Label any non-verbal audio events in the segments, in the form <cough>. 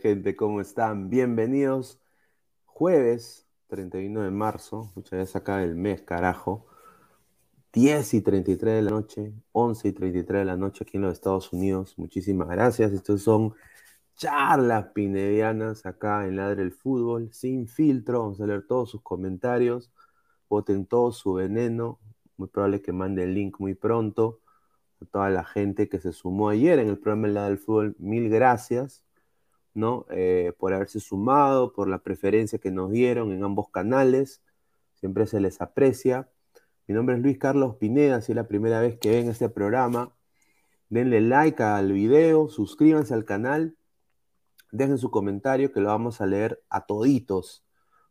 Gente? ¿Cómo están? Bienvenidos. Jueves 31 de marzo, muchas veces acá el mes, carajo. 10 y 33 de la noche, 11 y 33 de la noche aquí en los Estados Unidos. Muchísimas gracias. Estos son charlas pinedianas acá en Ladre el Fútbol, sin filtro. Vamos a leer todos sus comentarios. Voten todo su veneno. Muy probable que mande el link muy pronto. A toda la gente que se sumó ayer en el programa Ladre del Fútbol, mil gracias. ¿No? Eh, por haberse sumado, por la preferencia que nos dieron en ambos canales. Siempre se les aprecia. Mi nombre es Luis Carlos Pineda, si es la primera vez que ven este programa. Denle like al video, suscríbanse al canal, dejen su comentario que lo vamos a leer a toditos,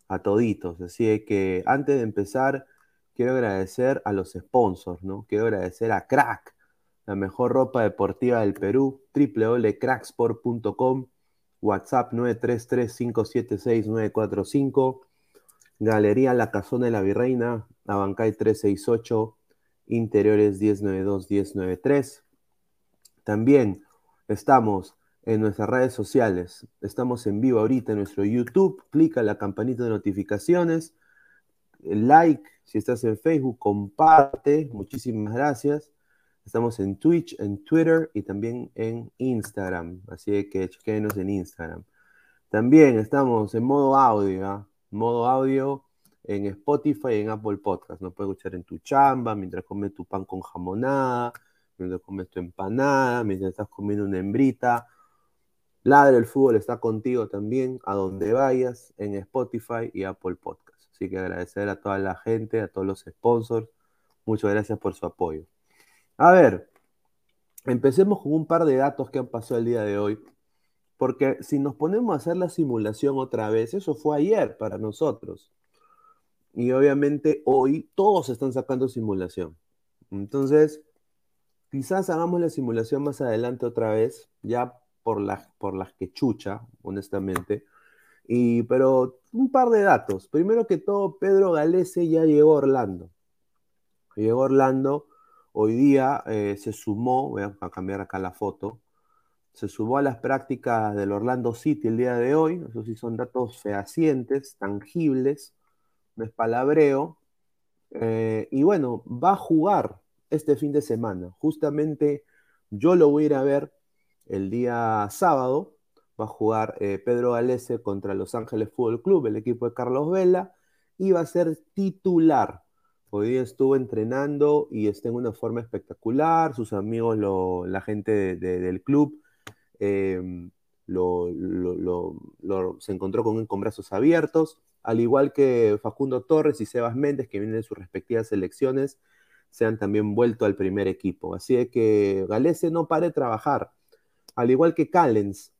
a toditos. Así que antes de empezar, quiero agradecer a los sponsors, ¿no? Quiero agradecer a Crack, la mejor ropa deportiva del Perú, www.cracksport.com, WhatsApp 933-576-945, Galería La Casona de la Virreina, Abancay 368, Interiores 1092-1093. También estamos en nuestras redes sociales. Estamos en vivo ahorita en nuestro YouTube. Clica la campanita de notificaciones. Like si estás en Facebook, comparte. Muchísimas gracias. Estamos en Twitch, en Twitter y también en Instagram. Así que chequenos en Instagram. También estamos en modo audio, ¿ah? modo audio en Spotify y en Apple Podcast. Nos puedes escuchar en tu chamba, mientras comes tu pan con jamonada, mientras comes tu empanada, mientras estás comiendo una hembrita. Ladre el fútbol está contigo también, a donde vayas, en Spotify y Apple Podcast. Así que agradecer a toda la gente, a todos los sponsors. Muchas gracias por su apoyo. A ver, empecemos con un par de datos que han pasado el día de hoy. Porque si nos ponemos a hacer la simulación otra vez, eso fue ayer para nosotros. Y obviamente hoy todos están sacando simulación. Entonces, quizás hagamos la simulación más adelante otra vez, ya por las, por que chucha, honestamente. Y, pero un par de datos. Primero que todo, Pedro Galese ya llegó a Orlando. Llegó Orlando Hoy día eh, se sumó, voy a cambiar acá la foto, se sumó a las prácticas del Orlando City el día de hoy, eso sí son datos fehacientes, tangibles, no es palabreo, eh, y bueno, va a jugar este fin de semana, justamente yo lo voy a ir a ver el día sábado, va a jugar eh, Pedro Galese contra Los Ángeles Fútbol Club, el equipo de Carlos Vela, y va a ser titular Hoy día estuvo entrenando y está en una forma espectacular. Sus amigos, la gente del club, em, se encontró con, con brazos abiertos, al igual que Facundo Torres y Sebas Méndez, que vienen de sus respectivas selecciones, se han también vuelto al primer equipo. Así que Galese no pare de trabajar, al igual que Callens,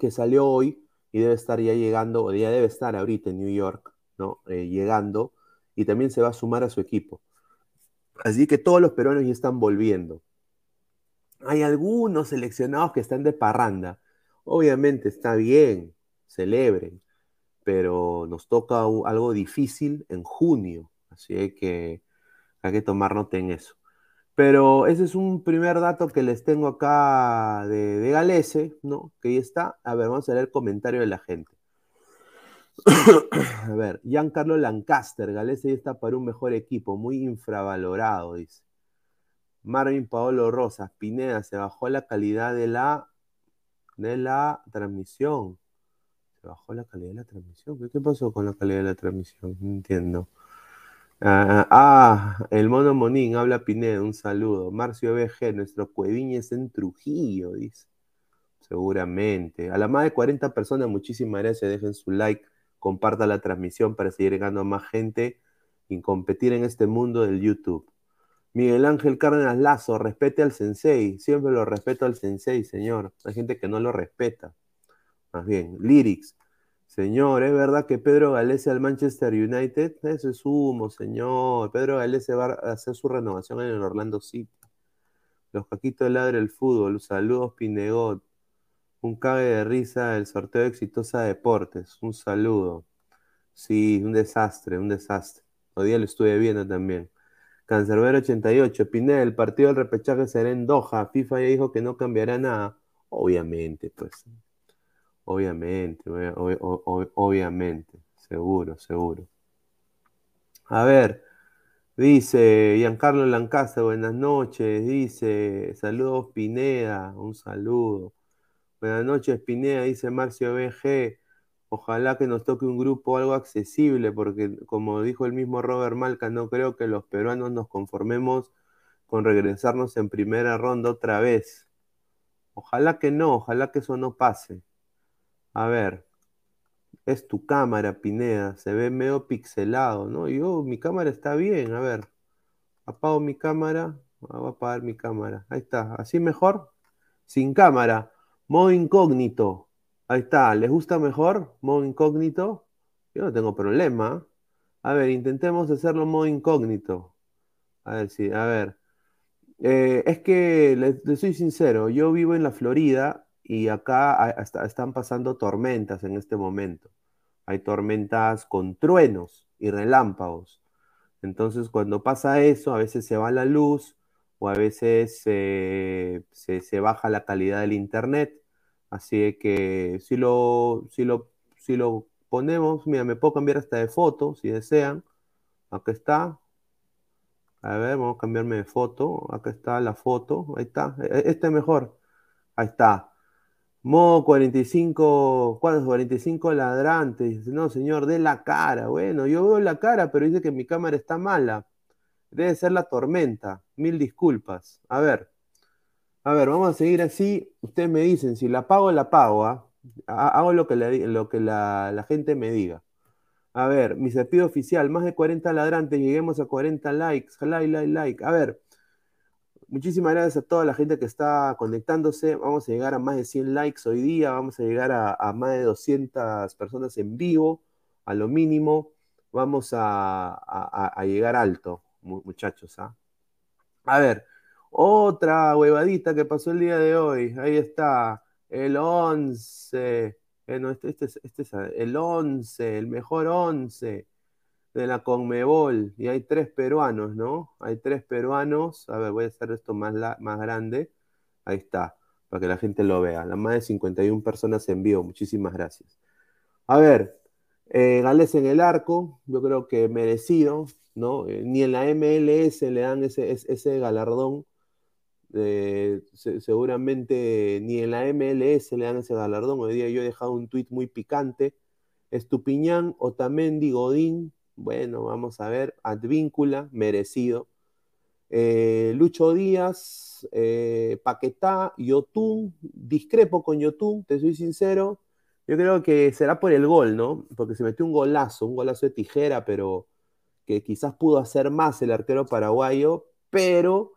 que salió hoy y debe estar ya llegando, o ya debe estar ahorita en New York, ¿no? Eh, llegando y también se va a sumar a su equipo. Así que todos los peruanos ya están volviendo. Hay algunos seleccionados que están de parranda. Obviamente está bien, celebren, pero nos toca algo difícil en junio, así que hay que tomar nota en eso. Pero ese es un primer dato que les tengo acá de, de Galese, ¿no? Que ahí está. A ver, vamos a leer el comentario de la gente. A ver, Giancarlo Lancaster, Galese está para un mejor equipo, muy infravalorado, dice. Marvin Paolo Rosas, Pineda, se bajó la calidad de la, de la transmisión. Se bajó la calidad de la transmisión. ¿Qué, pasó con la calidad de la transmisión? No entiendo. Ah, ah, el mono Monín, habla Pineda, un saludo. Marcio BG, nuestro Cueviñez en Trujillo, dice. Seguramente. A la más de 40 personas, muchísimas gracias. Dejen su like comparta la transmisión para seguir llegando a más gente y competir en este mundo del YouTube. Miguel Ángel Cárdenas Lazo, respete al sensei. Siempre lo respeto al sensei, señor. Hay gente que no lo respeta. Más bien, Lyrics. Señor, ¿es verdad que Pedro Galese al Manchester United? Eso es humo, señor. Pedro Galese va a hacer su renovación en el Orlando City. Los caquitos de ladre el fútbol. Saludos, Pinegot. Un cague de risa el sorteo de Exitosa Deportes. Un saludo. Sí, un desastre, un desastre. Hoy día lo estuve viendo también. Cancerbero 88. Pineda, el partido del repechaje será en Doha. FIFA ya dijo que no cambiará nada. Obviamente, pues. Obviamente, obviamente. Seguro, seguro. A ver, dice Giancarlo Lancaster, buenas noches. Dice, saludos Pineda, un saludo. Buenas noches, Pineda, dice Marcio BG. Ojalá que nos toque un grupo algo accesible, porque como dijo el mismo Robert Malca, no creo que los peruanos nos conformemos con regresarnos en primera ronda otra vez. Ojalá que no, ojalá que eso no pase. A ver, es tu cámara, Pineda, se ve medio pixelado, ¿no? Yo, mi cámara está bien, a ver, apago mi cámara, voy a apagar mi cámara, ahí está, así mejor, sin cámara, modo incógnito, ahí está, ¿les gusta mejor modo incógnito? Yo no tengo problema. A ver, intentemos hacerlo modo incógnito. A ver si, a ver. Eh, es que les, soy sincero, yo vivo en la Florida y acá están pasando tormentas en este momento. Hay tormentas con truenos y relámpagos. Entonces, cuando pasa eso, a veces se va la luz o a veces se, baja la calidad del internet. Así que si lo, si lo, si lo ponemos, mira, me puedo cambiar hasta de foto si desean. Acá está, a ver, vamos a cambiarme de foto. Acá está la foto. Ahí está. E, e, este es mejor. Ahí está. Modo 45, 45 ladrantes. No, señor, de la cara. Bueno, yo veo la cara, pero dice que mi cámara está mala. Debe ser la tormenta. Mil disculpas. A ver. A ver, vamos a seguir así. Ustedes me dicen, si la apago, la apago. ¿ah? Hago lo que, lo que la, la gente me diga. A ver, mi cepillo oficial, más de 40 ladrantes, lleguemos a 40 likes, like, like, like. A ver, muchísimas gracias a toda la gente que está conectándose. Vamos a llegar a más de 100 likes hoy día, vamos a llegar a, más de 200 personas en vivo, a lo mínimo. Vamos a, llegar alto, muchachos. ¿ah? A ver, otra huevadita que pasó el día de hoy. Ahí está, el 11 este, este, es, este es el 11, el mejor 11 de la Conmebol. Y hay tres peruanos, ¿no? Hay tres peruanos. A ver, voy a hacer esto más, más grande. Ahí está, para que la gente lo vea. La más de 51 personas en vivo. Muchísimas gracias. A ver, eh, Gales en el arco, yo creo que merecido, ¿no? Eh, ni en la MLS le dan ese, ese galardón seguramente ni en la MLS le dan ese galardón. Hoy día yo he dejado un tuit muy picante. Estupiñán, Otamendi, Godín. Bueno, vamos a ver. Advíncula, merecido. Eh, Lucho Díaz, eh, Paquetá, Yotun. Discrepo con Yotun, te soy sincero. Yo creo que será por el gol, ¿no? Porque se metió un golazo, un golazo de tijera, pero que quizás pudo hacer más el arquero paraguayo, pero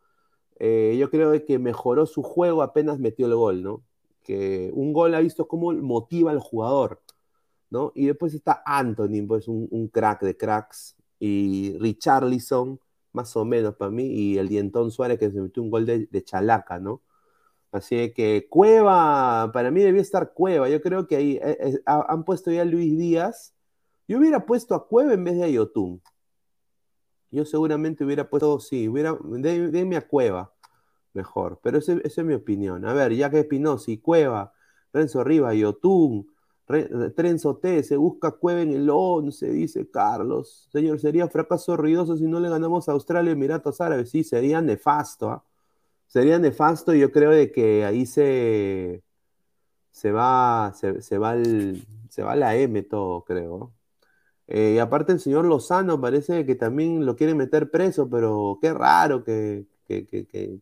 eh, yo creo que mejoró su juego apenas metió el gol, ¿no? Que un gol ha visto cómo motiva al jugador, ¿no? Y después está Anthony, pues un, crack de cracks, y Richarlison, más o menos para mí, y el Dientón Suárez que se metió un gol de, chalaca, ¿no? Así que Cueva, para mí debía estar Cueva. Yo creo que ahí eh, eh, han puesto ya a Luis Díaz. Yo hubiera puesto a Cueva en vez de a Yotun. Yo seguramente hubiera puesto, sí, hubiera, denme a Cueva mejor, pero esa es mi opinión. A ver, ya que y Cueva, Renzo Rivas, Yotun, Trenzo T, se busca Cueva en el 11, dice Carlos. Señor, sería fracaso ruidoso si no le ganamos a Australia y Emiratos Árabes. Sí, sería nefasto. ¿ah? Sería nefasto y yo creo de que ahí se, se va, se, va se va la M todo, creo. Eh, y aparte el señor Lozano parece que también lo quiere meter preso, pero qué raro que,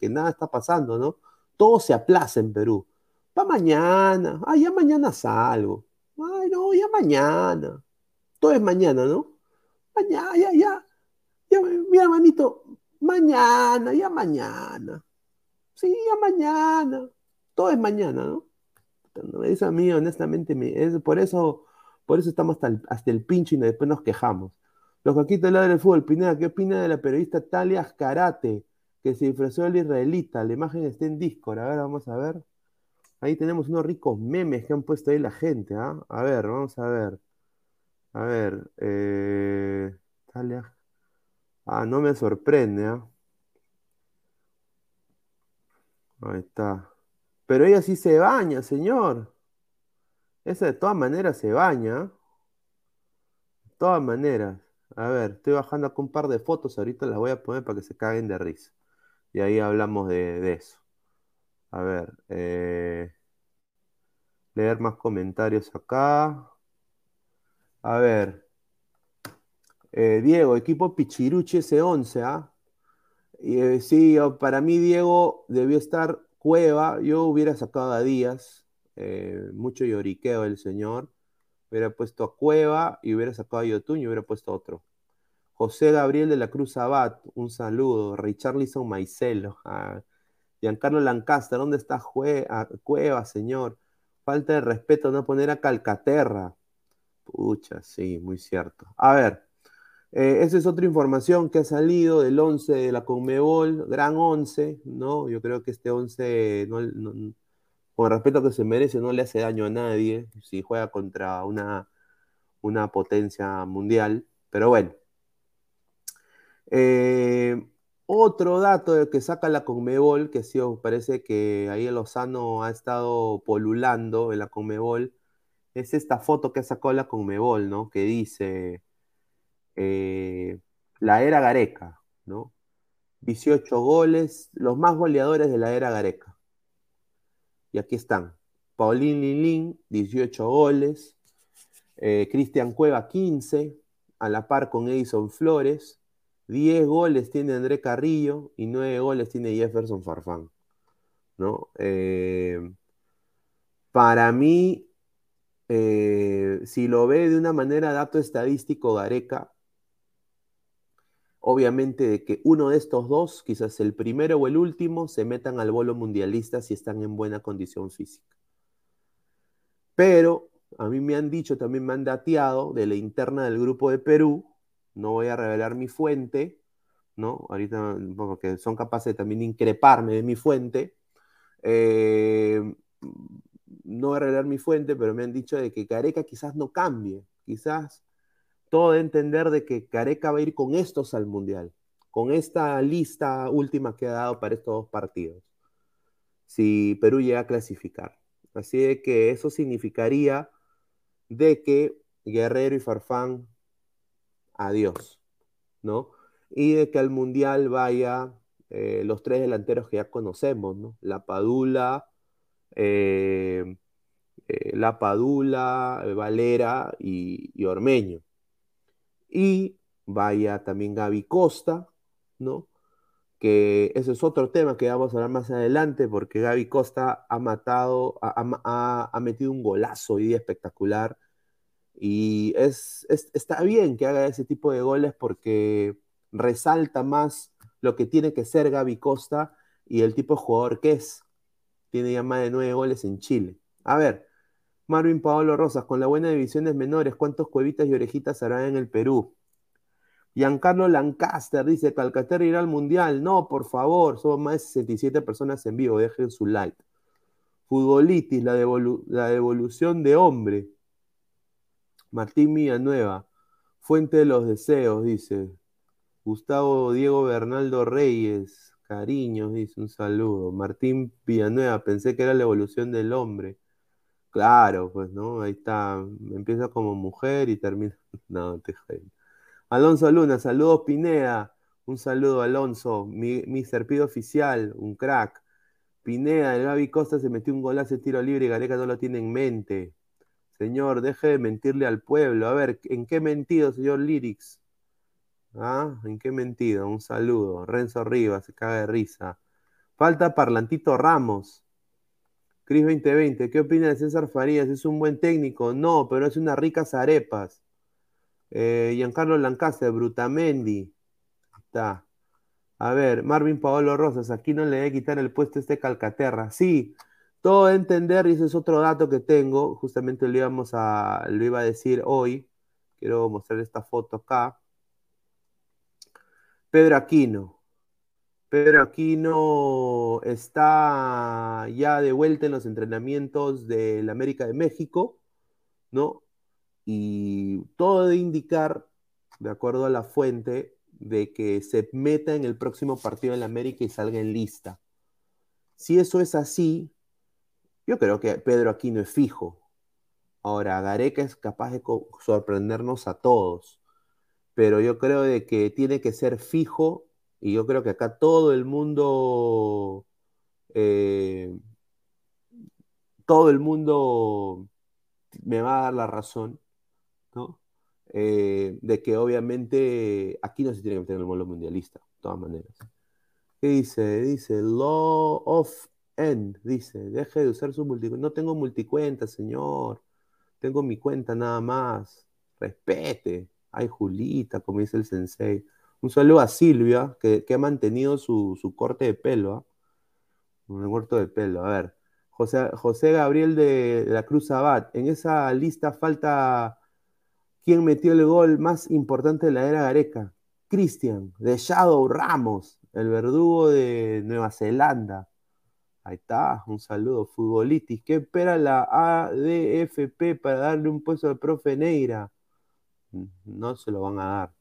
nada está pasando, ¿no? Todo se aplaza en Perú. para mañana, ah, ya mañana salgo. Ay, no, ya mañana. Todo es mañana, ¿no? Mañana, ya, ya. ya mi hermanito, mañana, ya mañana. Sí, ya mañana. Todo es mañana, ¿no? Eso a mí, honestamente, es por eso por eso estamos hasta el, hasta el pincho y después nos quejamos. Los caquitos del del fútbol, Pineda, ¿qué opina de la periodista Talia Karate, que se disfrazó del israelita? La imagen está en Discord, a ver, vamos a ver. Ahí tenemos unos ricos memes que han puesto ahí la gente, ¿ah? A ver, vamos a ver. A ver, eh, Talia. Ah, no me sorprende, ¿ah? Ahí está. Pero ella sí se baña, señor. Esa de todas maneras se baña. De todas maneras. A ver, estoy bajando acá un par de fotos. Ahorita las voy a poner para que se caguen de risa. Y ahí hablamos de, eso. A ver. Eh, leer más comentarios acá. A ver. Eh, Diego, equipo Pichiruchi S11, ¿ah? Eh, sí, para mí Diego debió estar Cueva, yo hubiera sacado a Díaz, eh, mucho lloriqueo el señor, hubiera puesto a Cueva y hubiera sacado a Yotun y hubiera puesto a otro. José Gabriel de la Cruz Abad, un saludo. Richarlison Maicelo. <laughs> Ah, Giancarlo Lancaster, ¿dónde está ah, Cueva, señor? Falta de respeto no poner a Calcaterra. Pucha, sí, muy cierto. A ver, eh, esa es otra información que ha salido del 11 de la Conmebol, gran 11, ¿no? Yo creo que este 11, con respeto que se merece, no le hace daño a nadie si juega contra una, potencia mundial. Pero bueno. Eh, otro dato que saca la Conmebol, que parece que ahí el Lozano ha estado polulando en la Conmebol, es esta foto que sacado la Conmebol, ¿no? Que dice eh, la era Gareca, ¿no? 18 goles, los más goleadores de la era Gareca. Y aquí están. Paulín Lilín, 18 goles. Eh, Cristian Cueva, 15. A la par con Edison Flores. 10 goles tiene André Carrillo y 9 goles tiene Jefferson Farfán. ¿no? Eh, para mí, si lo ve de una manera dato estadístico Gareca, obviamente de que uno de estos dos, quizás el primero o el último, se metan al bolo mundialista si están en buena condición física. Pero a mí me han dicho, también me han dateado de la interna del grupo de Perú, no voy a revelar mi fuente, ¿no? Ahorita, porque son capaces también de increparme de mi fuente. Eh, no voy a revelar mi fuente, pero me han dicho de que Careca quizás no cambie, quizás todo de entender de que Careca va a ir con estos al Mundial, con esta lista última que ha dado para estos dos partidos, si Perú llega a clasificar. Así de que eso significaría de que Guerrero y Farfán, adiós, ¿no? Y de que al Mundial vaya eh, los tres delanteros que ya conocemos, ¿no? La Padula, eh, eh, La Padula, Valera y Ormeño. Y vaya también Gaby Costa, ¿no? Que ese es otro tema que vamos a hablar más adelante, porque Gaby Costa ha matado, ha, metido un golazo hoy día espectacular. Y es, está bien que haga ese tipo de goles porque resalta más lo que tiene que ser Gaby Costa y el tipo de jugador que es. Tiene ya más de nueve goles en Chile. A ver, Marvin Paolo Rosas, con la buena divisiones menores, ¿cuántos cuevitas y orejitas hará en el Perú? Giancarlo Lancaster dice, Calcaterra irá al Mundial. No, por favor, somos más de 67 personas en vivo, dejen su like. Futbolitis, la, la devolución de hombre. Martín Villanueva, Fuente de los Deseos, dice. Gustavo Diego Bernaldo Reyes, cariños, dice un saludo. Martín Villanueva, pensé que era la evolución del hombre. Claro, pues, ¿no? Ahí está. Empieza como mujer y termina. <laughs> No, te Alonso Luna, saludos Pineda. Un saludo, Alonso. Mi, serpido oficial, un crack. Pineda, el Gaby Costa se metió un golazo de tiro libre y Gareca no lo tiene en mente. Señor, deje de mentirle al pueblo. A ver, ¿en qué mentido, señor Lyrics? ¿Ah? ¿En qué mentido? Un saludo. Renzo Rivas, se caga de risa. Falta Parlantito Ramos. Cris 2020, ¿qué opina de César Farías? ¿Es un buen técnico? No, pero es unas ricas arepas. Eh, Giancarlo Lancaster, Brutamendi. Está. A ver, Marvin Paolo Rosas, aquí no le debe quitar el puesto a este Calcaterra. Sí, todo entender, y ese es otro dato que tengo, justamente lo, íbamos a, lo iba a decir hoy. Quiero mostrar esta foto acá. Pedro Aquino, Pedro Aquino está ya de vuelta en los entrenamientos del América de México, ¿no? Y todo de indicar, de acuerdo a la fuente, de que se meta en el próximo partido la América y salga en lista. Si eso es así, yo creo que Pedro Aquino es fijo. Ahora, Gareca es capaz de sorprendernos a todos, pero yo creo de que tiene que ser fijo y yo creo que acá todo el mundo eh, todo el mundo me va a dar la razón, ¿no? Eh, de que obviamente aquí no se tiene que meter en el mundo mundialista, de todas maneras. ¿Qué dice? Dice, Law of End, dice, deje de usar su multicuenta. No tengo multicuenta, señor. Tengo mi cuenta nada más. Respete. Ay, Julita, como dice el sensei. Un saludo a Silvia, que, ha mantenido su, corte de pelo. ¿ah? Un corte de pelo. A ver. José, José Gabriel de, la Cruz Abad. En esa lista falta quién metió el gol más importante de la era Gareca. Cristian, de Shadow Ramos, el verdugo de Nueva Zelanda. Ahí está, un saludo. Futbolitis, ¿qué espera la ADFP para darle un puesto al profe Neira? Mm, no se lo van a dar.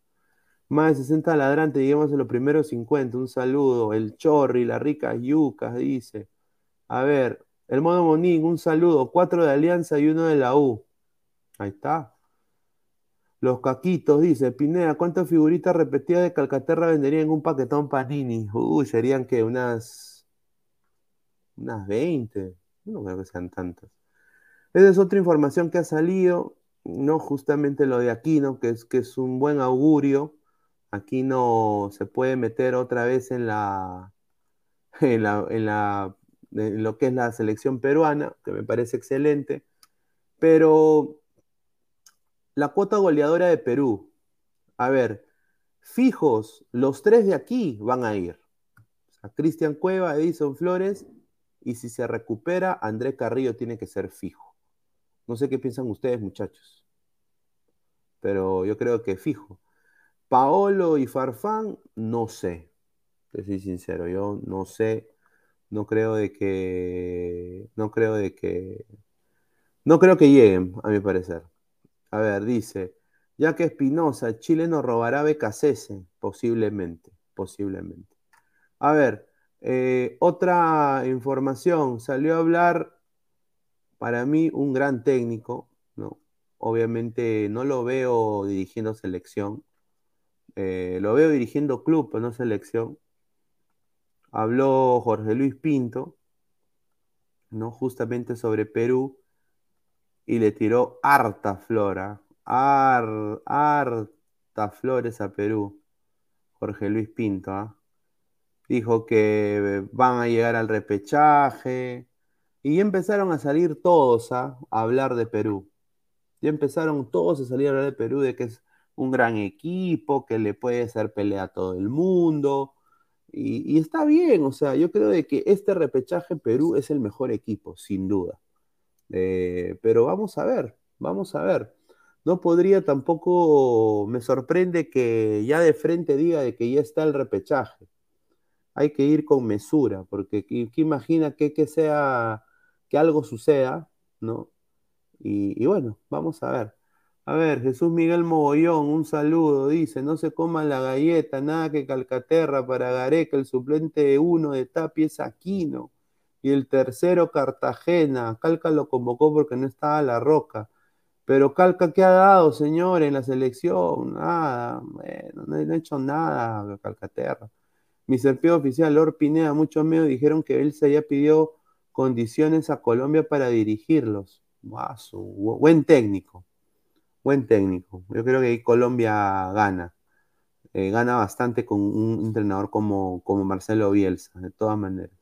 Más de 60 ladrantes, lleguemos a los primeros 50. Un saludo. El Chorri, la rica Yucas, dice. A ver, el Mono Monín, un saludo. Cuatro de Alianza y uno de la U. Ahí está. Los caquitos, dice. Pineda, ¿cuántas figuritas repetidas de Calcaterra venderían en un paquetón Panini? Uy, serían que unas. Unas 20. No creo que sean tantas. Esa es otra información que ha salido. No justamente lo de Aquino, que es, que es un buen augurio. Aquí no se puede meter otra vez <laughs> en la, en la, en lo que es la selección peruana, que me parece excelente. Pero la cuota goleadora de Perú, a ver, fijos, los tres de aquí van a ir. O Cristian Cueva, Edison Flores, y si se recupera, André Carrillo tiene que ser fijo. No sé qué piensan ustedes, muchachos. Pero yo creo que fijo. Paolo y Farfán, no sé. Te soy sincero, yo no sé. No creo de que. No creo de que. No creo que lleguen, a mi parecer. A ver, dice. Ya que Espinosa, Chile nos robará Becasese. Posiblemente, posiblemente. A ver, eh, otra información. Salió a hablar, para mí, un gran técnico, ¿no? Obviamente no lo veo dirigiendo selección. Eh, lo veo dirigiendo club, pero no selección. Habló Jorge Luis Pinto, ¿no? Justamente sobre Perú y le tiró harta flora, harta flores a Perú. Jorge Luis Pinto, ¿ah? Dijo que van a llegar al repechaje. Y empezaron a salir todos ¿ah? a hablar de Perú. Ya empezaron todos a salir a hablar de Perú, de que es un gran equipo, que le puede hacer pelea a todo el mundo. Y, está bien, o sea, yo creo de que este repechaje Perú es el mejor equipo, sin duda. Eh, pero vamos a ver, vamos a ver. No podría tampoco, me sorprende que ya de frente diga de que ya está el repechaje. Hay que ir con mesura, porque que, imagina que, que sea, que algo suceda, ¿no? y bueno, vamos a ver. A ver, Jesús Miguel Mogollón, un saludo, dice, no se coma la galleta, nada que Calcaterra para Gareca, el suplente uno de Tapia es Aquino, y el tercero Cartagena, Calca lo convocó porque no estaba la roca, pero Calca, ¿qué ha dado, señor, en la selección? Nada, bueno, no, ha hecho nada Calcaterra. Mi serpido oficial, Lord Pineda, muchos medios dijeron que él se ya pidió condiciones a Colombia para dirigirlos. buen técnico buen técnico. Yo creo que ahí Colombia gana. Eh, gana bastante con un entrenador como, como Marcelo Bielsa, de todas maneras.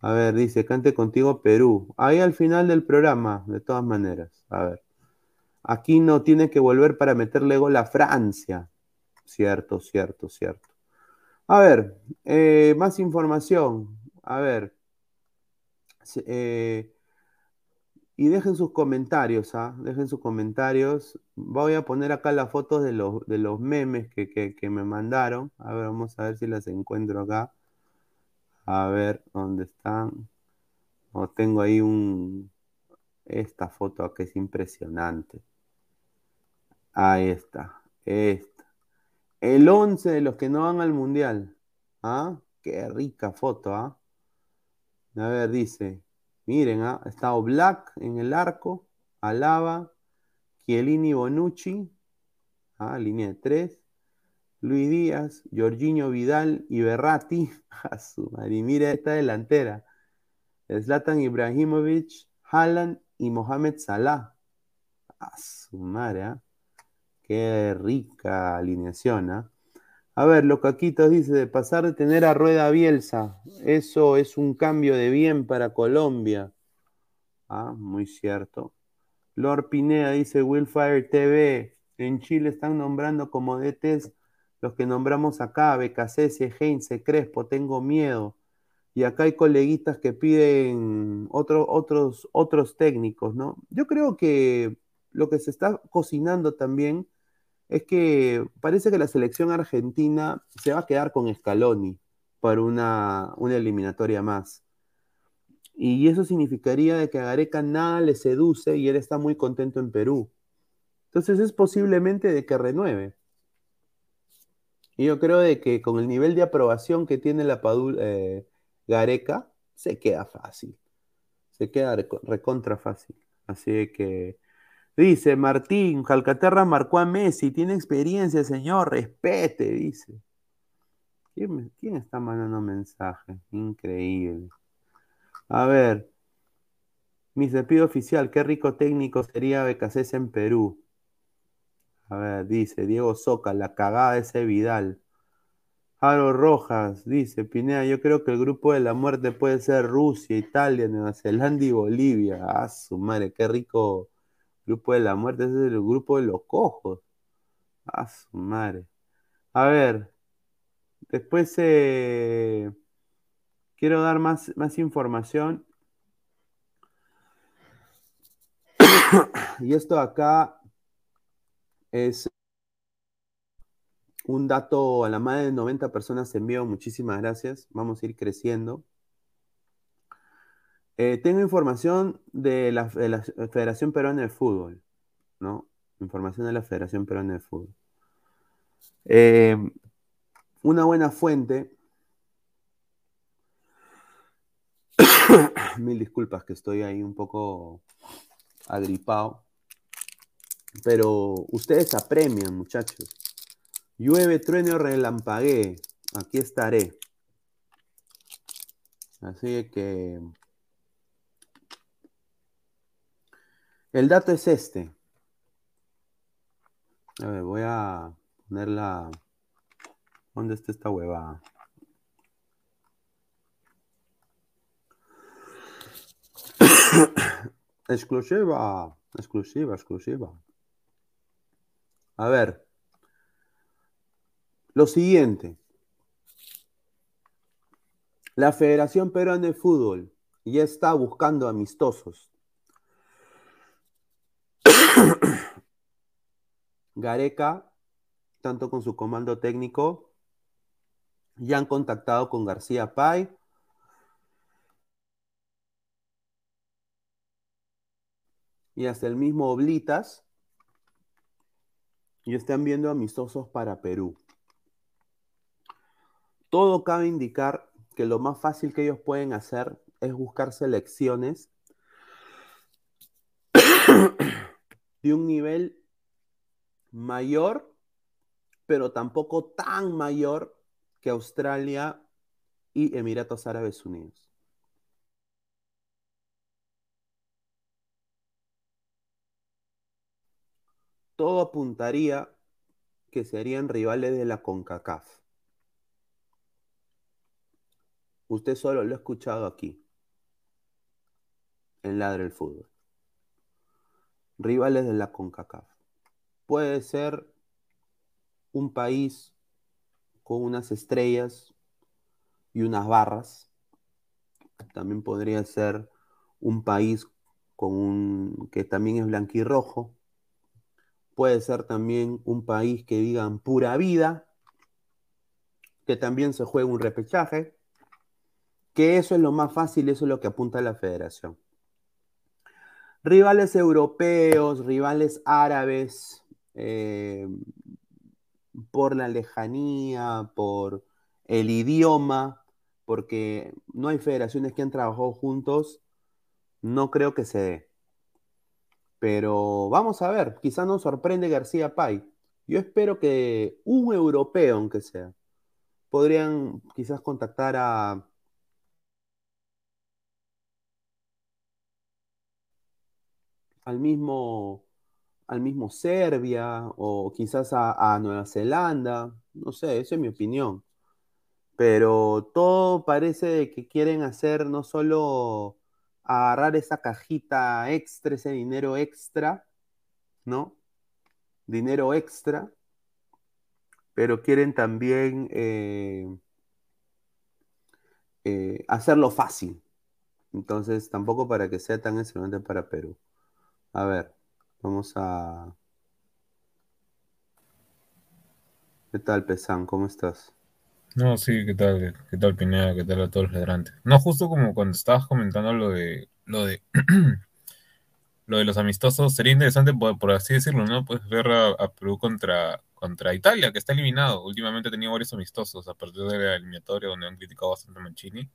A ver, dice, cante contigo Perú. Ahí al final del programa, de todas maneras. A ver. Aquí no tiene que volver para meterle gol a Francia. Cierto, cierto, cierto. A ver, eh, más información. A ver. Eh, y dejen sus comentarios, ¿ah? Dejen sus comentarios. Voy a poner acá las fotos de los, de los memes que, me mandaron. A ver, vamos a ver si las encuentro acá. A ver, ¿dónde están? O tengo ahí un... Esta foto acá es impresionante. Ahí está. Esta. El 11 de los que no van al mundial. ¿Ah? Qué rica foto, ¿ah? A ver, dice. Miren, ha estado Black en el arco, Alaba, Chiellini Bonucci, ¿ah? línea de tres, Luis Díaz, Jorginho Vidal y Berratti. <laughs> A su madre, mira esta delantera. Zlatan Ibrahimovic, Haaland y Mohamed Salah. A su madre, ¿ah? Qué rica alineación, ¿ah? A ver, lo Caquitos dice, de pasar de tener a Rueda Bielsa, eso es un cambio de bien para Colombia. Ah, muy cierto. Lord Pineda dice, Willfire TV, en Chile están nombrando como DTs los que nombramos acá, Becasese, Heinze, Crespo, tengo miedo. Y acá hay coleguitas que piden otro, otros, otros técnicos, ¿no? Yo creo que lo que se está cocinando también es que parece que la selección argentina se va a quedar con Scaloni para una, una eliminatoria más. Y eso significaría de que a Gareca nada le seduce y él está muy contento en Perú. Entonces es posiblemente de que renueve. Y yo creo de que con el nivel de aprobación que tiene la Padul, eh, Gareca, se queda fácil. Se queda recontra fácil. Así que Dice Martín, Calcaterra marcó a Messi, tiene experiencia, señor, respete, dice. ¿Quién, está mandando mensaje? Increíble. A ver, mi despido oficial, qué rico técnico sería Becasés en Perú. A ver, dice Diego Soca, la cagada de ese Vidal. Aro Rojas, dice Pineda, yo creo que el grupo de la muerte puede ser Rusia, Italia, Nueva Zelanda y Bolivia. Ah, su madre, qué rico Grupo de la muerte, ese es el grupo de los cojos. A su madre. A ver, después eh, quiero dar más, más información. <coughs> y esto acá es un dato a la más de 90 personas envío. Muchísimas gracias. Vamos a ir creciendo. Eh, tengo información de la, Federación Peruana de Fútbol, ¿no? Información de la Federación Peruana de Fútbol. Eh, una buena fuente. <coughs> Mil disculpas que estoy ahí un poco agripado. Pero ustedes apremian, muchachos. Llueve, trueno, relampaguee. Aquí estaré. Así que El dato es este. A ver, voy a ponerla. ¿Dónde está esta huevada? <coughs> exclusiva, exclusiva, exclusiva. A ver. Lo siguiente. La Federación Peruana de Fútbol ya está buscando amistosos Gareca, tanto con su comando técnico, ya han contactado con García Pay. Y hasta el mismo Oblitas. Y están viendo amistosos para Perú. Todo cabe indicar que lo más fácil que ellos pueden hacer es buscar selecciones <coughs> de un nivel mayor, pero tampoco tan mayor que Australia y Emiratos Árabes Unidos. Todo apuntaría que serían rivales de la CONCACAF. Usted solo lo ha escuchado aquí, en Ladre el Fútbol. Rivales de la CONCACAF puede ser un país con unas estrellas y unas barras. También podría ser un país con un, que también es blanquirrojo. Puede ser también un país que digan pura vida, que también se juegue un repechaje, que eso es lo más fácil, eso es lo que apunta la federación. Rivales europeos, rivales árabes, eh, por la lejanía, por el idioma, porque no hay federaciones que han trabajado juntos, no creo que se dé. Pero vamos a ver, quizá nos sorprende García Pay. Yo espero que un europeo, aunque sea, podrían quizás contactar a al mismo, al mismo Serbia o quizás a, Nueva Zelanda. No sé, esa es mi opinión. Pero todo parece que quieren hacer no solo agarrar esa cajita extra, ese dinero extra, ¿no? Dinero extra, pero quieren también eh, eh, hacerlo fácil. Entonces, tampoco para que sea tan excelente para Perú. A ver, vamos a... ¿Qué tal, Pesán? ¿Cómo estás? No, sí, ¿qué tal? ¿Qué tal, Pineda? ¿Qué tal a todos los ladrantes? No, justo como cuando estabas comentando lo de lo de <clears throat> lo de los amistosos, sería interesante por, por así decirlo, ¿no? Pues ver a, a, Perú contra, contra Italia, que está eliminado. Últimamente ha tenido varios amistosos a partir de la eliminatoria donde han criticado bastante a Mancini.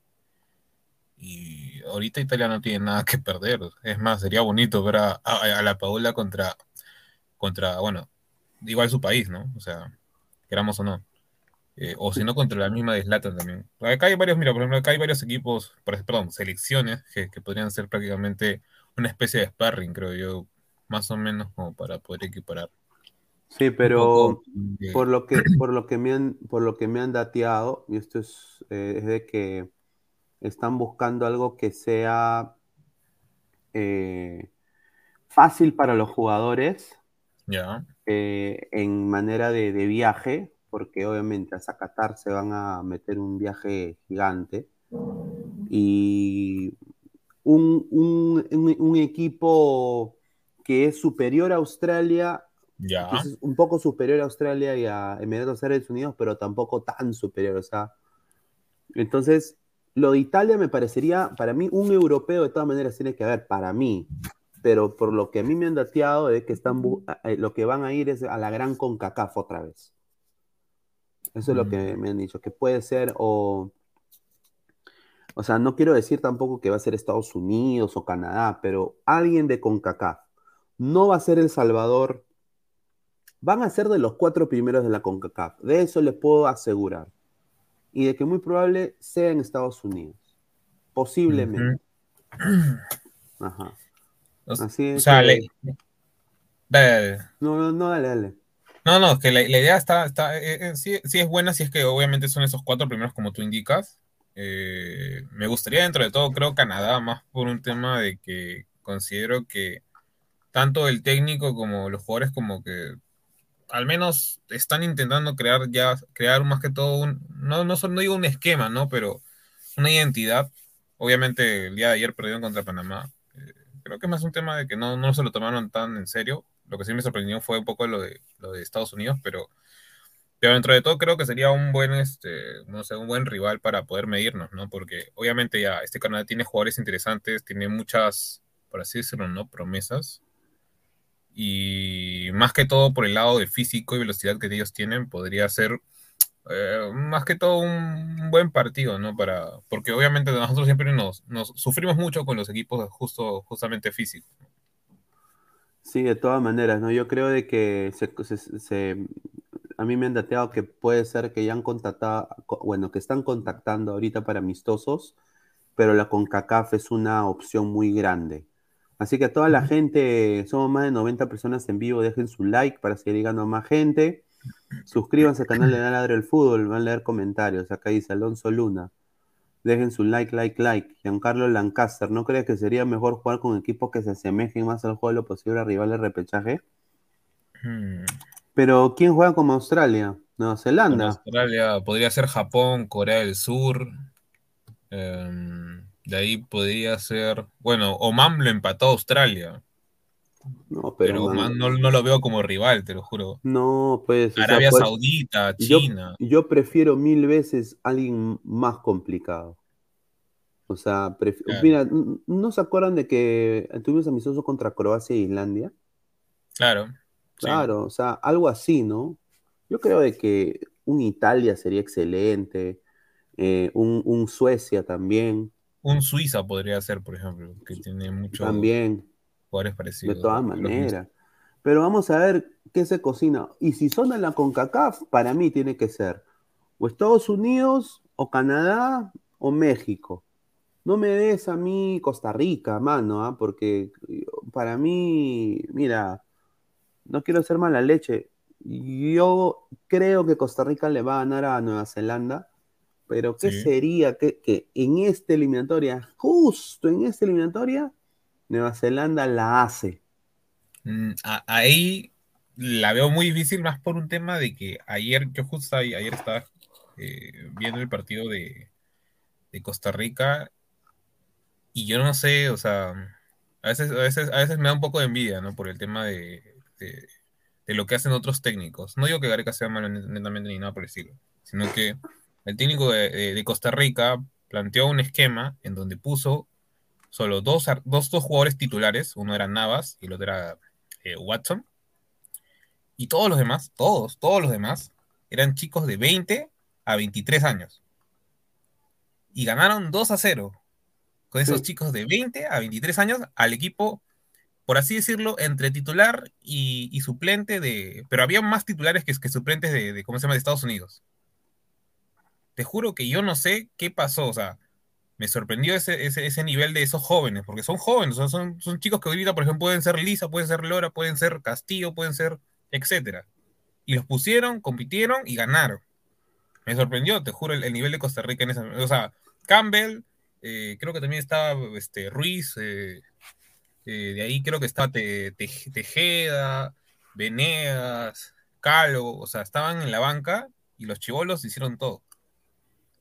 Y ahorita Italia no tiene nada que perder. Es más, sería bonito ver a, a, a la Paula contra, contra, bueno, igual su país, ¿no? O sea, queramos o no. Eh, o si no contra la misma de Zlatan también. Acá hay varios, mira, por ejemplo, acá hay varios equipos, perdón, selecciones que, que, podrían ser prácticamente una especie de sparring, creo yo, más o menos como para poder equiparar. Sí, pero de... por lo que por lo que me han por lo que me han dateado y esto es, eh, es de que están buscando algo que sea eh, fácil para los jugadores ya eh, en manera de, de viaje porque obviamente a Zacatar se van a meter un viaje gigante. Y un, un, un, un equipo que es superior a Australia, ya. Es un poco superior a Australia y a Emiratos Árabes Unidos, pero tampoco tan superior. O sea, entonces, lo de Italia me parecería, para mí, un europeo de todas maneras tiene que haber, para mí. Pero por lo que a mí me han dateado es que están, lo que van a ir es a la gran CONCACAF otra vez. Eso es lo que me han dicho, que puede ser o... O sea, no quiero decir tampoco que va a ser Estados Unidos o Canadá, pero alguien de CONCACAF. No va a ser El Salvador. Van a ser de los cuatro primeros de la CONCACAF. De eso les puedo asegurar. Y de que muy probable sea en Estados Unidos. Posiblemente. Ajá. Así es. O sea, que... le... dale. No, no, no, dale, dale. No, no, que la, la idea está, está eh, eh, sí, sí, es buena, si es que obviamente son esos cuatro primeros como tú indicas. Eh, me gustaría dentro de todo, creo, Canadá, más por un tema de que considero que tanto el técnico como los jugadores como que al menos están intentando crear ya, crear más que todo un, no, no, no digo un esquema, ¿no? Pero una identidad. Obviamente el día de ayer perdieron contra Panamá. Eh, creo que más un tema de que no, no se lo tomaron tan en serio lo que sí me sorprendió fue un poco lo de, lo de Estados Unidos, pero, pero dentro de todo creo que sería un buen, este, no sé, un buen rival para poder medirnos, ¿no? Porque obviamente ya este Canadá tiene jugadores interesantes, tiene muchas, por así decirlo, ¿no? Promesas. Y más que todo por el lado de físico y velocidad que ellos tienen, podría ser eh, más que todo un buen partido, ¿no? Para, porque obviamente nosotros siempre nos, nos sufrimos mucho con los equipos justo, justamente físicos. Sí, de todas maneras, ¿no? Yo creo de que se, a mí me han dateado que puede ser que ya han contactado, bueno, que están contactando ahorita para amistosos, pero la CONCACAF es una opción muy grande. Así que a toda la gente, somos más de 90 personas en vivo, dejen su like para seguir llegando a más gente. Suscríbanse al canal de <laughs> Ladre el Fútbol, van a leer comentarios. Acá dice Alonso Luna. Dejen su like, like, like. Giancarlo Lancaster, ¿no crees que sería mejor jugar con equipos que se asemejen más al juego de lo posible a rivales repechaje? Hmm. Pero, ¿quién juega como Australia? Nueva Zelanda. Australia podría ser Japón, Corea del Sur. Eh, de ahí podría ser. Bueno, Oman lo empató a Australia. No, pero, pero Oman no, no, lo veo como rival, te lo juro. No, pues. Arabia o sea, pues, Saudita, China. Yo, yo, prefiero mil veces a alguien más complicado. O sea, claro. mira, ¿no se acuerdan de que tuvimos amistoso contra Croacia e Islandia? Claro. Claro, sí. o sea, algo así, ¿no? Yo creo de que un Italia sería excelente, eh, un, un, Suecia también. Un Suiza podría ser, por ejemplo, que tiene mucho. También. Jugadores parecidos. De todas maneras. Pero vamos a ver qué se cocina. Y si son en la CONCACAF, para mí tiene que ser o Estados Unidos, o Canadá, o México. No me des a mí Costa Rica, mano, ¿eh? porque para mí, mira, no quiero ser mala leche. Yo creo que Costa Rica le va a ganar a Nueva Zelanda, pero ¿qué Sí. sería que, que en esta eliminatoria, justo en esta eliminatoria, Nueva Zelanda la hace? Mm, a- ahí la veo muy difícil, más por un tema de que ayer, yo justo ahí- ayer estaba eh, viendo el partido de, de Costa Rica y yo no sé, o sea, a veces, a veces, a veces me da un poco de envidia, ¿no? Por el tema de, de- de lo que hacen otros técnicos. No digo que Gareca sea malo net- netamente ni nada por el estilo, sino que el técnico de, de- de Costa Rica planteó un esquema en donde puso solo dos, dos, dos jugadores titulares, uno era Navas y el otro era eh, Watson. Y todos los demás, todos, todos los demás, eran chicos de 20 a 23 años. Y ganaron 2 a 0 con esos Sí. chicos de 20 a 23 años al equipo, por así decirlo, entre titular y, y suplente de... Pero había más titulares que, que suplentes de, de, ¿cómo se llama?, de Estados Unidos. Te juro que yo no sé qué pasó, o sea, me sorprendió ese, ese, nivel de esos jóvenes, porque son jóvenes, sea, son, son chicos que ahorita, por ejemplo, pueden ser Lisa, pueden ser Lora, pueden ser Castillo, pueden ser, etcétera. Y los pusieron, compitieron y ganaron. Me sorprendió, te juro, el, el nivel de Costa Rica en esa. O sea, Campbell, eh, creo que también estaba este, Ruiz, eh, eh, de ahí creo que estaba Te- Tejeda, Venegas, Calo, o sea, estaban en la banca y los chivolos hicieron todo.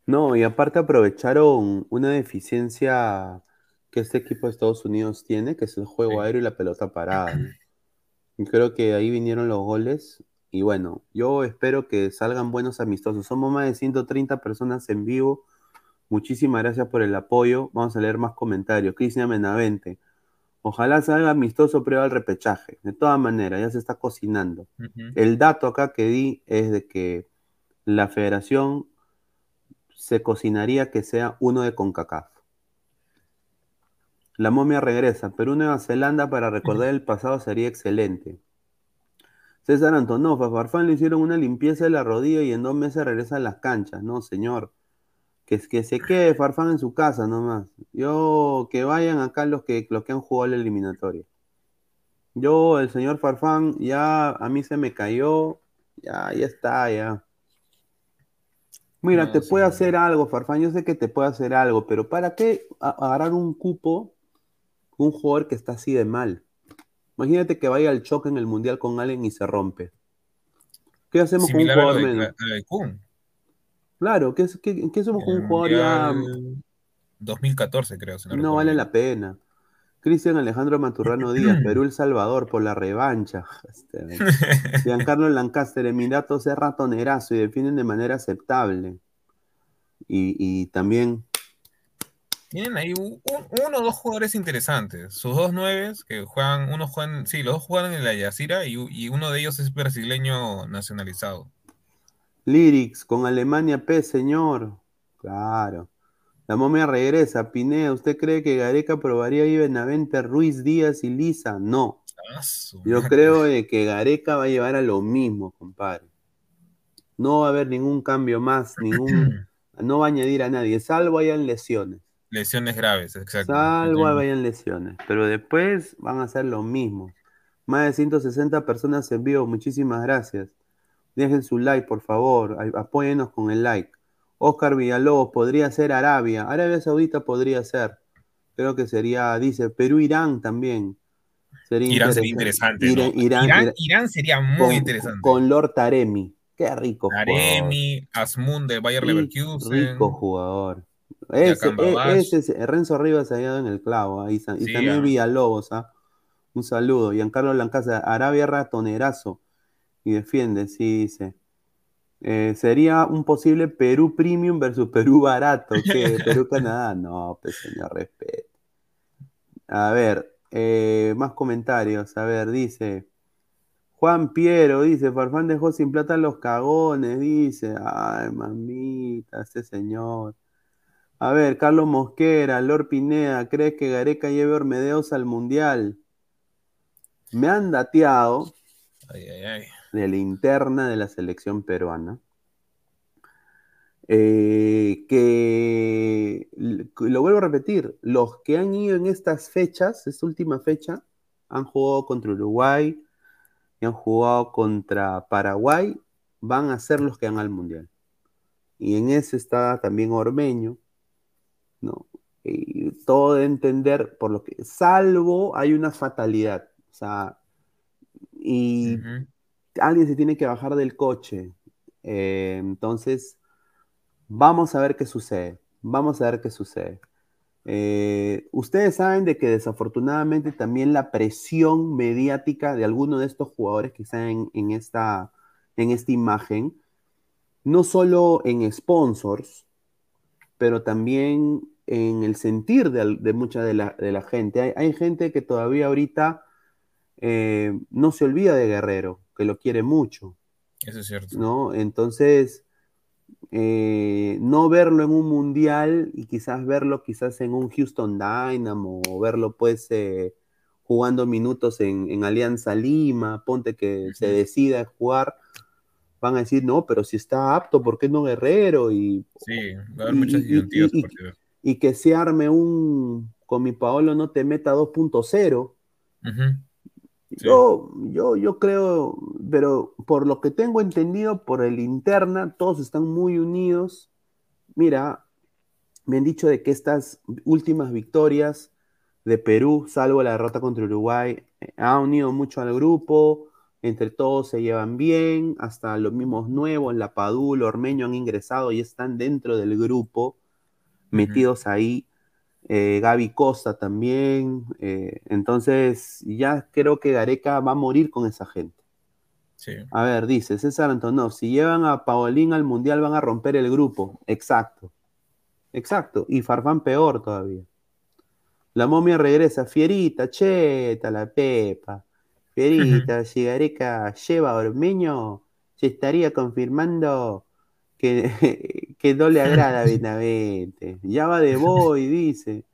No, y aparte aprovecharon una deficiencia que este equipo de Estados Unidos tiene, que es el juego aéreo y la pelota parada. <clears throat> Y creo que ahí vinieron los goles. Y bueno, yo espero que salgan buenos amistosos. Somos más de 130 personas en vivo. Muchísimas gracias por el apoyo. Vamos a leer más comentarios. Cristian Menavente. Ojalá salga amistoso prueba al repechaje. De todas maneras, ya se está cocinando. El dato acá que di es de que la federación se cocinaría que sea uno de CONCACAF. La momia regresa. Perú-Nueva Zelanda para recordar el pasado sería excelente. César Antonov, Farfán le hicieron una limpieza de la rodilla y en dos meses regresa a las canchas. No, señor. Que, que se quede Farfán en su casa nomás. Yo, que vayan acá los que, los que han jugado la eliminatoria. Yo, el señor Farfán, ya a mí se me cayó. Ya, ya está, ya. Mira, No, te sí. puede hacer algo, Farfán. Yo sé que te puede hacer algo, pero ¿para qué agarrar un cupo con un jugador que está así de mal? Imagínate que vaya al choque en el mundial con alguien y se rompe. ¿Qué hacemos Similar con un jugador menos? Claro, ¿qué, es- qué- qué hacemos con un jugador ya? Mundial 2014, creo. si no No vale la pena. Cristian Alejandro Maturrano Díaz, <clears throat> Perú El Salvador por la revancha. <laughs> Este, Giancarlo Lancaster, Emiratos es ratonerazo y defienden de manera aceptable. Y, y también, Tienen ahí un- un- uno o dos jugadores interesantes. Sus dos nueves que juegan, uno juegan, sí, los dos juegan en la Yacira y, y uno de ellos es brasileño nacionalizado. Lyrics con Alemania P, señor. Claro. La momia regresa. Pineda, ¿usted cree que Gareca probaría ahí Benavente, Ruiz, Díaz y Lisa? No. Yo creo que Gareca va a llevar a lo mismo, compadre. No va a haber ningún cambio más, ningún, <clears throat> no va a añadir a nadie, salvo hayan lesiones. Lesiones graves, exacto. Salvo hayan lesiones. Pero después van a hacer lo mismo. Más de 160 personas en vivo, muchísimas gracias. Dejen su like, por favor. Apóyenos con el like. Oscar Villalobos, podría ser Arabia. Arabia Saudita podría ser. Creo que sería, dice, Perú-Irán también. Sería Irán sería interesante. ¿no? Irán, Irán- Irán, Irán- Irán sería muy con, interesante. con Lord Taremi. Qué rico jugador. Aremi, Asmund de Bayer Leverkusen. Rico jugador. Ese, e- Babash. ese es- Renzo Rivas se ha dado en el clavo. y Sí, también ah. Villalobos. ¿ah? Un saludo. Giancarlo Lancaza, Arabia ratonerazo. Y defiende, sí, dice. Eh, sería un posible Perú Premium versus Perú <laughs> barato. ¿Qué? Perú-Canadá. <laughs> No, pues señor, respeto. A ver, eh, más comentarios. A ver, dice. Juan Piero dice, Farfán dejó sin plata los cagones, dice. Ay, mamita, este señor. A ver, Carlos Mosquera, Lord Pineda, ¿crees que Gareca lleve Ormedeos al Mundial? Me han dateado Ay, ay, ay. De la interna de la selección peruana eh, que, lo vuelvo a repetir, los que han ido en estas fechas, esta última fecha, han jugado contra Uruguay han jugado contra Paraguay, van a ser los que van al Mundial. Y en ese está también Ormeño, ¿no? Todo de entender por lo que, salvo hay una fatalidad, o sea, y. alguien se tiene que bajar del coche. Eh, entonces, vamos a ver qué sucede. Vamos a ver qué sucede. Eh, ustedes saben de que desafortunadamente también la presión mediática de algunos de estos jugadores que están en, en esta, en esta imagen, no solo en sponsors, pero también en el sentir de, mucha de la, gente. Hay, hay gente que todavía ahorita eh, no se olvida de Guerrero, que lo quiere mucho, Eso es cierto. ¿no? Entonces, eh, no verlo en un mundial y quizás verlo quizás en un Houston Dynamo o verlo pues eh, jugando minutos en, en Alianza Lima, ponte que se decida a jugar, van a decir, no, pero si está apto, ¿por qué no Guerrero? Y, Sí, va a haber y- muchas y- disyuntivas y- que se arme un, con mi Paolo no te meta 2.0. Ujú. Sí. Yo, yo, yo creo, pero por lo que tengo entendido por el interna, todos están muy unidos. Mira, me han dicho de que estas últimas victorias de Perú, salvo la derrota contra Uruguay, eh, ha unido mucho al grupo, entre todos se llevan bien, hasta los mismos nuevos, la Padul, Ormeño han ingresado y están dentro del grupo, metidos ahí. Eh, Gaby Costa también. eh, entonces, ya creo que Gareca va a morir con esa gente. Sí. A ver, dice César Antonov, si llevan a Paolín al Mundial van a romper el grupo. Exacto. Exacto. Y Farfán peor todavía. La momia regresa. Fierita, cheta, la pepa. Fierita, si Gareca lleva a Ormeño, se estaría confirmando que, <laughs> que no le agrada a Benavente. Ya va de boy, dice.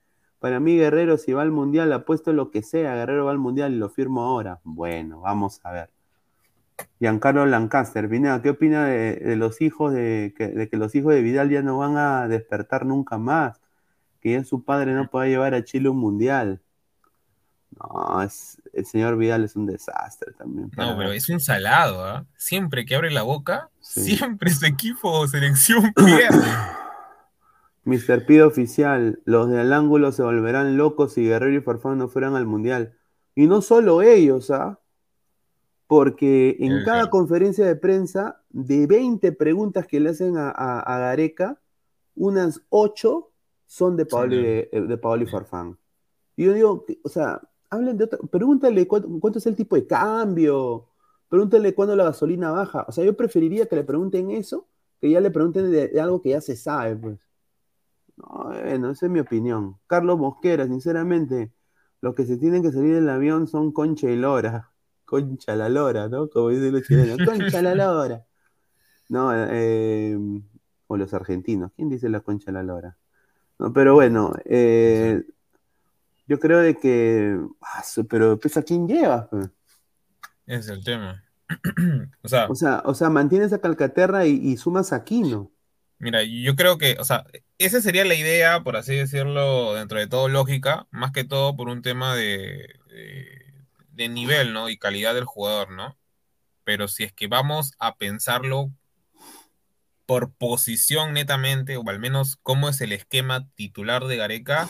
Para mí, Guerrero, si va al Mundial, apuesto lo que sea. Guerrero va al Mundial y lo firmo ahora. Bueno, vamos a ver. Giancarlo Lancaster, Pineda, ¿qué opina de, de los hijos de que, de que los hijos de Vidal ya no van a despertar nunca más? Que ya su padre no pueda llevar a Chile un mundial. No, es, el señor Vidal es un desastre también. No, pero es un salado, ¿ah? Siempre que abre la boca, Sí. siempre su equipo o selección pierde. Mr. Pido oficial, los del ángulo se volverán locos si Guerrero y Farfán no fueran al mundial. Y no solo ellos, ¿ah? Porque en cada conferencia de prensa, de 20 preguntas que le hacen a, a- a Gareca, unas 8 son de Paolo, y, de- de, de Paolo y sí. Farfán. Y yo digo, o sea, hablen de otra, pregúntale cuánto, cuánto es el tipo de cambio, pregúntale cuándo la gasolina baja. O sea, yo preferiría que le pregunten eso, que ya le pregunten de, de algo que ya se sabe, pues. No, bueno, esa es mi opinión. Carlos Mosquera, sinceramente, los que se tienen que salir del avión son Concha y Lora. <laughs> Concha la Lora, ¿no? Como dicen los chilenos. <laughs> Concha la Lora. No, eh, o los argentinos. ¿Quién dice la Concha la Lora? No, pero bueno, eh, yo creo de que. ah, pero pues a quién llevas, pues? Es el tema. <clears throat> o sea, O sea, o sea, mantienes a Calcaterra y, y sumas a Aquino. mira, yo creo que, o sea, esa sería la idea, por así decirlo, dentro de todo lógica, más que todo por un tema de, de, de nivel, ¿no? Y calidad del jugador, ¿no? Pero si es que vamos a pensarlo por posición netamente, o al menos cómo es el esquema titular de Gareca,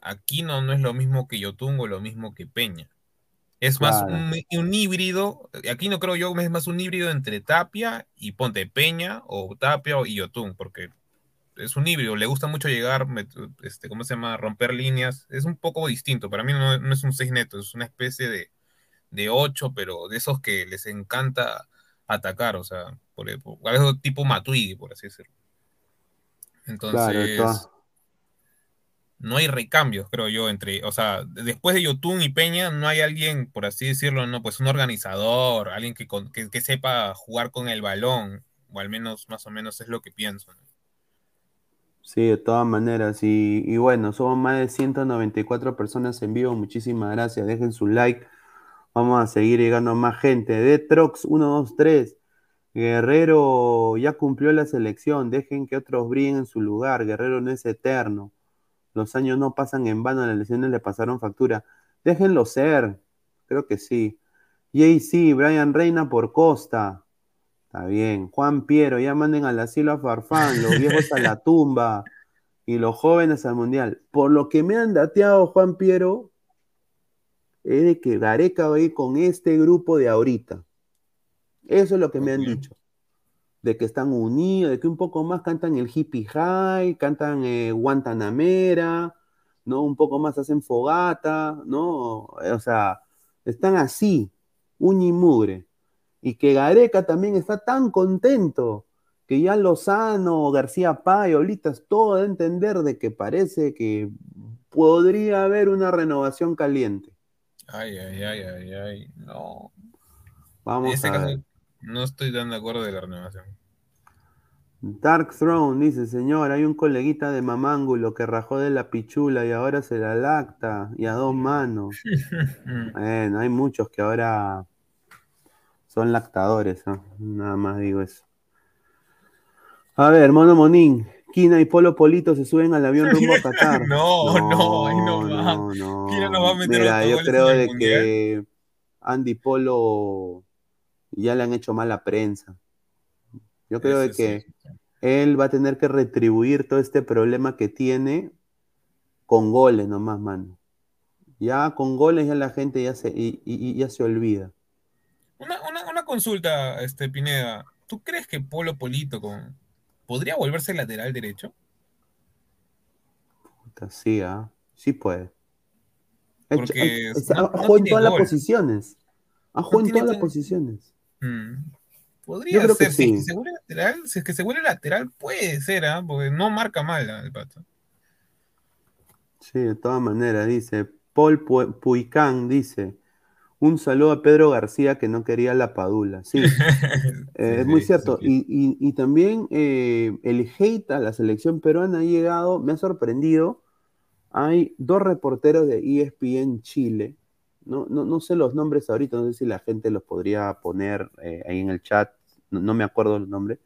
Aquino no es lo mismo que Yotun o lo mismo que Peña. Es más Claro. un, un híbrido, aquí no creo yo, es más un híbrido entre Tapia y Ponte Peña o Tapia y Yotun, porque es un híbrido, le gusta mucho llegar, este, ¿cómo se llama? Romper líneas, es un poco distinto, para mí no, no es un 6 neto, es una especie de, de 8, pero de esos que les encanta atacar, o sea, por, por- algo tipo Matuidi, por así decirlo. Entonces, no hay recambios, creo yo, entre, o sea, después de Yotun y Peña, no hay alguien, por así decirlo, no, pues un organizador, alguien que, con- que, sepa jugar con el balón, o al menos, más o menos es lo que pienso. Sí, de todas maneras. Y, bueno, somos más de 194 personas en vivo. Muchísimas gracias. Dejen su like. Vamos a seguir llegando más gente. Detrox 123. Guerrero ya cumplió la selección. Dejen que otros brillen en su lugar. Guerrero no es eterno. Los años no pasan en vano. Las lesiones le pasaron factura. Déjenlo ser. Creo que sí. JC, Brian Reina por Costa. Está bien. Juan Piero, ya manden al asilo a Farfán, los viejos a la tumba y los jóvenes al mundial. Por lo que me han dateado, Juan Piero, es de que Gareca va a ir con este grupo de ahorita. Eso es lo que me han dicho. De que están unidos, de que un poco más cantan el hippie high, cantan eh, Guantanamera, ¿no? Un poco más hacen fogata, ¿no? O sea, están así, uña y que Gareca también está tan contento que ya Lozano, García Pay, Olitas, todo da a entender de que parece que podría haber una renovación caliente. Ay, ay, ay, ay, ay. No. En Vamos este a caso, ver. no estoy tan de acuerdo de la renovación. Dark Throne dice, señor, hay un coleguita de mamángulo que rajó de la pichula y ahora se la lacta y a dos manos. <laughs> Bueno, hay muchos que ahora son lactadores, ¿no? Nada más digo eso. A ver, Mono Monín, Kina y Polo Polito se suben al avión rumbo a Qatar. <laughs> No, no, ahí no va. no, no. Kina nos va a meter Mira, yo creo de Mundial. que Andy Polo ya le han hecho mala prensa. Yo creo de que sí. Él va a tener que retribuir todo este problema que tiene con goles nomás, mano. Ya con goles ya la gente ya se, y- y- y ya se olvida. Una, una, una consulta, este, Pineda. ¿Tú crees que Polo Polito con... podría volverse lateral derecho? Puta, Sí, ah, sí puede. Porque ha- no- no jugado en todas las posiciones. Ha jugado en tiene todas las posiciones. Mm. Podría ser, si, sí. es que se vuelve lateral, si es que se vuelve lateral, puede ser, ¿ah? Porque no marca mal el pato. Sí, de todas maneras, dice. Paul Pu- Puicán dice. Un saludo a Pedro García que no quería la padula. Sí, <laughs> Eh, es muy sí, cierto. sí. Y, y- y también eh, el hate a la selección peruana ha llegado, me ha sorprendido. Hay dos reporteros de ESPN Chile. No, no, no sé los nombres ahorita, no sé si la gente los podría poner eh, ahí en el chat. No, no me acuerdo los nombres.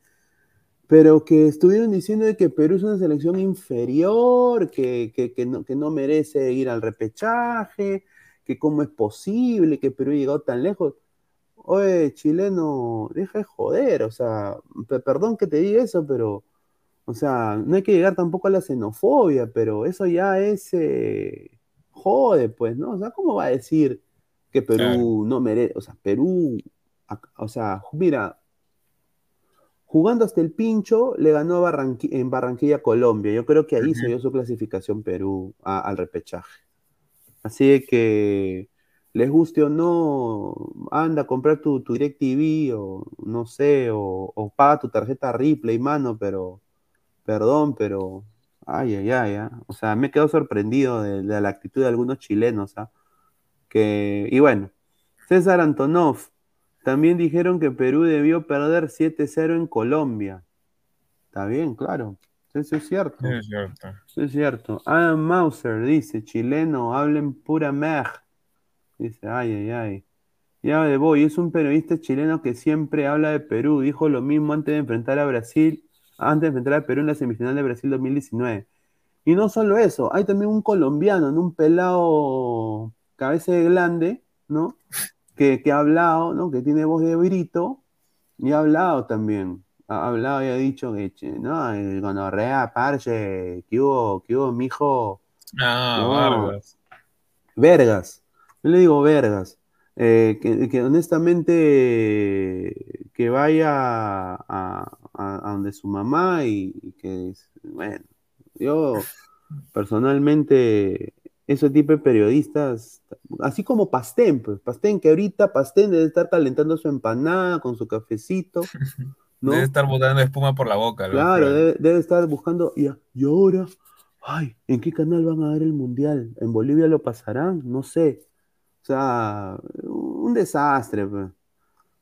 Pero que estuvieron diciendo de que Perú es una selección inferior, que, que- que no, que no merece ir al repechaje, que cómo es posible que Perú ha llegado tan lejos. Oye, chileno, deja de joder, o sea, pe- perdón que te diga eso, pero, o sea, no hay que llegar tampoco a la xenofobia, pero eso ya es, eh, jode, pues, ¿no? O sea, ¿cómo va a decir que Perú Claro. no merece, o sea, Perú, o sea, mira, jugando hasta el pincho, le ganó a Barranqui- en Barranquilla Colombia, yo creo que ahí se Ujú. dio su clasificación Perú a- al repechaje. Así que les guste o no, anda a comprar tu, tu DirecTV o no sé, o, o paga tu tarjeta Ripley, mano, pero perdón, pero ay, ay, ay, ah. O sea, me quedo sorprendido de, de la actitud de algunos chilenos, ¿ah? Que, y bueno, César Antonov, también dijeron que Perú debió perder 7-0 en Colombia. Está bien, claro, eso es cierto. Es cierto. Eso es cierto. Adam Mauser dice, chileno, hablen pura mer. Dice, ay, ay, ay. Ya de voy, es un periodista chileno que siempre habla de Perú. Dijo lo mismo antes de enfrentar a Brasil, antes de enfrentar a Perú en la semifinal de Brasil 2019. Y no solo eso, hay también un colombiano, ¿no? un pelado cabeza de glande, ¿no? Que, que ha hablado, ¿no? Que tiene voz de brito y ha hablado también. Ha hablado y ha dicho que, no, el gonorrea, parche, que hubo, que hubo, mijo, Ah, No. Vargas. Vergas. Yo le digo Vergas. Eh, que, que honestamente que vaya a, a- a donde su mamá y, y que, bueno, yo personalmente, ese tipo de periodistas, así como Pastén, pues, Pastén, que ahorita Pastén debe estar calentando su empanada con su cafecito, <laughs> ¿no? Debe estar botando espuma por la boca. Claro, debe, debe estar buscando. Y, y ahora, ay, ¿en qué canal van a dar el mundial? ¿En Bolivia lo pasarán? No sé. O sea, un desastre, pues.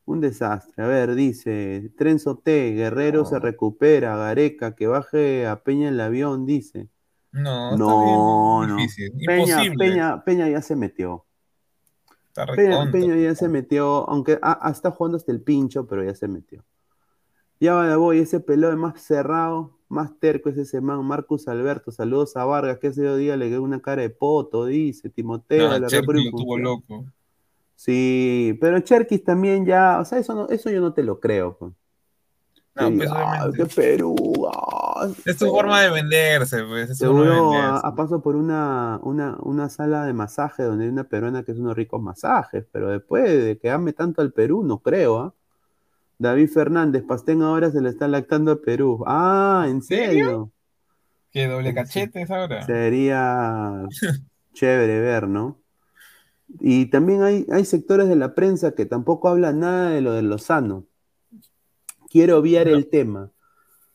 Un desastre. A ver, dice Trenzo T, Guerrero se recupera, Gareca, que baje a Peña en el avión, dice. No, está No, bien no. difícil. Peña, Imposible. Peña, Peña ya se metió. Está Peña, ya se metió, aunque ah, está jugando hasta el pincho, pero ya se metió. Ya va, voy, ese pelado es más cerrado. Más terco es ese man, Marcus Alberto. Saludos a Vargas, que ese día le dio una cara de poto, dice. Timoteo, No, la loco. Sí, pero Cherkis también ya, o sea, eso, no, eso yo no te lo creo. pues. No, Sí, pues ah, obviamente. Perú. ah, Es tu forma de venderse, pues. Es Seguro ha, pasado por una, una, una sala de masaje donde hay una peruana que es unos ricos masajes, pero después de que ame tanto al Perú, no creo, ¿ah? David Fernández, Pastén ahora se le está lactando a Perú. Ah, ¿en serio? ¿Qué doble cachetes ahora? Sería <laughs> chévere ver, ¿no? Y también hay, hay sectores de la prensa que tampoco hablan nada de lo de Lozano. Quiero obviar el tema,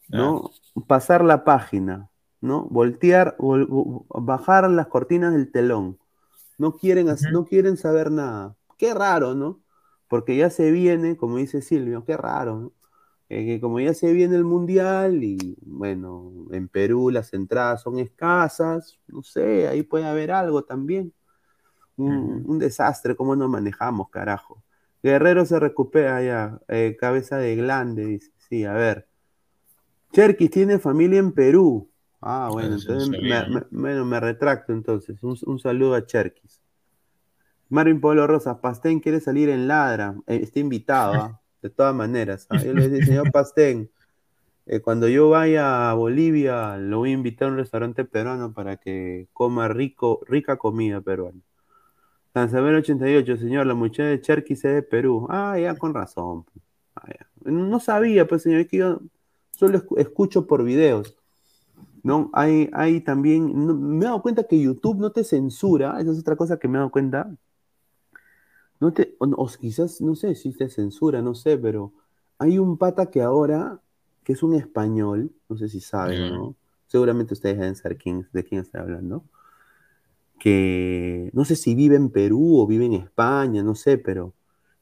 ¿no? Pasar la página, ¿no? Voltear, vol- vo- bajar las cortinas del telón. No quieren, no quieren saber nada. Qué raro, ¿no? Porque ya se viene, como dice Silvio, qué raro, ¿no? Eh, que como ya se viene el mundial y bueno, en Perú las entradas son escasas, no sé, ahí puede haber algo también. Un desastre, cómo nos manejamos, carajo. Guerrero se recupera ya, eh, cabeza de glande, dice. Sí, a ver. Cherkis tiene familia en Perú. Ah, bueno, entonces me, me- bueno, me retracto entonces. Un, un saludo a Cherkis. Marvin Pablo Rosas, Pastén quiere salir en Ladra. Eh, está invitado, ¿ah? <laughs> de todas maneras. ¿ah? Yo le decía, señor Pastén, eh, cuando yo vaya a Bolivia, lo voy a invitar a un restaurante peruano para que coma rico, rica comida peruana. San Samuel 88, señor, la muchacha de Cherkis es de Perú. Ah, ya, con razón. pues. Ah, ya. No sabía, pues, señor, es que yo solo escu- escucho por videos. ¿no? Hay, hay también, no- me he dado cuenta que YouTube no te censura, esa es otra cosa que me he dado cuenta. No te, o, o quizás, no sé si te censura, no sé, pero hay un pata que ahora, que es un español, no sé si saben. ¿no? Seguramente ustedes deben saber quién, de quién estoy hablando. Que no sé si vive en Perú o vive en España, no sé, pero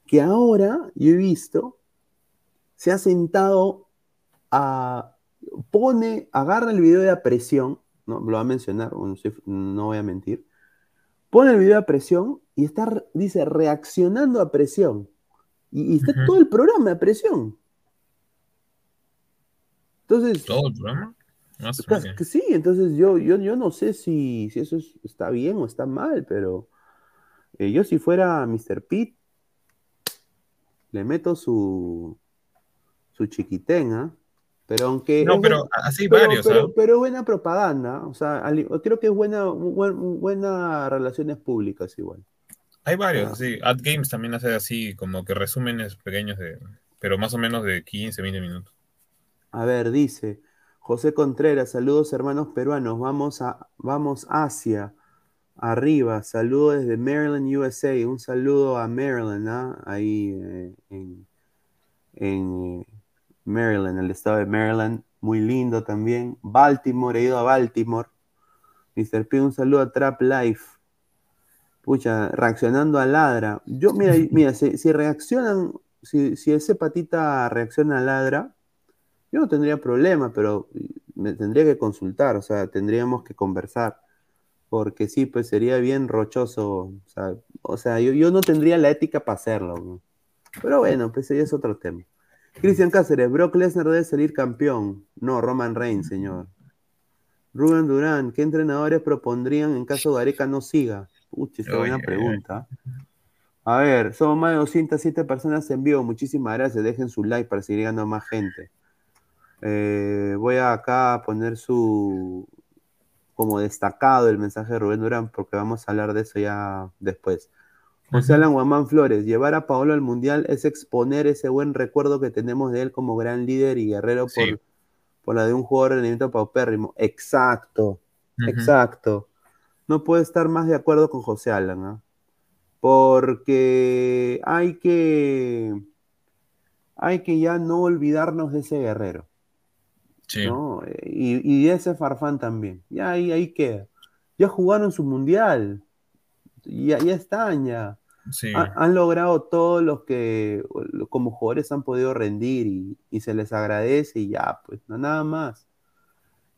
que ahora yo he visto, se ha sentado a, pone, agarra el video de la presión, ¿no? Lo va a mencionar, no, voy a mentir, pone el video de presión y está, dice, reaccionando a presión. Y, y está todo el programa de presión. Entonces, ¿Todo el programa? No que sí, entonces yo, yo, yo no sé si, si eso es- está bien o está mal, pero eh, yo si fuera Mr. Pete, le meto su, su chiquitén, ¿ah? Pero aunque... No, pero buen- así pero, varios, pero, ¿ah? pero buena propaganda, o sea, creo que es buena, buen- buena relaciones públicas igual. Hay varios, Ah. sí. Ad Games también hace así, como que resúmenes pequeños de, pero más o menos de 15, 20 minutos. A ver, dice José Contreras, saludos hermanos peruanos, vamos a vamos hacia arriba, saludos desde Maryland, USA, un saludo a Maryland, ¿ah? ahí eh, en, en, eh, Maryland, el estado de Maryland, muy lindo también. Baltimore, he ido a Baltimore. Mr. P, un saludo a Trap Life. Pucha, reaccionando a Ladra. Yo, mira, <laughs> mira, si, si reaccionan, si, si ese patita reacciona a Ladra, yo no tendría problema, pero me tendría que consultar, o sea, tendríamos que conversar, porque sí, pues sería bien rochoso, o sea, o sea, yo, yo no tendría la ética para hacerlo, ¿no? pero bueno, pues ese es otro tema. Cristian Cáceres, Brock Lesnar debe salir campeón, no, Roman Reigns, señor. Rubén Durán, ¿qué entrenadores propondrían en caso Gareca no siga? Pucha, esa es buena pregunta. A ver, somos más de 207 personas en vivo. Muchísimas gracias. Dejen su like para seguir llegando a más gente. Eh, voy a acá a poner su como destacado el mensaje de Rubén Durán porque vamos a hablar de eso ya después. José Alan Guamán Flores, llevar a Paolo al Mundial es exponer ese buen recuerdo que tenemos de él como gran líder y guerrero por, Sí. por la de un jugador de rendimiento paupérrimo. Exacto, Ujú. exacto. No puedo estar más de acuerdo con José Alan, ¿ah? porque hay que, hay que ya no olvidarnos de ese guerrero. Sí. ¿no? Y, y de ese Farfán también. Ya ahí, ahí queda. Ya jugaron su mundial. Ya, ya están, ya. Sí. Ha- han logrado todos los que como jugadores han podido rendir y, y se les agradece y ya, pues, no, nada más.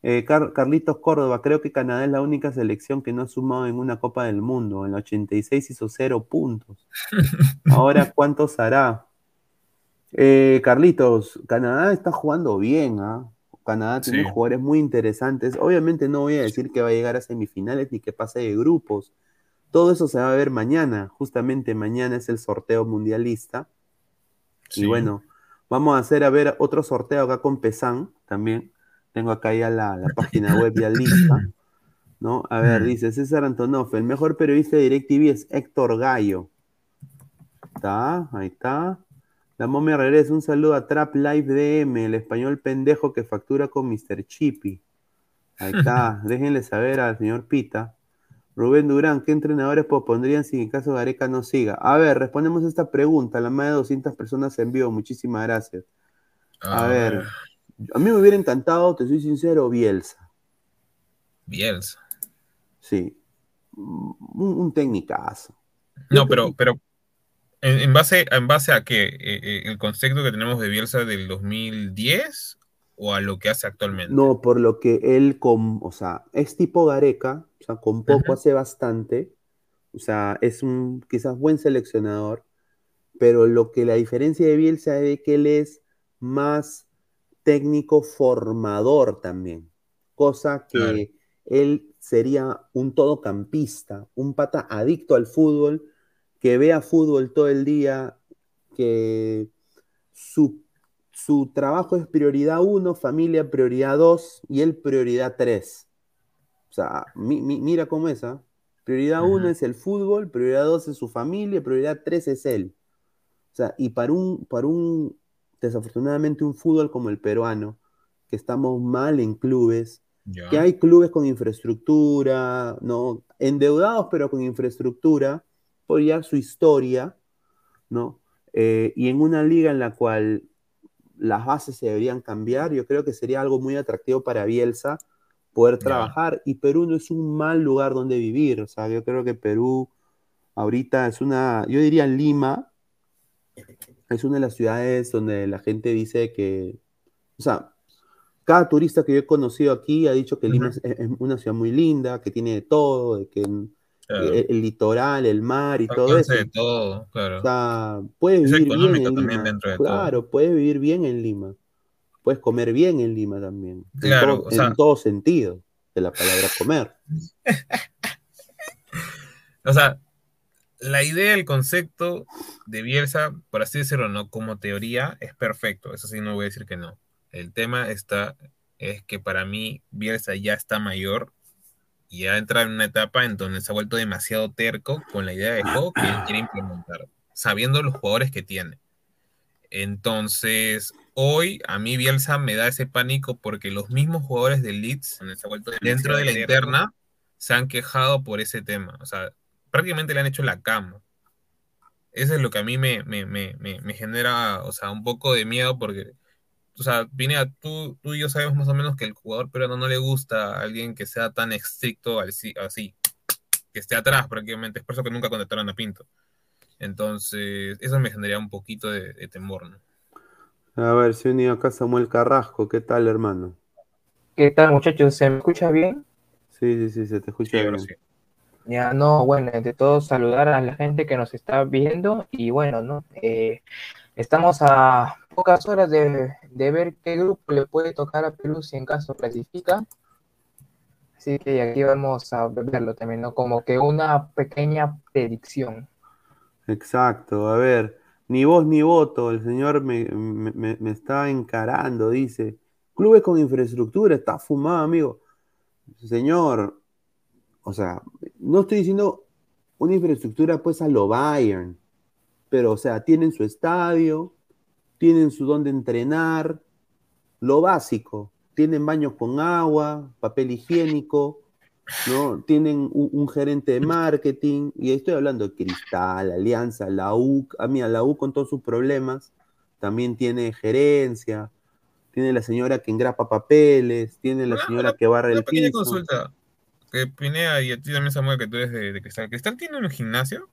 Eh, Car- Carlitos Córdoba, creo que Canadá es la única selección que no ha sumado en una Copa del Mundo. En el 86 hizo cero puntos. <laughs> Ahora, ¿cuántos hará? Eh, Carlitos, Canadá está jugando bien, ¿ah? Canadá tiene Sí. jugadores muy interesantes. Obviamente no voy a decir que va a llegar a semifinales ni que pase de grupos. Todo eso se va a ver mañana. Justamente mañana es el sorteo mundialista. Sí. Y bueno, vamos a hacer a ver otro sorteo acá con Pesan también. Tengo acá ya la, la página web ya lista. ¿no? A ver, dice César Antonov, el mejor periodista de DirecTV es Héctor Gallo. Está, ahí está. La momia regresa, un saludo a Trap Live DM, el español pendejo que factura con Mr. Chippy. Ahí está, <laughs> déjenle saber al señor Pita. Rubén Durán, ¿qué entrenadores propondrían si en caso Gareca no siga? A ver, respondemos esta pregunta, la más de 200 personas en vivo, muchísimas gracias. A ver, a mí me hubiera encantado, te soy sincero, Bielsa. Bielsa. Sí, un, un técnicazo. No, pero, pero ¿en, en base, ¿en base a qué? Eh, eh, ¿El concepto que tenemos de Bielsa del 2010 o a lo que hace actualmente? No, por lo que él, con, o sea, es tipo Gareca, o sea, con poco hace bastante, o sea, es un quizás buen seleccionador, pero lo que la diferencia de Bielsa es que él es más técnico formador también, cosa que Claro. él sería un todocampista, un pata adicto al fútbol, que vea fútbol todo el día, que su, su trabajo es prioridad uno, familia prioridad dos y él prioridad tres. O sea, mi- mi- mira cómo es, ¿ah? Prioridad Ujú. uno es el fútbol, prioridad dos es su familia, prioridad tres es él. O sea, y para un, para un, desafortunadamente, un fútbol como el peruano, que estamos mal en clubes, que hay clubes con infraestructura, ¿no? Endeudados, pero con infraestructura, por ya su historia, ¿no? Eh, y en una liga en la cual las bases se deberían cambiar, yo creo que sería algo muy atractivo para Bielsa poder trabajar. Y Perú no es un mal lugar donde vivir, o sea, yo creo que Perú ahorita es una, yo diría Lima, es una de las ciudades donde la gente dice que, o sea, cada turista que yo he conocido aquí ha dicho que Lima es, es una ciudad muy linda, que tiene de todo, de que Claro. el, el litoral, el mar y Al todo eso. de todo, claro. O sea, puedes Es vivir bien en Lima. dentro de todo. Claro, puedes vivir bien en Lima. Puedes comer bien en Lima también. En Claro, todo- o sea- en todo sentido de la palabra comer. <laughs> O sea, la idea, el concepto de Bielsa, por así decirlo, no como teoría, es perfecto. Eso sí, no voy a decir que no. El tema está, es que para mí Bielsa ya está mayor y ha entrado en una etapa en donde se ha vuelto demasiado terco con la idea de juego que él quiere implementar, sabiendo los jugadores que tiene. Entonces, hoy a mí Bielsa me da ese pánico porque los mismos jugadores del Leeds, donde se ha vuelto dentro de la interna, se han quejado por ese tema. O sea, prácticamente le han hecho la cama. Eso es lo que a mí me, me, me, me, me genera, o sea, un poco de miedo porque, o sea, Pineda, tú, tú y yo sabemos más o menos que el jugador peruano no le gusta a alguien que sea tan estricto al- así, que esté atrás prácticamente. Es por eso que nunca contrataron a Pinto. Entonces, eso me generaría un poquito de, de temor, ¿no? A ver, se ha unido acá Samuel Carrasco. ¿Qué tal, hermano? ¿Qué tal, muchachos? ¿Se me escucha bien? Sí, sí, sí, se te escucha Sí, bien. sí. Ya, no, bueno, ante todo saludar a la gente que nos está viendo y bueno, ¿no? Eh, estamos a pocas horas de, de ver qué grupo le puede tocar a Perú si en caso clasifica. Así que aquí vamos a verlo también, ¿no? Como que una pequeña predicción. Exacto, a ver, ni voz ni voto, el señor me, me- me- está encarando, dice, clubes con infraestructura, está fumado, amigo. Señor, o sea, no estoy diciendo una infraestructura pues a lo Bayern, pero o sea, tienen su estadio, tienen su donde entrenar, lo básico, tienen baños con agua, papel higiénico, ¿no? Tienen un, un gerente de marketing, y estoy hablando de Cristal, Alianza, la U, a mí, la U con todos sus problemas, también tiene gerencia, tiene la señora que engrapa papeles, tiene la señora que barre Una el piso. consulta. Que Pineda y a ti también, Samuel, que tú eres de, de Cristal. ¿Cristal tiene un gimnasio?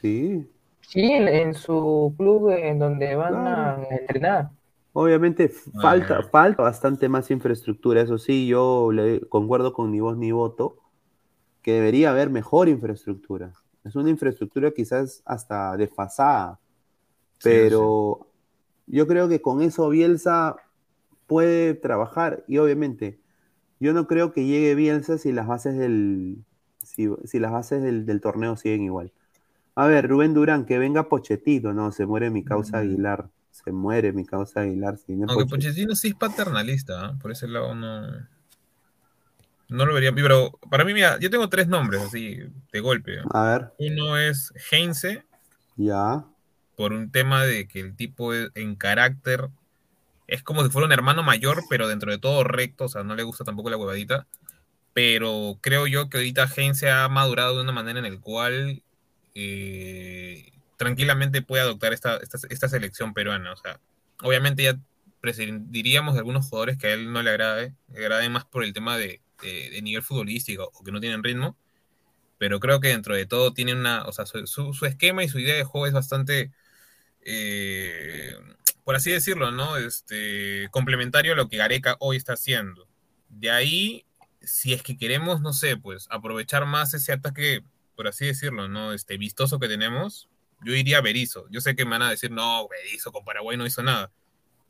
Sí, Sí, en, en su club en donde van Claro. a entrenar. obviamente falta, Ajá. falta bastante más infraestructura, eso sí, yo le concuerdo con ni voz ni voto, que debería haber mejor infraestructura. Es una infraestructura quizás hasta desfasada, Sí, pero yo creo que con eso Bielsa puede trabajar y obviamente yo no creo que llegue Bielsa si las bases del si, si las bases del, del torneo siguen igual. A ver, Rubén Durán, que venga Pochettino, no, se muere mi causa Aguilar, se muere mi causa Aguilar. Si Aunque Poche- Pochettino sí es paternalista, ¿ah? por ese lado no. No lo vería. Pero para mí, mira, yo tengo tres nombres así de golpe. A ver, Uno es Heinze, ya. por un tema de que el tipo en carácter es como si fuera un hermano mayor, pero dentro de todo recto, o sea, no le gusta tampoco la huevadita. Pero creo yo que ahorita Heinze ha madurado de una manera en la cual eh, tranquilamente puede adoptar esta, esta, selección peruana. O sea, obviamente ya prescindiríamos de algunos jugadores que a él no le agrade, le agrade más por el tema de, de- nivel futbolístico o que no tienen ritmo. Pero creo que dentro de todo tiene una, o sea, su, su- su esquema y su idea de juego es bastante, eh, por así decirlo, ¿no? Este, complementario a lo que Gareca hoy está haciendo. De ahí, si es que queremos, no sé, pues aprovechar más ese ataque, por así decirlo, ¿no? Este, vistoso que tenemos, yo iría a Berizzo. Yo sé que me van a decir, no, Berizzo con Paraguay no hizo nada.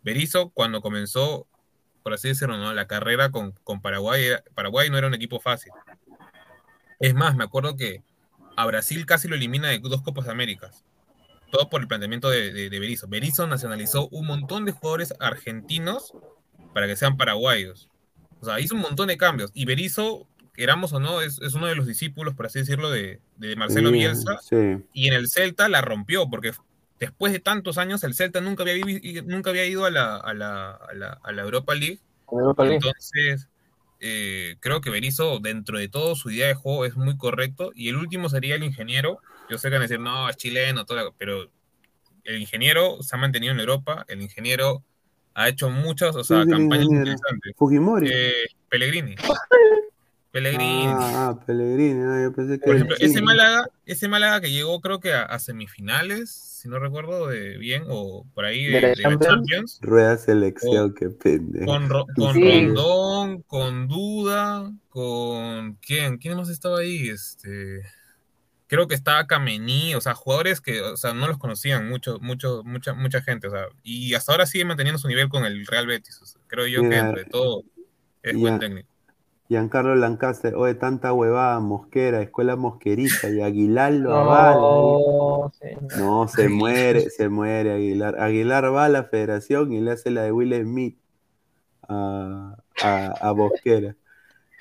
Berizzo, cuando comenzó, por así decirlo, ¿no? La carrera con, con Paraguay, Paraguay no era un equipo fácil. Es más, me acuerdo que a Brasil casi lo elimina de dos Copas de Américas. Todo por el planteamiento de, de, de Berizzo. Berizzo nacionalizó un montón de jugadores argentinos para que sean paraguayos. O sea, hizo un montón de cambios. Y Berizzo, queramos o no, es, es uno de los discípulos, por así decirlo, de, de Marcelo Sí, Bielsa. Sí. Y en el Celta la rompió, porque después de tantos años el Celta nunca había, nunca había ido a la, a, la, a, la, a la Europa League. Europa League. Entonces, eh, creo que Berizzo, dentro de todo, su idea de juego es muy correcto. Y el último sería el ingeniero. Yo sé que van a decir, no, es chileno, todo pero el ingeniero se ha mantenido en Europa. El ingeniero ha hecho muchas, o sea, ¿Quién es el campañas interesantes. Fujimori. Eh, Pellegrini. <laughs> Pellegrini. Ah, ah, Pellegrini, ah, yo pensé que Por ejemplo, ese. Málaga, ese Málaga que llegó creo que a, a semifinales, si no recuerdo de bien, o por ahí de, ¿De la de la Champions? Champions, Rueda selección, qué pendejo. con, Ro- con Sí. Rondón, con Duda, con quién, quién más estaba ahí, este, creo que estaba Kamení, o sea, jugadores que, o sea, no los conocían mucho, mucho, mucha, mucha gente, o sea, y hasta ahora sigue manteniendo su nivel con el Real Betis, o sea, creo yo que Mira, de todo es ya. buen técnico. Giancarlo Lancaster, oye, tanta huevada, Mosquera, escuela mosquerista, y Aguilar lo avala. No, señor. No, se muere, se muere Aguilar. Aguilar va a la federación y le hace la de Will Smith a, a, a Mosquera.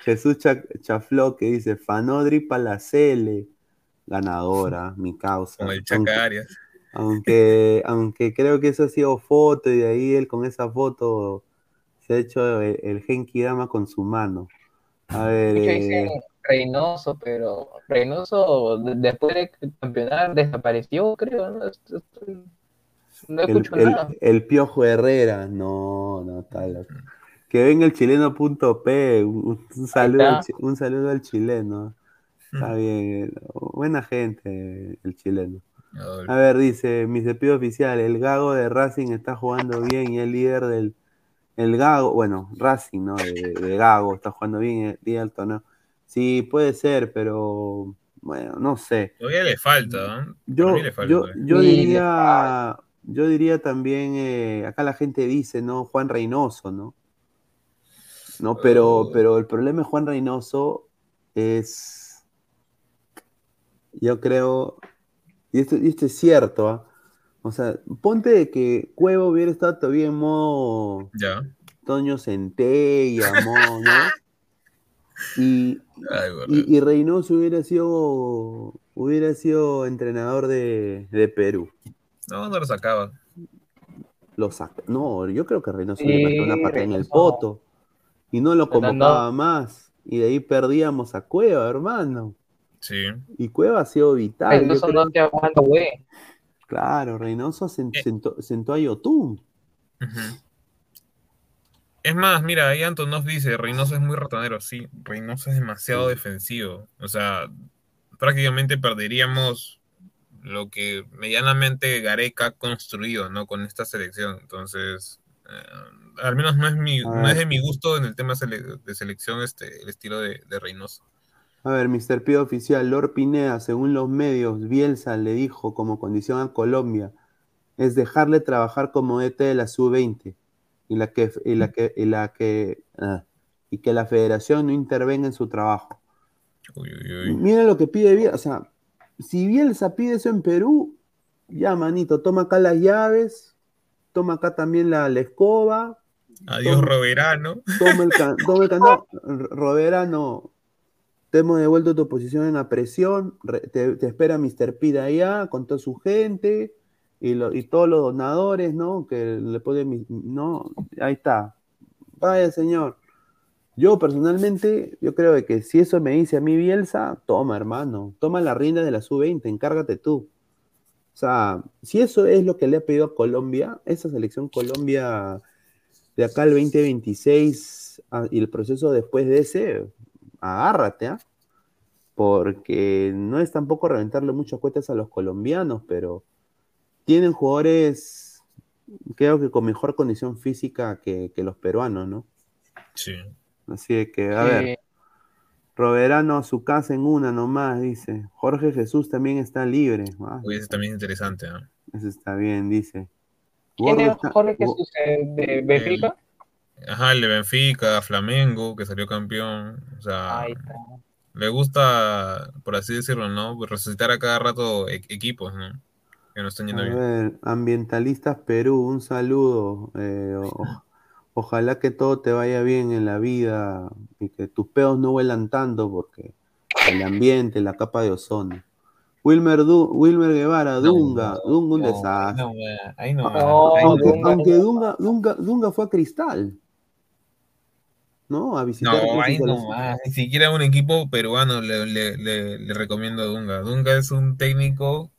Jesús Cha- Chafló que dice, Fanodri Palacele, ganadora, <laughs> mi causa. Con el Aunque- Chaca Arias. Aunque, aunque creo que eso ha sido foto y de ahí él con esa foto se ha hecho el, el Genki Dama con su mano. A ver, Muchos eh, dicen Reynoso, pero Reynoso de- después de campeonar desapareció, creo. No, no el, escucho el- nada. el Piojo Herrera, no, no, está loco. Que venga el chileno.p, un, un saludo al, un saludo al chileno. Está bien, buena gente el chileno. A ver, dice, mi cepillo oficial, el Gago de Racing está jugando bien y el líder del... El Gago, bueno, Racing, ¿no? De, de Gago, está jugando bien, el líder del torneo. Sí, puede ser, pero... Bueno, no sé. Todavía le falta, ¿eh? Yo, le falta yo, yo diría... Yo diría también, eh, acá la gente dice, ¿no? Juan Reynoso, ¿no? No, pero, Oh. pero el problema de Juan Reynoso es... Yo creo... Y esto, y esto es cierto, ¿ah? O sea, ponte de que Cuevo hubiera estado todavía en modo Ya. Toño Centella, modo, ¿no? <laughs> Y, Ay, y, y Reynoso hubiera sido hubiera sido entrenador de, de Perú. No, no lo sacaba. Lo saca. No, yo creo que Reynoso Sí, le metió una patada en el poto y no lo convocaba más. Y de ahí perdíamos a Cueva, hermano. Sí. Y Cueva ha sido vital. Reynoso no te aguanta, güey. Claro, Reynoso sen- Eh. sentó, sentó a Yotun. Es más, mira, ahí Antonov dice, Reynoso es muy ratonero. Sí, Reynoso es demasiado defensivo. O sea, prácticamente perderíamos lo que medianamente Gareca ha construido, ¿no? Con esta selección. Entonces, eh, al menos no es mi, no es de mi gusto en el tema sele- de selección este, el estilo de, de Reynoso. A ver, Mr. Pido Oficial, Lord Pineda, según los medios, Bielsa le dijo como condición a Colombia es dejarle trabajar como ET de la sub-20. y la que y la que y la que ah, y que la federación no intervenga en su trabajo. Uy, uy, uy. Mira lo que pide Bielsa, o sea, si Bielsa pide eso en Perú, ya manito, toma acá las llaves, toma acá también la, la escoba, Adiós, Toma. Roverano. toma el, can- toma el candado, <laughs> Roberano, te hemos devuelto tu posición en la presión, re- te, espera Mr. P de allá con toda su gente y, todos los donadores, ¿no? Que le ponen, no, ahí está. Vaya, señor. Yo personalmente, yo creo que si eso me dice a mí Bielsa, toma, hermano, toma la rienda de la sub-20, encárgate tú. O sea, si eso es lo que le ha pedido a Colombia, esa selección Colombia de acá al 2026 ah, y el proceso después de ese, agárrate, ¿ah? Porque no es tampoco reventarle muchas cuentas a los colombianos, pero tienen jugadores, creo que con mejor condición física que, que los peruanos, ¿no? Sí. Así de que, a Sí. ver, Roberano a su casa en una nomás, dice. Jorge Jesús también está libre. Ah, Uy, ese también es interesante, ¿no? eso está bien, dice. ¿Quién es Jorge Jesús eh, de Benfica? Ajá, el de Benfica, Flamengo, que salió campeón. O sea, Ahí está. le gusta, por así decirlo, ¿no? Resucitar a cada rato e- equipos, ¿no? Que no están A yendo bien. ver, Ambientalistas Perú, un saludo. Eh, o- ojalá que todo te vaya bien en la vida y que tus peos no huelan tanto porque el ambiente, la capa de ozono. Wilmer, Du- Wilmer Guevara, Dunga, Dunga un No, desastre. no, aunque, aunque Dunga, Dunga, Dunga fue a Cristal. ¿No? A visitar. No, ahí no. Ni siquiera un equipo peruano le, le- le- le recomiendo a Dunga. Dunga es un técnico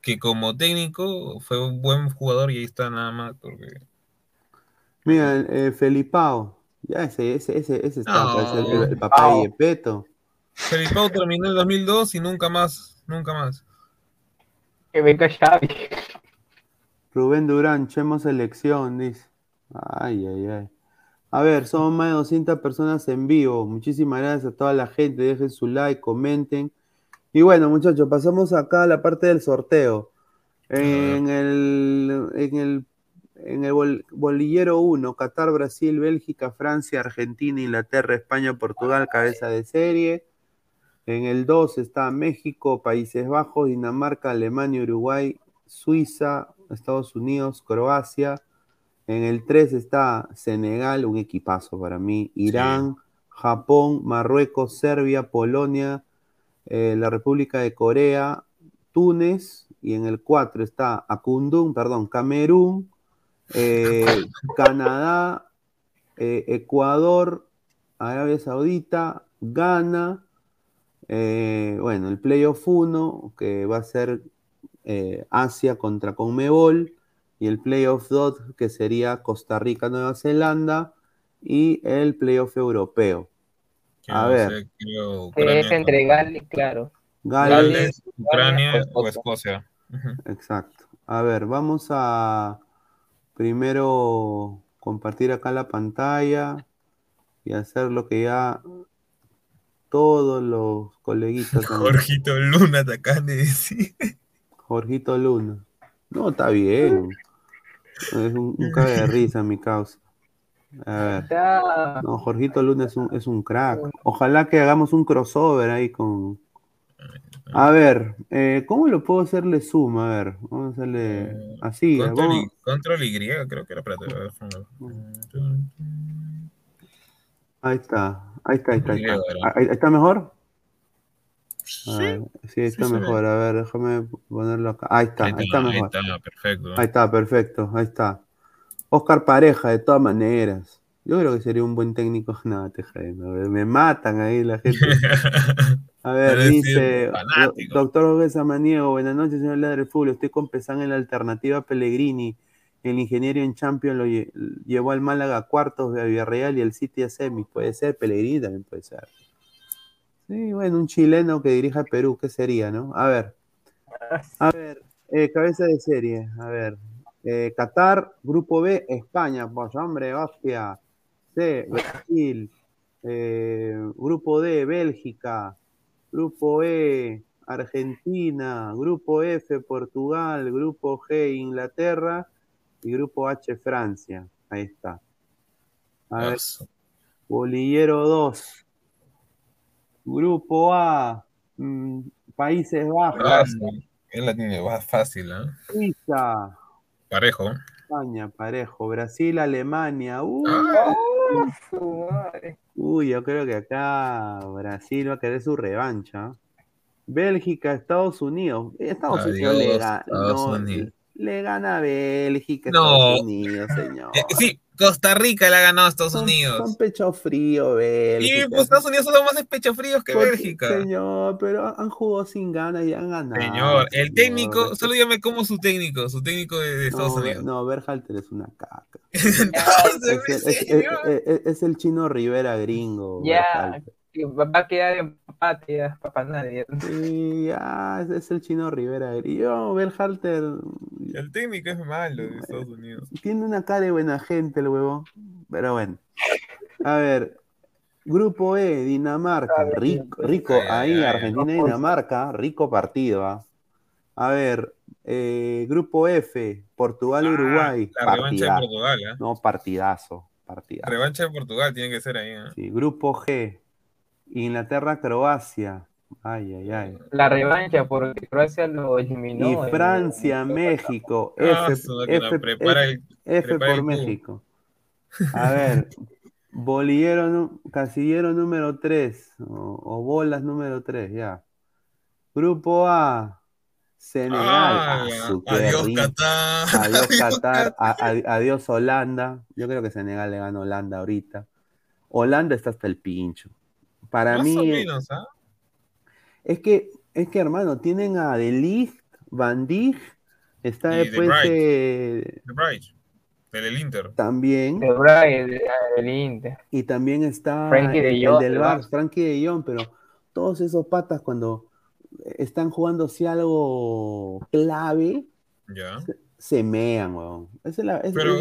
que como técnico fue un buen jugador y ahí está nada más. Porque... Mira, eh, Felipao. Ya ese, ese, ese, ese está, No. el, el- el papá de Yepeto. Felipao terminó en el 2002 y nunca más, nunca más. Que venga Xavi. Rubén Durán, Chemo Selección, dice. Ay, ay, ay. A ver, somos más de 200 personas en vivo. Muchísimas gracias a toda la gente. Dejen su like, comenten. Y bueno, muchachos, pasamos acá a la parte del sorteo. En el, en el, en el bol- bolillero 1, Qatar, Brasil, Bélgica, Francia, Argentina, Inglaterra, España, Portugal, cabeza de serie. En el 2 está México, Países Bajos, Dinamarca, Alemania, Uruguay, Suiza, Estados Unidos, Croacia. En el 3 está Senegal, un equipazo para mí, Irán, Japón, Marruecos, Serbia, Polonia, eh, la República de Corea, Túnez, y en el 4 está Akundun, perdón, Camerún, eh, <laughs> Canadá, eh, Ecuador, Arabia Saudita, Ghana, bueno, el Playoff 1, que va a ser Asia contra Conmebol, y el Playoff 2, que sería Costa Rica, Nueva Zelanda, y el Playoff Europeo. Que A no ver. sé, creo, Que Ucrania es entre Gales, claro. Gales, Gales, Ucrania Ucrania o o Escocia. Exacto. A ver, vamos a primero compartir acá la pantalla y hacer lo que ya todos los coleguitas <laughs> han- Jorgito Luna te acaban de decir. Jorgito Luna. No, está bien. Es un, un cague de risa mi causa. A ver. Está. No, Jorgito Luna es un, es un crack. Ojalá que hagamos un crossover ahí con. A ver, eh, ¿cómo lo puedo hacerle zoom? A ver, vamos a hacerle así. Control, vamos- y, control Y, creo que era para. Ahí está, ahí está, ahí está. Ahí está, ahí está mejor? A Sí, está mejor. A ver, déjame ponerlo acá. Ahí está, ahí ahí está está, ahí mejor. está, perfecto. Ahí está, perfecto, ahí está. Oscar Pareja, de todas maneras. Yo creo que sería un buen técnico. <laughs> No, te me me matan ahí la gente. <laughs> A ver, Pero dice doctor Jorge Samaniego, buenas noches, señor Ladre del Fútbol. Estoy con Pesán en la alternativa Pellegrini. El ingeniero en Champions lo lle- llevó al Málaga a cuartos de Villarreal y el City a semis. Puede ser, Pellegrini también puede ser. Sí, bueno, un chileno que dirija Perú, ¿qué sería, no? A ver. A <laughs> ver, eh, cabeza de serie. A ver. Eh, Qatar, Grupo B, España. Pues hombre, hostia. C, Brasil. Eh, grupo D, Bélgica. Grupo E, Argentina. Grupo F, Portugal. Grupo G, Inglaterra. Y Grupo H, Francia. Ahí está. A ver. Bolillero 2. Grupo A. mm, Países Bajos. Él la tiene más fácil, ¿ah? Suiza. Parejo. España, parejo. Brasil, Alemania. Uy, Ah, uy, yo creo que acá Brasil va a querer su revancha. Bélgica, Estados Unidos. Estados Unidos le. Estados Unidos. Le gana a Bélgica, No. Estados Unidos, señor. Eh, sí, Costa Rica le ha ganado a Estados Son- Unidos. Son pecho frío, Y Bélgica. pues Estados Unidos son más de pecho fríos que Porque- Bélgica. Señor, pero han jugado sin ganas y han ganado. Señor, el señor. técnico, solo dígame cómo su técnico, su técnico de, de Estados no, Unidos. No, Berhalter es una caca. <laughs> Entonces, Es el, ¿en es- es- es- es- es el chino Rivera gringo. Ya. Va a quedar empate ya, para nadie. Sí, ya, es, el chino Rivera gringo. Berhalter El técnico es malo de Estados Unidos. tiene una cara de buena gente el huevo. Pero bueno. A ver. Grupo E, Dinamarca. Rico, rico ahí. Argentina y Dinamarca. Rico partido. ¿ah? A ver. eh, grupo F, Portugal, Ah, Uruguay. La revancha de Portugal, ¿eh? No, partidazo. Partidazo. Revancha de Portugal tiene que ser ahí, ¿eh? Sí, grupo G. Inglaterra, Croacia. Ay, ay, ay. La revancha, porque Croacia lo eliminó. Y Francia, México. F, Ah, máquina, F- prepara F- el- F prepara por el. México. A ver, <laughs> bolillero, casillero número 3 o, o bolas número 3, ya. Grupo A, Senegal. Ah, Ah, <laughs> adiós. Qatar. Adiós Qatar, adiós Holanda. Yo creo que Senegal le gana a Holanda ahorita. Holanda está hasta el pincho. Para Más mí, o menos, ¿ah? es que, es que hermano, tienen a De Ligt, Van Dijk, está Y De después eh, Bright, del Inter. también, De de- del Inter. y también está Frankie de el, Jong, del del Barça. Frankie de Jong, pero todos esos patas cuando están jugando si algo clave, Ya. se mean, weón. Esa es la, es, Pero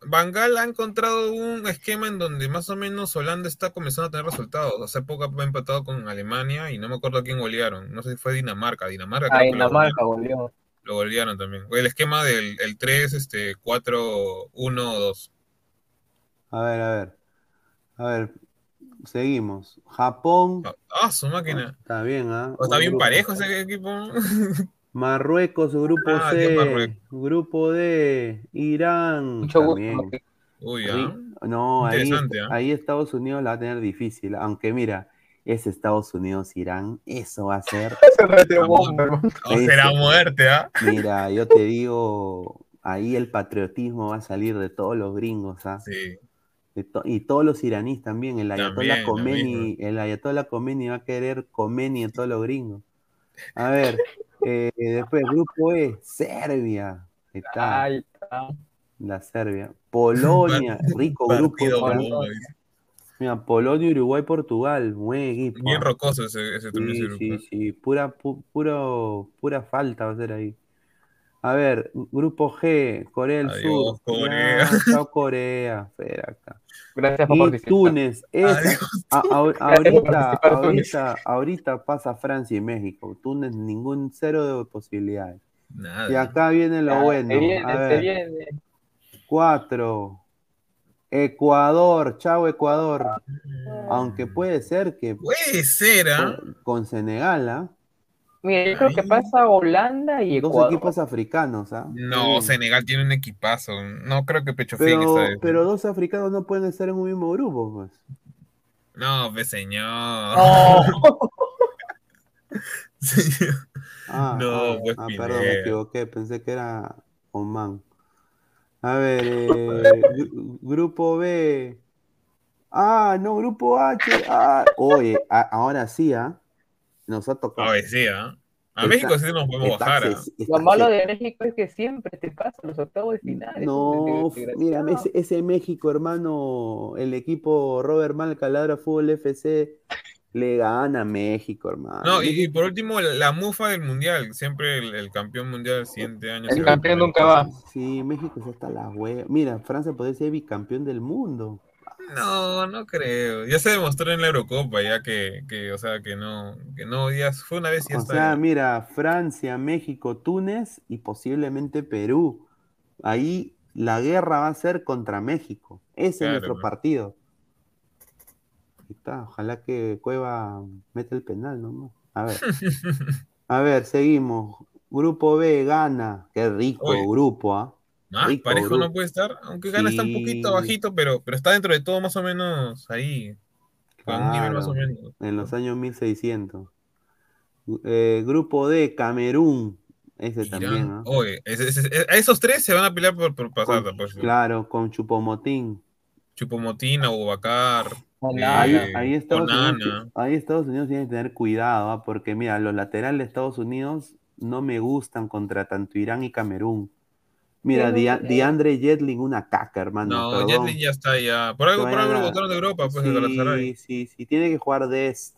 Gaal ha encontrado un esquema en donde más o menos Holanda está comenzando a tener resultados. Hace poco ha empatado con Alemania y no me acuerdo a quién golearon. No sé si fue Dinamarca. Dinamarca A creo que lo Dinamarca goleó. Lo golearon también. El esquema del el 3, este, 4, 1, 2. A ver, a ver. A ver, seguimos. Japón, Ah, su máquina. está bien, ¿ah? Oh, Está bien grupo. parejo ese equipo. <laughs> Marruecos, grupo Ah, C, Marruecos. grupo D, Irán. Mucho gusto. Uy, ah. No, ahí, ¿ah? ahí Estados Unidos la va a tener difícil, aunque mira, es Estados Unidos-Irán, eso va a ser. <laughs> O será muerte, ¿ah? mira, yo te digo, ahí el patriotismo va a salir de todos los gringos, ¿ah? Sí. To- y todos los iraníes también, el Ayatollah Khomeini, el Ayatollah Khomeini va a querer Khomeini a todos los gringos. A ver, eh, después grupo E, Serbia, está. Ahí está. La Serbia. Polonia, rico grupo. Mira, Polonia, Uruguay, Portugal. Buen equipo. Bien ah. rocoso ese, ese Sí, ese grupo. sí, sí. Pura, pu- puro, pura falta va a ser ahí. A ver, grupo G, Corea del Adiós, Sur. Corea. Ya, chao, <laughs> Corea. Espera acá. Gracias por Y participar. Túnez. Esa- Adiós. a- a- por ahorita, ahorita, ahorita pasa Francia y México. Túnez, ningún cero de posibilidades. Nada. Y acá viene lo Ya, bueno. Se viene, A se ver. viene. Cuatro. Ecuador, chao Ecuador. Aunque puede ser que Puede ser, ¿ah? con, con Senegal, ¿ah? Mira, yo creo que pasa Holanda y Dos Ecuador. equipos africanos, ¿ah? No, Sí. Senegal tiene un equipazo. No creo que Pecho Pero, pero dos africanos no pueden estar en un mismo grupo, pues. No, pues señor. No. <laughs> Señor. Ah, No, ah, pues, ah, Pineda. perdón, me equivoqué, pensé que era Oman. A ver, eh, <laughs> gru- grupo B. Ah, no, grupo H. Ah, oye, a- ahora sí, ¿ah? Nos ha tocado. A ver, sí, ¿ah? A Está- México sí nos podemos está bajar. ¿ah? está Lo malo de México es que siempre te pasa los octavos de final. No, es mira, ese, ese México, hermano, el equipo Robert Malca, Ladra Fútbol FC, le gana a México, hermano. No, y, y por último, la, la mufa del mundial. Siempre el, el campeón mundial el siguiente año. El campeón nunca va. Sí, México está hasta las huevas. Mira, Francia podría ser bicampeón del mundo. No, no creo. Ya se demostró en la Eurocopa, ya que, que o sea, que no, que no, ya fue una vez y ya O está. sea, mira, Francia, México, Túnez y posiblemente Perú. Ahí la guerra va a ser contra México. Ese Claro, es nuestro partido. Ahí está, ojalá que Cueva meta el penal, ¿no? A ver. <laughs> A ver, seguimos. Grupo B gana. Qué rico grupo, ¿ah? Más Rico parejo no puede estar, aunque gana está un poquito bajito, pero, pero está dentro de todo más o menos ahí. A un nivel más o Claro, menos. En los años 1600. Eh, grupo D, Camerún. Ese Irán. también, ¿ah? Oye, ese- ese- ese- a esos tres se van a pelear por, por pasar. Con- pues. claro, con Chupomotín. Chupomotín, Abubakar, Onana. Ahí, eh, ahí Estados Unidos, ahí Estados Unidos tiene que tener cuidado, ¿ah? porque mira, los laterales de Estados Unidos no me gustan contra tanto Irán y Camerún. Mira, DeAndre Jetling, una caca, hermano. No, perdón. Jetlin ya está ya. Por algo, por algo lo botaron de Europa, pues de Galatasaray. Sí, sí, sí, tiene que jugar Dest.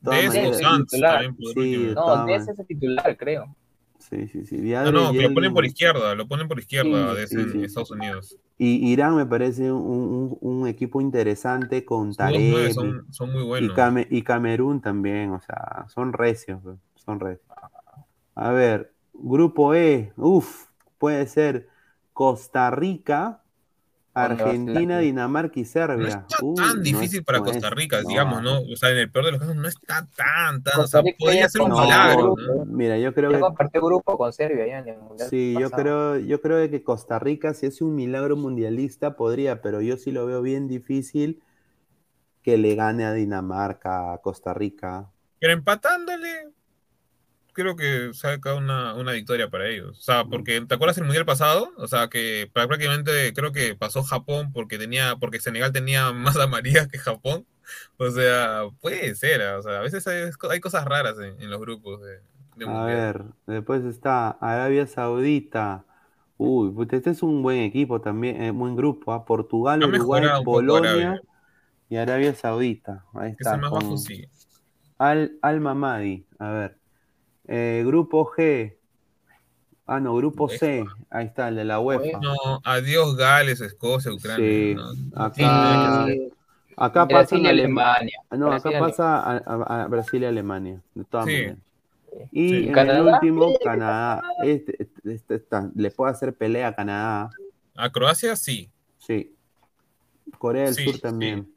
De De. Dest, Sanz también por Sí, de No, de ese es el titular, creo. Sí, sí, sí. No, DeAndre no, que lo ponen por izquierda, lo ponen por izquierda Sí, de sí, sí. Estados Unidos. Y Irán me parece un, un- un equipo interesante con Taremi. son, son muy Y, buenos. Came- y Camerún también, o sea, son recios, pues, son recios. A ver, grupo E, uff, puede ser Costa Rica, Argentina. Dinamarca y No Serbia. está Uy, tan no difícil para no Costa Rica, no, digamos, ¿no? O sea, en el peor de los casos no está tan, tan. O sea, podría ser un no, milagro, ¿no? Mira, yo creo que compartió grupo con Serbia ya en el mundial. sí, yo creo, yo creo que Costa Rica, si es un milagro mundialista, podría, pero yo sí lo veo bien difícil que le gane a Dinamarca, a Costa Rica. Pero empatándole, creo que saca una, una victoria para ellos. O sea, porque ¿te acuerdas el mundial pasado? O sea, que prá- prácticamente creo que pasó Japón porque tenía, porque Senegal tenía <laughs> más amarillas que Japón. O sea, puede ser, o sea, a veces hay, hay cosas raras en, en los grupos de, de A ver, después está Arabia Saudita. Uy, puta, este es un buen equipo también, eh, buen grupo, ¿ah? Portugal, Uruguay, Polonia Arabia. y Arabia Saudita. Ahí Que es está, el más bajo, sí. Al, Al Mamadi. A ver, Eh, grupo G. Ah, no, grupo C. Ahí está, el de la UEFA. Adiós Gales, Escocia, Ucrania. Sí, no, acá- hacer. Acá Brasil pasan y Ale- Alemania. No, Brasil acá pasa a, a- a Brasil y Alemania, de todas Sí. maneras. Y Sí. en el último, Canadá. Este, este- este está- le puede hacer pelea a Canadá. A Croacia sí. Sí. Corea del Sí, Sur sí. también.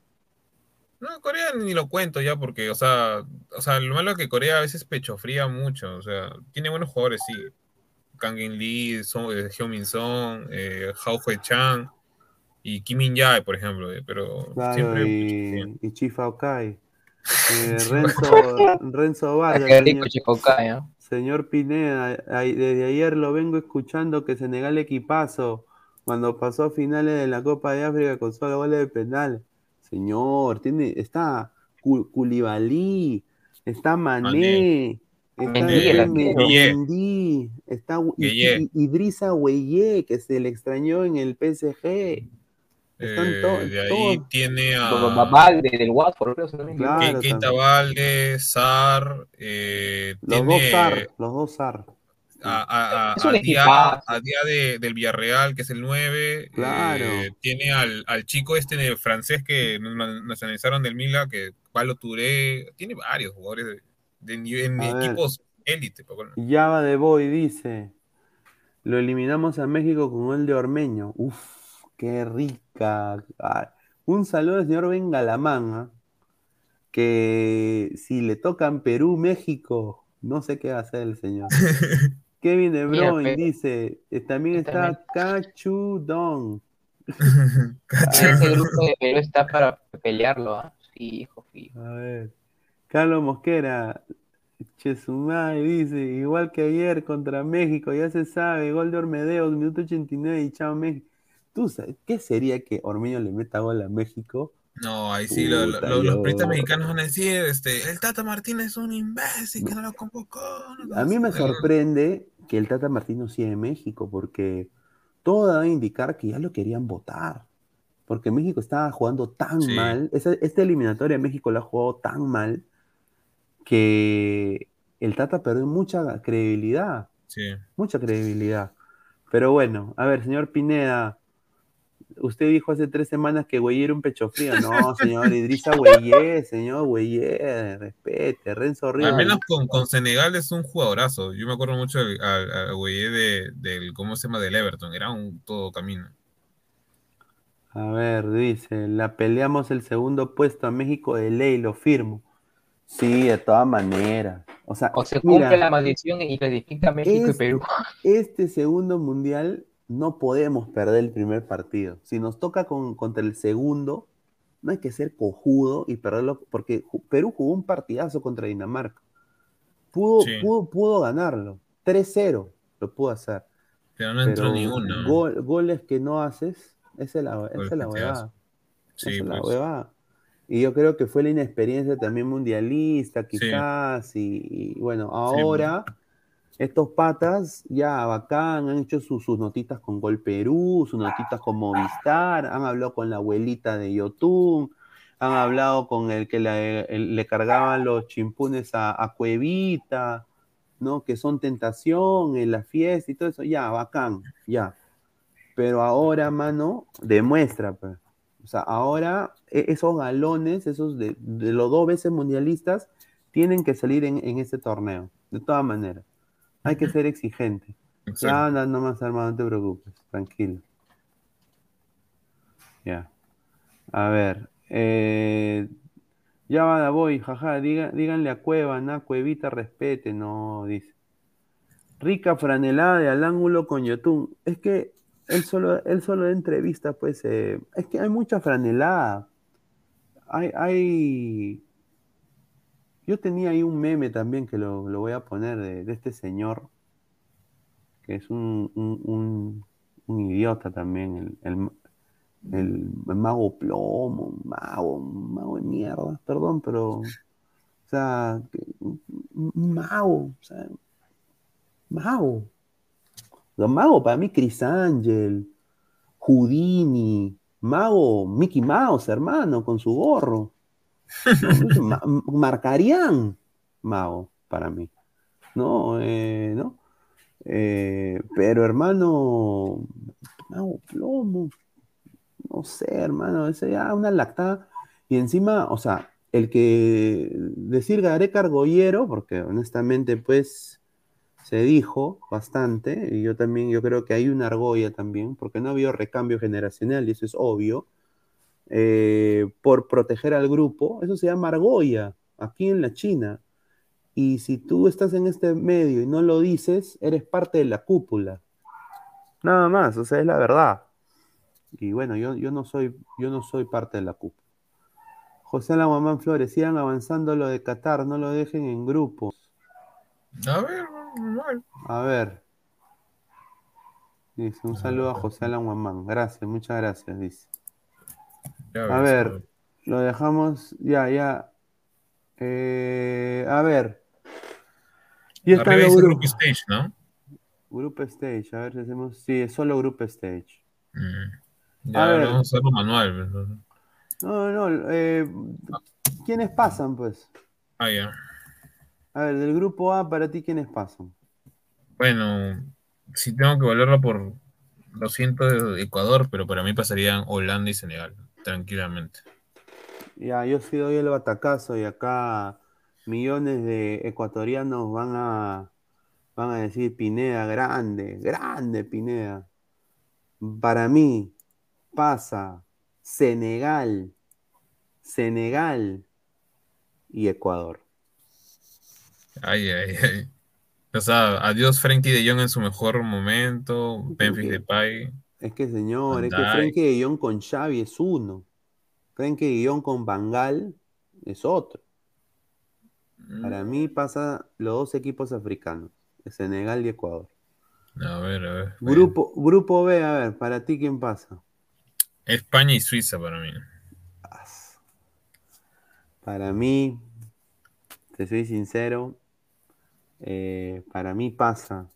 No, Corea ni lo cuento ya porque, o sea, o sea, lo malo es que Corea a veces pecho fría mucho, o sea, tiene buenos jugadores, sí. Kang In Lee, Son, eh, Heung-min Son, eh, Hao Hue Chang y Kim Min Jae, por ejemplo, eh, pero Claro, siempre y, y Chifa Okai. <laughs> Eh, Renzo, Renzo Vargas, Qué rico señor, Chicoca, ¿eh? señor Pineda, desde ayer lo vengo escuchando que Senegal equipazo cuando pasó a finales de la Copa de África con solo goles de penal. Señor, tiene, está Cu- Koulibaly, está Mané, está Mendy, está I- Gueye. I- Idrissa Gueye, que se le extrañó en el PSG. Están eh, de ahí todos. tiene a Valde del Watford. Claro. También. Valde, Sar, eh, Los tiene dos SAR, los dos SAR. A, a, a, Es un a Dia, equipazo. a Dia de- del Villarreal, que es el 9. Claro. eh, tiene al, al chico este de francés que na- nacionalizaron del Mila, que Palo Touré. Tiene varios jugadores de, en A ver. equipos élite. pues. Java de Boy dice: Lo eliminamos a México con gol de Ormeño. Uf, qué rica. Ay, Un saludo al señor Ben Galamán, ¿ah? que si le tocan Perú, México, no sé qué va a hacer el señor. <laughs> Kevin De Bruyne dice: eh, También Está Cachudón. <laughs> Ese grupo de Perú está para pelearlo, ¿ah? Fijo, fijo. A ver. Carlos Mosquera, Chesumay dice, igual que ayer contra México, ya se sabe, gol de Ormedeos, minuto 89 y chao México. ¿Tú sabes qué sería que Ormeño le meta gol a México? No, ahí sí, lo- lo- los periodistas mexicanos van a decir: este, el Tata Martínez es un imbécil que no lo convocó. no A mí me sé". sorprende que el Tata Martino siga en México, porque todo da a indicar que ya lo querían votar. Porque México estaba jugando tan Sí. mal, esa- esta eliminatoria México la ha jugado tan mal que el Tata perdió mucha credibilidad. Sí. mucha credibilidad. Pero bueno, a ver, señor Pineda, usted dijo hace tres semanas que Güey era un pecho frío. <laughs> No, señor Idrissa Güeyé, señor Güeyé, respete, Renzo Ríos. Al menos con, con Senegal es un jugadorazo. Yo me acuerdo mucho al, al, al Güeyé de, del, ¿cómo se llama? Del Everton. Era un todo camino. A ver, dice, la peleamos el segundo puesto a México de ley, lo firmo. Sí, de todas maneras. O sea, O se mira, cumple la maldición y clasifica México y Perú. este segundo mundial no podemos perder el primer partido. Si nos toca con, contra el segundo, no hay que ser cojudo y perderlo, porque Perú jugó un partidazo contra Dinamarca. Pudo, Sí. pudo, pudo ganarlo. 3-0 lo pudo hacer. Pero no entró Pero ninguno. gol- goles que no haces, esa es la, esa la huevada. Sí, Esa es la pues. huevada. Y yo creo que fue la inexperiencia también mundialista, quizás. Y, y bueno, ahora estos patas ya bacán, han hecho sus, notitas con Gol Perú, sus notitas con Movistar, han hablado con la abuelita de Yotun, han hablado con el que le, cargaban los chimpunes a, Cuevita, ¿no? Que son tentación en la fiesta y todo eso. Ya, bacán, ya. Pero ahora, mano, demuestra. O sea, ahora e- esos galones, esos de, los dos veces mundialistas, tienen que salir en, en ese torneo, de todas maneras. Hay que ser exigente. Exacto. Ya anda nomás, hermano, no te preocupes, tranquilo. Ya. A ver. eh, ya va, voy, jaja, diga- díganle a Cueva, na, Cuevita, respete, no, dice. Rica franelada de al ángulo con Yotun. Es que él solo, él solo da entrevistas, pues, eh, es que hay mucha franelada. Hay, hay... Yo tenía ahí un meme también que lo, lo voy a poner de, de este señor, que es un, un- idiota también, el, el- mago plomo, un mago, un mago de mierda, perdón, pero, o sea, un, mago, o sea, mago. Los magos para mí, Chris Angel, Houdini, mago Mickey Mouse, hermano, con su gorro. <laughs> Ma- Marcarían, mago, para mí. ¿No? Eh, ¿no? Eh, pero hermano, mago plomo, no sé, hermano, ese ya una lactada. Y encima, o sea, el que decir Gareca Argollero, porque honestamente, pues, se dijo bastante, y yo también, yo creo que hay una argolla también, porque no ha habido recambio generacional, y eso es obvio, eh, por proteger al grupo, eso se llama argolla, aquí en la China. Y si tú estás en este medio y no lo dices, eres parte de la cúpula. Nada más, o sea, es la verdad. Y bueno, yo, yo, no, soy, yo no soy parte de la cúpula. José Laguamán Flores, sigan avanzando lo de Qatar, no lo dejen en grupos. A ver. A ver. Dice, un saludo a José Alan Guamán. Gracias, muchas gracias, dice. Ya A ves, ver, lo dejamos, ya, ya. Eh, a ver. Y están Arriba grupos. Group Stage, ¿no? Group Stage, a ver si hacemos. Sí, es solo Group Stage. Mm. A Ya, ver. vamos a hacerlo manual. No, no, eh, ¿quiénes pasan, pues? Ah, ya. A ver, del grupo A, para ti, ¿quiénes pasan? Bueno, si tengo que volverlo por. Lo siento, de Ecuador, pero para mí pasarían Holanda y Senegal, tranquilamente. Ya, yo sí doy el batacazo y acá millones de ecuatorianos van a, van a decir Pineda, grande, grande Pineda. Para mí pasa Senegal, Senegal y Ecuador. Ay, ay, ay. O sea, adiós Frankie de Jong en su mejor momento, Memphis. Depay. Es que señor, Van es que. Frenkie de Jong con Xavi es uno. Frenkie de Jong con Bangal es otro. Para mí pasa los dos equipos africanos, Senegal y Ecuador. A ver, a ver. Grupo, grupo B, a ver, para ti quién pasa. España y Suiza para mí. Para mí, te soy sincero, eh, para mí pasa,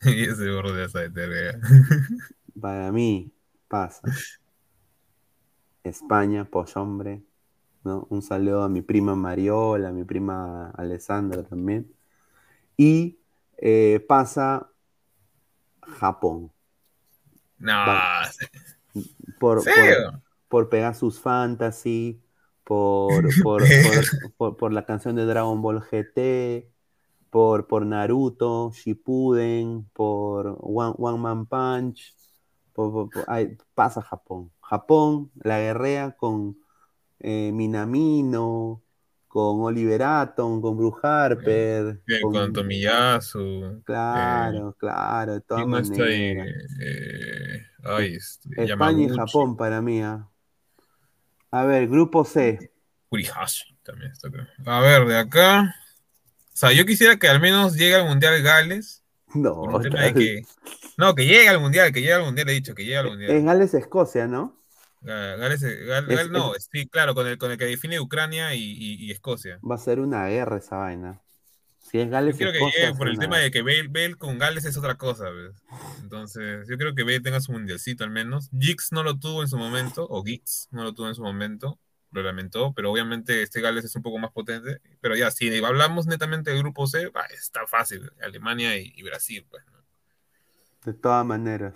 <laughs> y ese sabe, te vea. <laughs> para mí pasa. España, pues hombre, ¿no? Un saludo a mi prima Mariola, a mi prima Alessandra también. Y eh, pasa Japón. No, por, por, por Pegasus Fantasy, por, <laughs> por, por, por- por la canción de Dragon Ball GT, por, por Naruto, Shippuden, por One, One Man Punch. por- por- por- ay, pasa Japón. Japón la guerrea con eh, Minamino, con Oliver Atom, con Bruce Harper. Eh, con- Con Tomiyasu. Claro, claro, de todas ¿Quién más está ahí? maneras. Eh, ay, este, España y Japón para mí. ah. A ver, grupo C. Kurihashi también está creo. A ver, de acá. O sea, yo quisiera que al menos llegue al Mundial Gales. No, que. No, que llegue al Mundial, que llegue al Mundial, he dicho, que llegue al es Mundial. Gales, Escocia, ¿no? Ga- Gales, Gal- Es- Gal- no, sí, claro, con el, con el que define Ucrania y, y- y Escocia. Va a ser una guerra esa vaina. Si es Yo Gales, quiero que Escocia, llegue es por el tema guerra. de que Bale, Bale con Gales es otra cosa, ¿ves? Entonces, yo creo que Bale tenga su mundialcito al menos. Giggs no lo tuvo en su momento, o Giggs no lo tuvo en su momento, lo lamentó, pero obviamente este Gales es un poco más potente. Pero ya, si hablamos netamente del grupo C, va, está fácil, Alemania y, y Brasil, pues. ¿no? De todas maneras.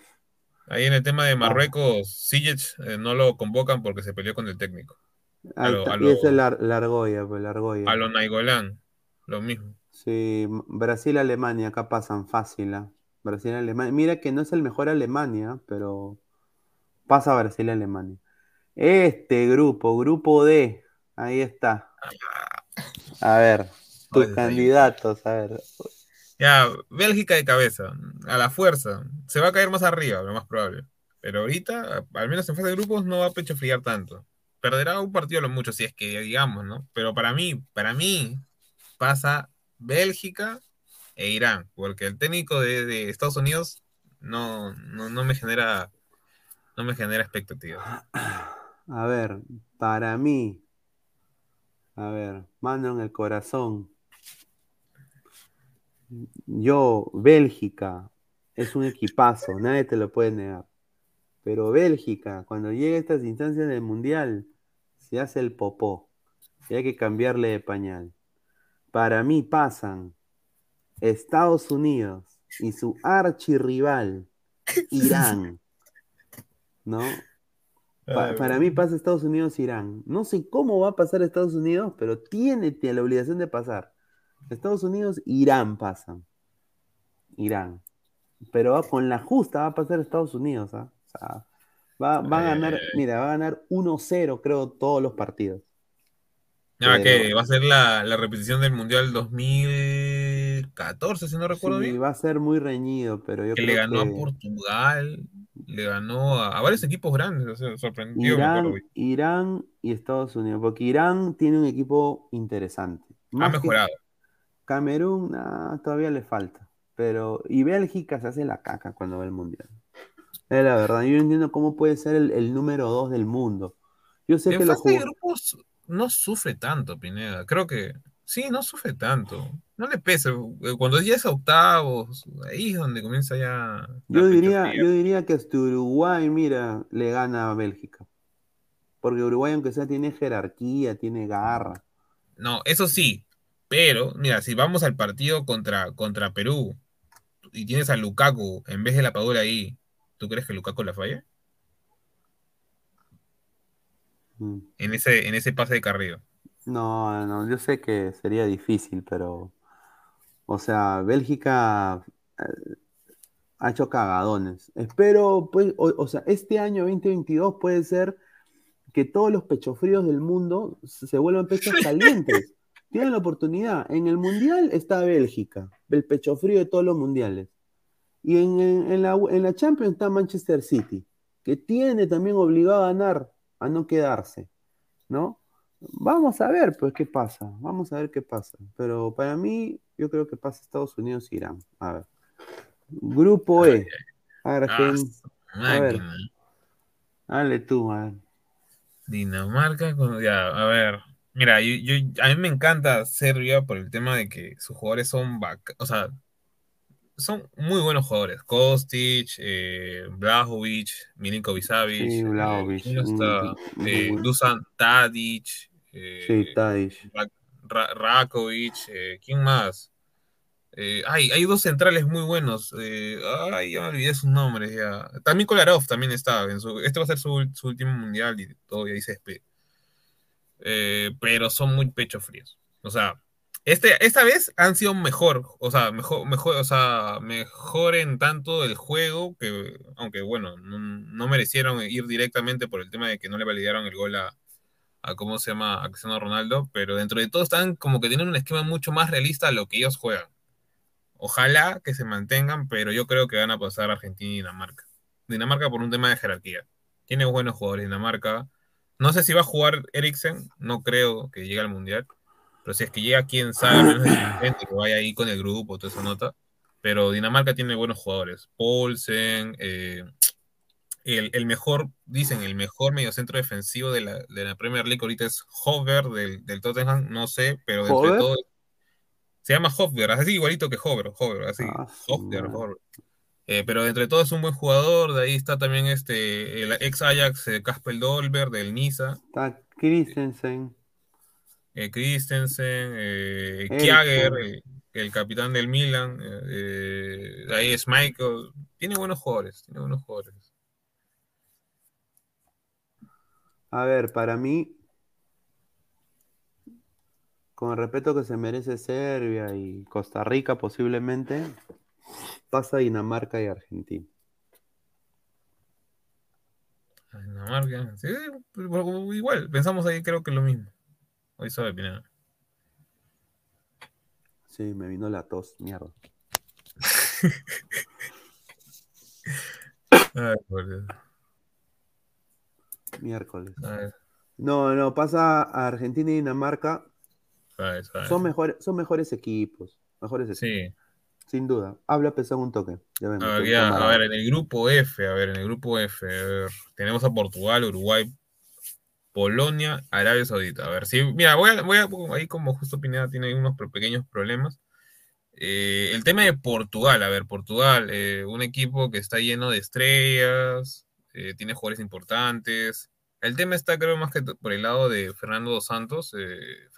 Ahí en el tema Ah. de Marruecos, Sijic eh, no lo convocan porque se peleó con el técnico. Lo- a Y lo- ese es la, la argolla, pues la argolla. A lo Nainggolan, lo mismo. Sí, Brasil-Alemania, acá pasan fácil. ¿ah? Brasil-Alemania. Mira que no es el mejor Alemania, pero pasa Brasil-Alemania. Este grupo, grupo D, ahí está. A ver, tus candidatos, a ver. Ya, Bélgica de cabeza, a la fuerza. Se va a caer más arriba, lo más probable. Pero ahorita, al menos en fase de grupos, no va a pecho friar tanto. Perderá un partido a lo mucho, si es que digamos, ¿no? Pero para mí, para mí, pasa Bélgica e Irán, porque el técnico de, de Estados Unidos no, no, no me genera no me genera expectativas. <clears throat> A ver, para mí, a ver, mano en el corazón. Yo, Bélgica, es un equipazo, nadie te lo puede negar. Pero Bélgica, cuando llega a estas instancias del Mundial, se hace el popó. Y hay que cambiarle de pañal. Para mí pasan Estados Unidos y su archirrival, <laughs> Irán. ¿No? Pa- para mí pasa Estados Unidos-Irán. No sé cómo va a pasar Estados Unidos, pero tiene, la obligación de pasar. Estados Unidos-Irán pasan. Irán. Pero va- con la justa va a pasar Estados Unidos. ¿ah? O sea, va, va a ganar, mira, va a ganar 1-0 creo todos los partidos. Ya, Pero- que va a ser la, la repetición del Mundial 2014, si no recuerdo Sí, bien. va a ser muy reñido, pero yo que le creo ganó que a Portugal, le ganó a, a varios equipos grandes, o sea, sorprendió, Irán. Irán y Estados Unidos, porque Irán tiene un equipo interesante. Ha Más mejorado. Camerún, nah, todavía le falta. Pero, y Bélgica se hace la caca cuando va al mundial. Es la verdad, yo no entiendo cómo puede ser el, el número dos del mundo. Yo sé que En lo fase de jugó. grupos no sufre tanto, Pineda. Creo que sí, no sufre tanto. No le pesa. Eh, Cuando ya es octavos, ahí es donde comienza ya. Yo diría, yo diría que hasta Uruguay, mira, le gana a Bélgica. Porque Uruguay, aunque sea, tiene jerarquía, tiene garra. No, eso sí. Pero, mira, si vamos al partido contra, contra Perú y tienes a Lukaku en vez de la Padula ahí, ¿tú crees que Lukaku la falla? Mm. En ese, en ese pase de Carrillo. No, no, yo sé que sería difícil, pero, o sea, Bélgica eh, ha hecho cagadones. Espero, pues, o, o sea, este año 2022 puede ser que todos los pechofríos del mundo se se vuelvan pechos <laughs> calientes. Tienen la oportunidad. En el Mundial está Bélgica, el pecho frío de todos los mundiales. Y en, en- en la, en la Champions está Manchester City, que tiene también obligado a ganar, a no quedarse, ¿no? Vamos a ver, pues, qué pasa. Vamos a ver qué pasa. Pero para mí, yo creo que pasa Estados Unidos e Irán. A ver. Grupo E. Argentina. Ah, A ver. máquina. Dale tú, ver. Dinamarca, con- ya, a ver. Mira, yo, yo- a mí me encanta Serbia por el tema de que sus jugadores son o sea, son muy buenos jugadores. Kostic, eh, Blajovic, Milinkovic Savic, Sí, eh, Vlahovic, ¿quién está? un- Eh, Dusan Tadic, eh, Sí, Tadic. Ra- Ra- Rakovic, eh, ¿quién más? Eh, ay, hay dos centrales muy buenos. eh, ay, ya me olvidé sus nombres. Ya. También Kolarov también está. En su, este va a ser su, último mundial y todo, y ahí pero son muy pecho fríos. O sea, este, esta vez han sido mejor, o sea, mejor, mejor, o sea, mejor en tanto el juego, que aunque bueno, no, no merecieron ir directamente por el tema de que no le validaron el gol a, a cómo se llama, a Cristiano Ronaldo, pero dentro de todo están como que tienen un esquema mucho más realista a lo que ellos juegan. Ojalá que se mantengan, pero yo creo que van a pasar Argentina y Dinamarca. Dinamarca por un tema de jerarquía. Tiene buenos jugadores Dinamarca. No sé si va a jugar Eriksen, no creo que llegue al Mundial. Pero si es que llega, quién sabe, repente que <coughs> vaya ahí con el grupo, toda esa nota. Pero Dinamarca tiene buenos jugadores. Paulsen, eh, el, el, mejor, dicen, el mejor mediocentro defensivo de la, de la Premier League ahorita es Hover del, del Tottenham, no sé, pero ¿Hover? todo. Se llama Hover, así igualito que Hover, Hover, así. Ah, Hover. Hover. Eh, pero entre todo es un buen jugador, de ahí está también este, el ex Ajax, eh, Casper Dolberg, del Niza, Está Christensen. eh, Christensen, eh. Kjaer, el, el capitán del Milan, eh, eh, de ahí es Michael, tiene buenos jugadores, tiene buenos jugadores. A ver, para mí, con el respeto que se merece Serbia y Costa Rica posiblemente, pasa Dinamarca y Argentina. Dinamarca, sí, igual, pensamos ahí creo que lo mismo. Hoy sabe Pineda. Sí, me vino la tos, mierda. <laughs> Ay, por Dios. Miércoles. No, no, pasa a Argentina y Dinamarca. Son mejores, son mejores equipos. Mejores equipos, Sí. sin duda. Habla pesado un toque. Ya vemos, A ver, un ya, a camarada. ver, en el grupo F, a ver, en el grupo F, a ver, tenemos a Portugal, Uruguay, Polonia, Arabia Saudita. A ver, sí, mira, voy a, voy a, ahí como justo Pineda tiene unos pequeños problemas. Eh, el tema de Portugal, a ver, Portugal, eh, un equipo que está lleno de estrellas, eh, tiene jugadores importantes. El tema está, creo, más que por el lado de Fernando dos Santos. eh.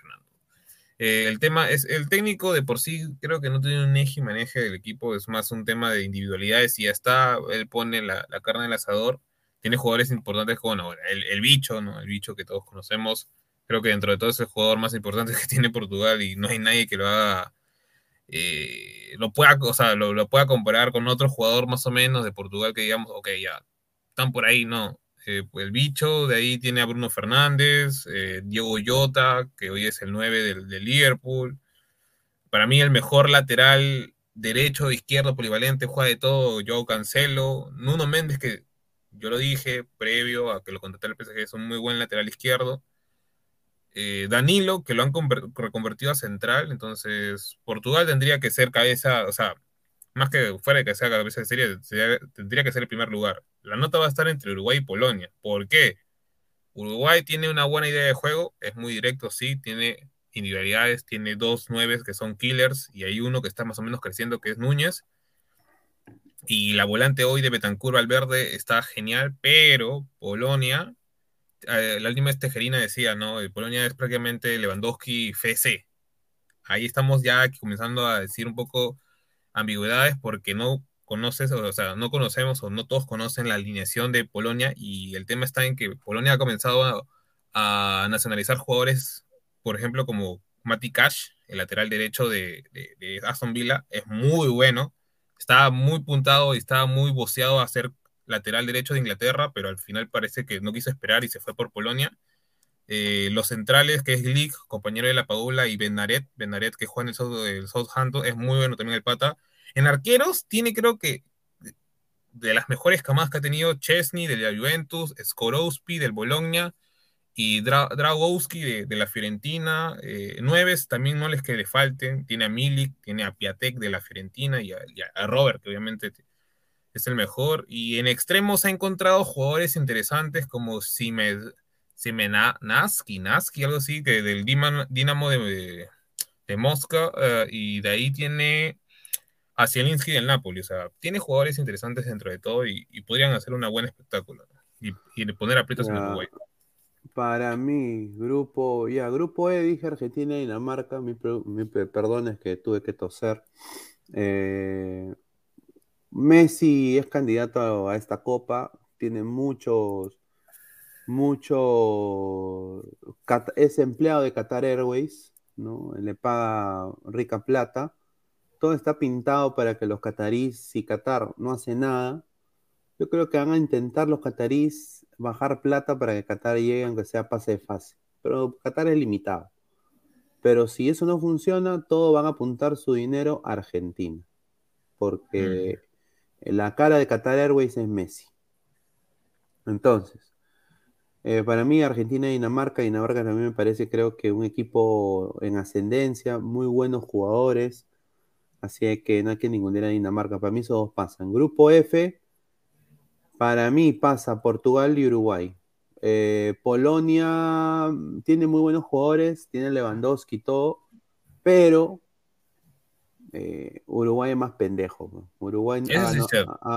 Eh, el tema es, el técnico de por sí creo que no tiene un eje y maneje del equipo, es más un tema de individualidades y ya está, él pone la, la carne en el asador, tiene jugadores importantes bueno, el, el bicho, ¿no? El bicho que todos conocemos, creo que dentro de todo es el jugador más importante <laughs> que tiene Portugal y no hay nadie que lo haga, lo pueda, o sea, lo, lo pueda comparar con otro jugador más o menos de Portugal que digamos, ok, ya, están por ahí, no. Eh, el bicho, de ahí tiene a Bruno Fernández, eh, Diego Llota, que hoy es el 9 del, Liverpool. Para mí el mejor lateral derecho, izquierdo, polivalente, juega de todo, Joao Cancelo, Nuno Méndez, que yo lo dije previo a que lo contraté al PSG, es un muy buen lateral izquierdo. Eh, Danilo, que lo han conver- reconvertido a central, entonces Portugal tendría que ser cabeza, o sea, más que fuera de que sea cabeza de serie, tendría que ser el primer lugar. La nota va a estar entre Uruguay y Polonia. ¿Por qué? Uruguay tiene una buena idea de juego, es muy directo, sí, tiene individualidades, tiene dos nueves que son killers y hay uno que está más o menos creciendo que es Núñez. Y la volante hoy de Betancur Valverde está genial, pero Polonia, eh, la última vez Tejerina decía, ¿no? Polonia es prácticamente Lewandowski FC. Ahí estamos ya comenzando a decir un poco ambigüedades porque no conoces, o sea, no conocemos o no todos conocen la alineación de Polonia y el tema está en que Polonia ha comenzado a, nacionalizar jugadores, por ejemplo, como Mati Cash, el lateral derecho de, de, Aston Villa, es muy bueno, estaba muy puntado y estaba muy boceado a ser lateral derecho de Inglaterra, pero al final parece que no quiso esperar y se fue por Polonia. Eh, los centrales, que es Glick, compañero de la Padula, y Benaret, Benaret que juega en el, South, el es muy bueno también el pata. En arqueros tiene creo que de las mejores camadas que ha tenido Chesney de la Juventus, Skorowski del Bologna y Dra Dragowski de, de, la Fiorentina. Eh, nueves también no les que le falten. Tiene a Milik, tiene a Piatek de la Fiorentina y a, Robert, que obviamente es el mejor. Y en extremos ha encontrado jugadores interesantes como Simed, Simenaski, Naski, algo así, que del Dinamo de, Mosca. Uh, y de ahí tiene a Zielinski del Napoli. O sea, tiene jugadores interesantes dentro de todo y, y podrían hacer una buena espectáculo y, y poner aprietos en Uruguay. Para mí, grupo, ya, grupo E, dije Argentina y Dinamarca. Mi, mi, perdón es que tuve que toser. Eh, Messi es candidato a esta copa, tiene muchos, mucho, es empleado de Qatar Airways, ¿no? Le paga rica plata. Todo está pintado para que los catarís, si Qatar no hace nada, yo creo que van a intentar los catarís bajar plata para que Qatar llegue, aunque sea pase de fase. Pero Qatar es limitado. Pero si eso no funciona, todos van a apuntar su dinero a Argentina. Porque mm. la cara de Qatar Airways es Messi. Entonces, eh, para mí Argentina y Dinamarca, Dinamarca también me parece creo que un equipo en ascendencia, muy buenos jugadores. Así que no hay que ninguna Dinamarca. Para mí esos dos pasan. Grupo F, para mí pasa Portugal y Uruguay. Eh, Polonia mm, tiene muy buenos jugadores, tiene Lewandowski y todo, pero eh, Uruguay es más pendejo. Uruguay,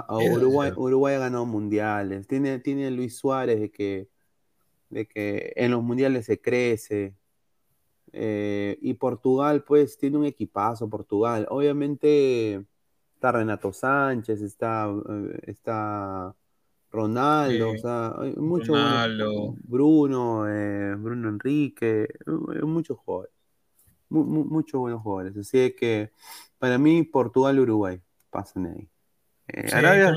Uruguay, Uruguay, ha ganado mundiales. Tiene, tiene Luis Suárez de que, de que en los mundiales se crece. Eh, y Portugal, pues, tiene un equipazo, Portugal. Obviamente está Renato Sánchez, está, está Ronaldo, o sea, mucho Bruno, eh, Bruno Enrique, eh, muchos jugadores, muchos buenos jugadores. Así que para mí Portugal y Uruguay pasan ahí. Eh, Arabia,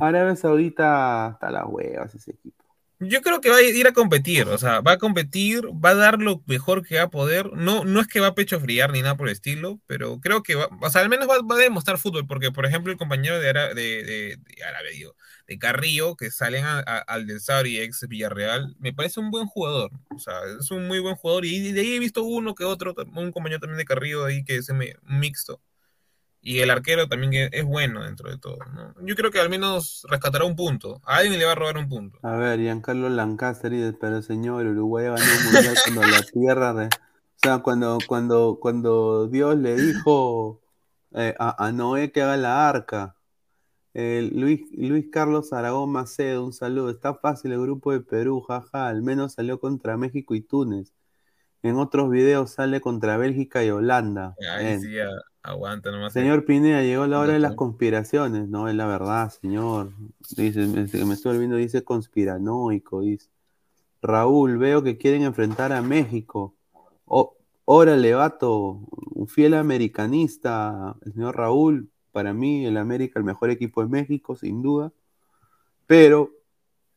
Arabia Saudita está la huevas ese equipo. Yo creo que va a ir a competir, o sea, va a competir, va a dar lo mejor que va a poder. No, no es que va a pecho friar ni nada por el estilo, pero creo que va, o sea, al menos va, a demostrar fútbol, porque por ejemplo el compañero de, Ara, de, de, Arabia, digo, de Carrillo, que salen al del Sauri ex Villarreal, me parece un buen jugador, o sea, es un muy buen jugador, y de ahí he visto uno que otro, un compañero también de Carrillo ahí que es un mixto. Y el arquero también es bueno dentro de todo. ¿no? Yo creo que al menos rescatará un punto. A alguien le va a robar un punto. A ver, Giancarlo Lancaster dice, pero señor, Uruguay ganó un mundial <laughs> cuando la tierra... O sea, cuando, cuando, cuando Dios le dijo eh, a, Noé que haga la arca. Luis, Luis Carlos Aragón Macedo, un saludo. Está fácil el grupo de Perú, jaja. Al menos salió contra México y Túnez. En otros videos sale contra Bélgica y Holanda. Ahí sí, Aguanta nomás. Señor Pineda, llegó la hora de las conspiraciones. No, es la verdad, señor. Dice, me, estoy olvidando, dice conspiranoico. Dice. Raúl, veo que quieren enfrentar a México. Oh, órale, vato, un fiel americanista, el señor Raúl. Para mí, el América, el mejor equipo de México, sin duda. Pero,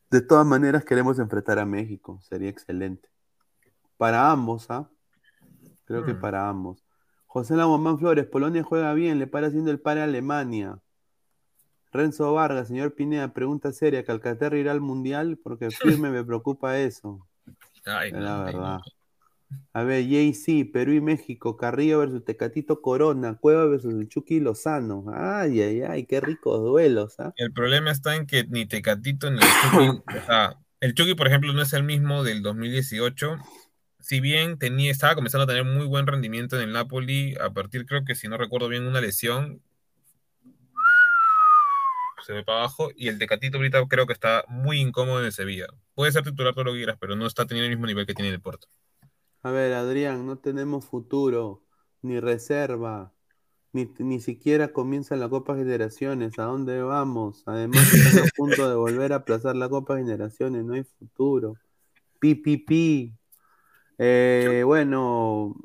de todas maneras, queremos enfrentar a México. Sería excelente. Para ambos, ¿ah? Creo que mm. para ambos. José Lamomán Flores, Polonia juega bien, le para haciendo el par a Alemania. Renzo Vargas, señor Pineda, pregunta seria, ¿Calcaterra irá al Mundial? Porque <laughs> firme me preocupa eso. Ay, la verdad. A ver, JC, Perú y México, Carrillo versus Tecatito Corona, Cueva versus el Chucky Lozano. Ay, ay, ay, qué ricos duelos. ¿ah? El problema está en que ni Tecatito ni el Chucky, <coughs> o sea, el Chucky, por ejemplo, no es el mismo del 2018 si bien tenía, estaba comenzando a tener muy buen rendimiento en el Napoli, a partir, creo que si no recuerdo bien, una lesión, se ve para abajo, y el Tecatito ahorita creo que está muy incómodo en el Sevilla. Puede ser titular todo lo que quieras, pero no está teniendo el mismo nivel que tiene el Porto. A ver, Adrián, no tenemos futuro, ni reserva, ni, ni siquiera comienza la Copa Generaciones. ¿A dónde vamos? Además, estamos a punto de volver a aplazar la Copa Generaciones, no hay futuro. Pi, pi, pi. Eh, bueno,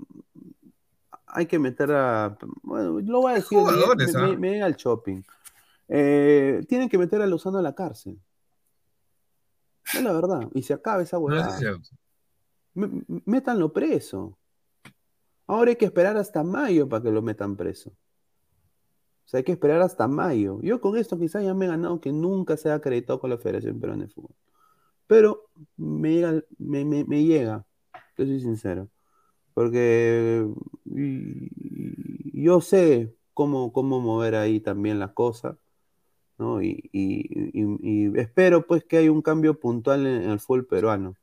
hay que meter a. Bueno, lo voy a decir. Me, me, al shopping. Eh, tienen que meter a Lozano a la cárcel. Es la verdad. Y se acaba esa huevada. No métanlo preso. Ahora hay que esperar hasta mayo para que lo metan preso. O sea, hay que esperar hasta mayo. Yo con esto quizás ya me he ganado que nunca se ha acreditado con la Federación Peruana de Fútbol. Pero me llega, me, me llega yo soy sincero. Porque yo sé cómo, cómo mover ahí también las cosas, ¿no? Y, espero pues que haya un cambio puntual en, el fútbol peruano.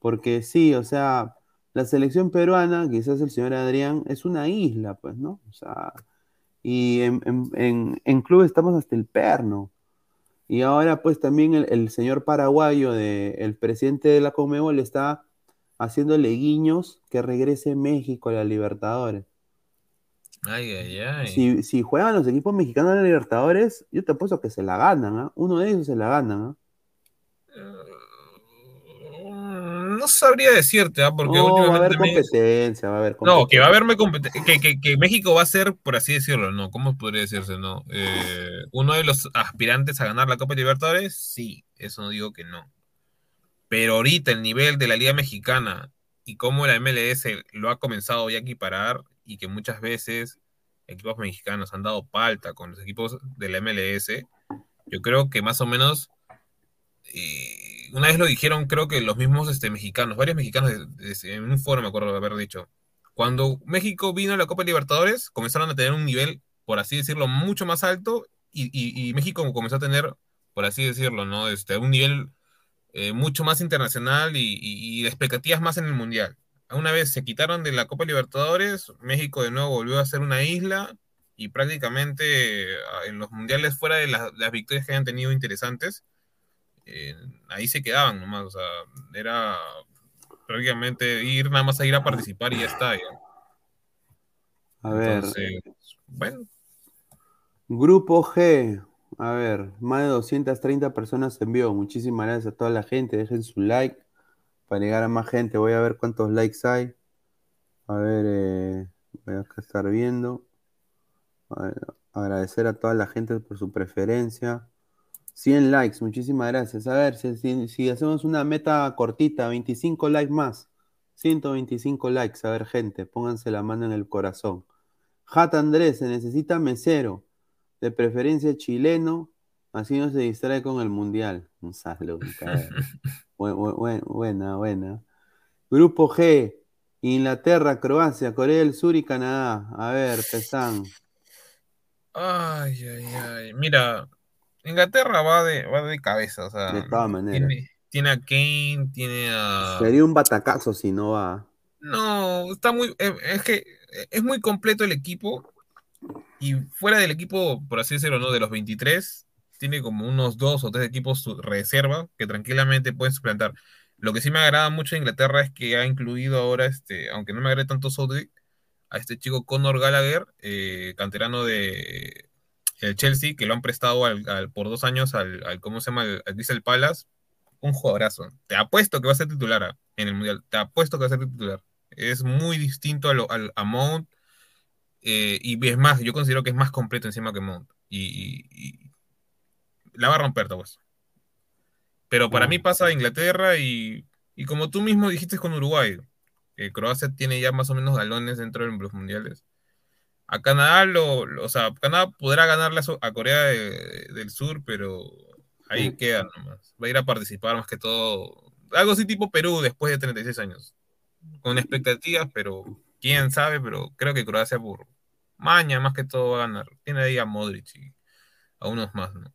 Porque sí, o sea, la selección peruana, quizás el señor Adrián, es una isla, pues, ¿no? O sea, y en, en, club estamos hasta el perno. Y ahora, pues, también el, señor paraguayo, de, el presidente de la Conmebol, está haciéndole guiños que regrese México a la Libertadores. Ay, ay, ay. Si, si juegan los equipos mexicanos en la Libertadores, yo te apuesto que se la ganan, ¿ah? Uno de ellos se la ganan, ¿ah? Mm, No sabría decirte, ¿ah? porque No, va a últimamente haber competencia, va a haber No, que va a competencia. haber compet- que, que, que México va a ser, por así decirlo, ¿no? ¿Cómo podría decirse, no? Eh, uno de los aspirantes a ganar la Copa Libertadores, sí, eso no digo que no. Pero ahorita el nivel de la Liga Mexicana y cómo la MLS lo ha comenzado ya a equiparar y que muchas veces equipos mexicanos han dado palta con los equipos de la MLS, yo creo que más o menos eh, una vez lo dijeron, creo que los mismos este, mexicanos, varios mexicanos en un foro me acuerdo de haber dicho, cuando México vino a la Copa Libertadores, comenzaron a tener un nivel, por así decirlo, mucho más alto y, y- y México comenzó a tener, por así decirlo, ¿no? Este, un nivel eh, mucho más internacional y, y- y de expectativas más en el Mundial. Una vez se quitaron de la Copa Libertadores, México de nuevo volvió a ser una isla y prácticamente eh, en los mundiales fuera de las, las victorias que hayan tenido interesantes, eh, ahí se quedaban nomás, o sea, era prácticamente ir nada más a ir a participar y ya está. ya. A ver, Entonces, bueno, Grupo G. A ver, más de 230 personas envió. Muchísimas gracias a toda la gente. Dejen su like para llegar a más gente. Voy a ver cuántos likes hay. A ver, eh, voy a estar viendo. Agradecer a toda la gente por su preferencia. 100 likes, muchísimas gracias. A ver, si, hacemos una meta cortita, 25 likes más. 125 likes. A ver, gente, pónganse la mano en el corazón. Jata Andrés, se necesita mesero, de preferencia chileno, así no se distrae con el mundial. Un saludo. Bu- bu- bu- buena, buena. Grupo G, Inglaterra, Croacia, Corea del Sur y Canadá. A ver, Pesán. ay, ay, ay. Mira, Inglaterra va de, va de cabeza, o sea, De todas maneras. tiene, tiene a Kane, tiene a... Sería un batacazo si no va. No, está muy, eh, es que es muy completo el equipo y fuera del equipo, por así decirlo, ¿no? De los 23, tiene como unos dos o tres equipos reserva que tranquilamente pueden suplantar. Lo que sí me agrada mucho de Inglaterra es que ha incluido ahora, este, aunque no me agrade tanto a este chico Conor Gallagher, eh, canterano de el Chelsea, que lo han prestado al- por dos años al, al- ¿cómo se llama? Al, al Crystal Palace, un jugadorazo. Te apuesto que va a ser titular ah, en el Mundial, te apuesto que va a ser titular. Es muy distinto a, lo, a Mount, eh, y es más, yo considero que es más completo encima que Mount. Y, y- y la va a romper, apuesto. Pero para Ah. mí pasa a Inglaterra y, y como tú mismo dijiste con Uruguay, que Croacia tiene ya más o menos galones dentro de los mundiales. A Canadá, lo, lo- o sea, Canadá podrá ganarle a, Corea de- del Sur, pero ahí Mm. queda nomás. Va a ir a participar más que todo. Algo así tipo Perú después de 36 años. Con expectativas, pero quién sabe, pero creo que Croacia por maña más que todo va a ganar. Tiene ahí a Modric y a unos más, ¿no?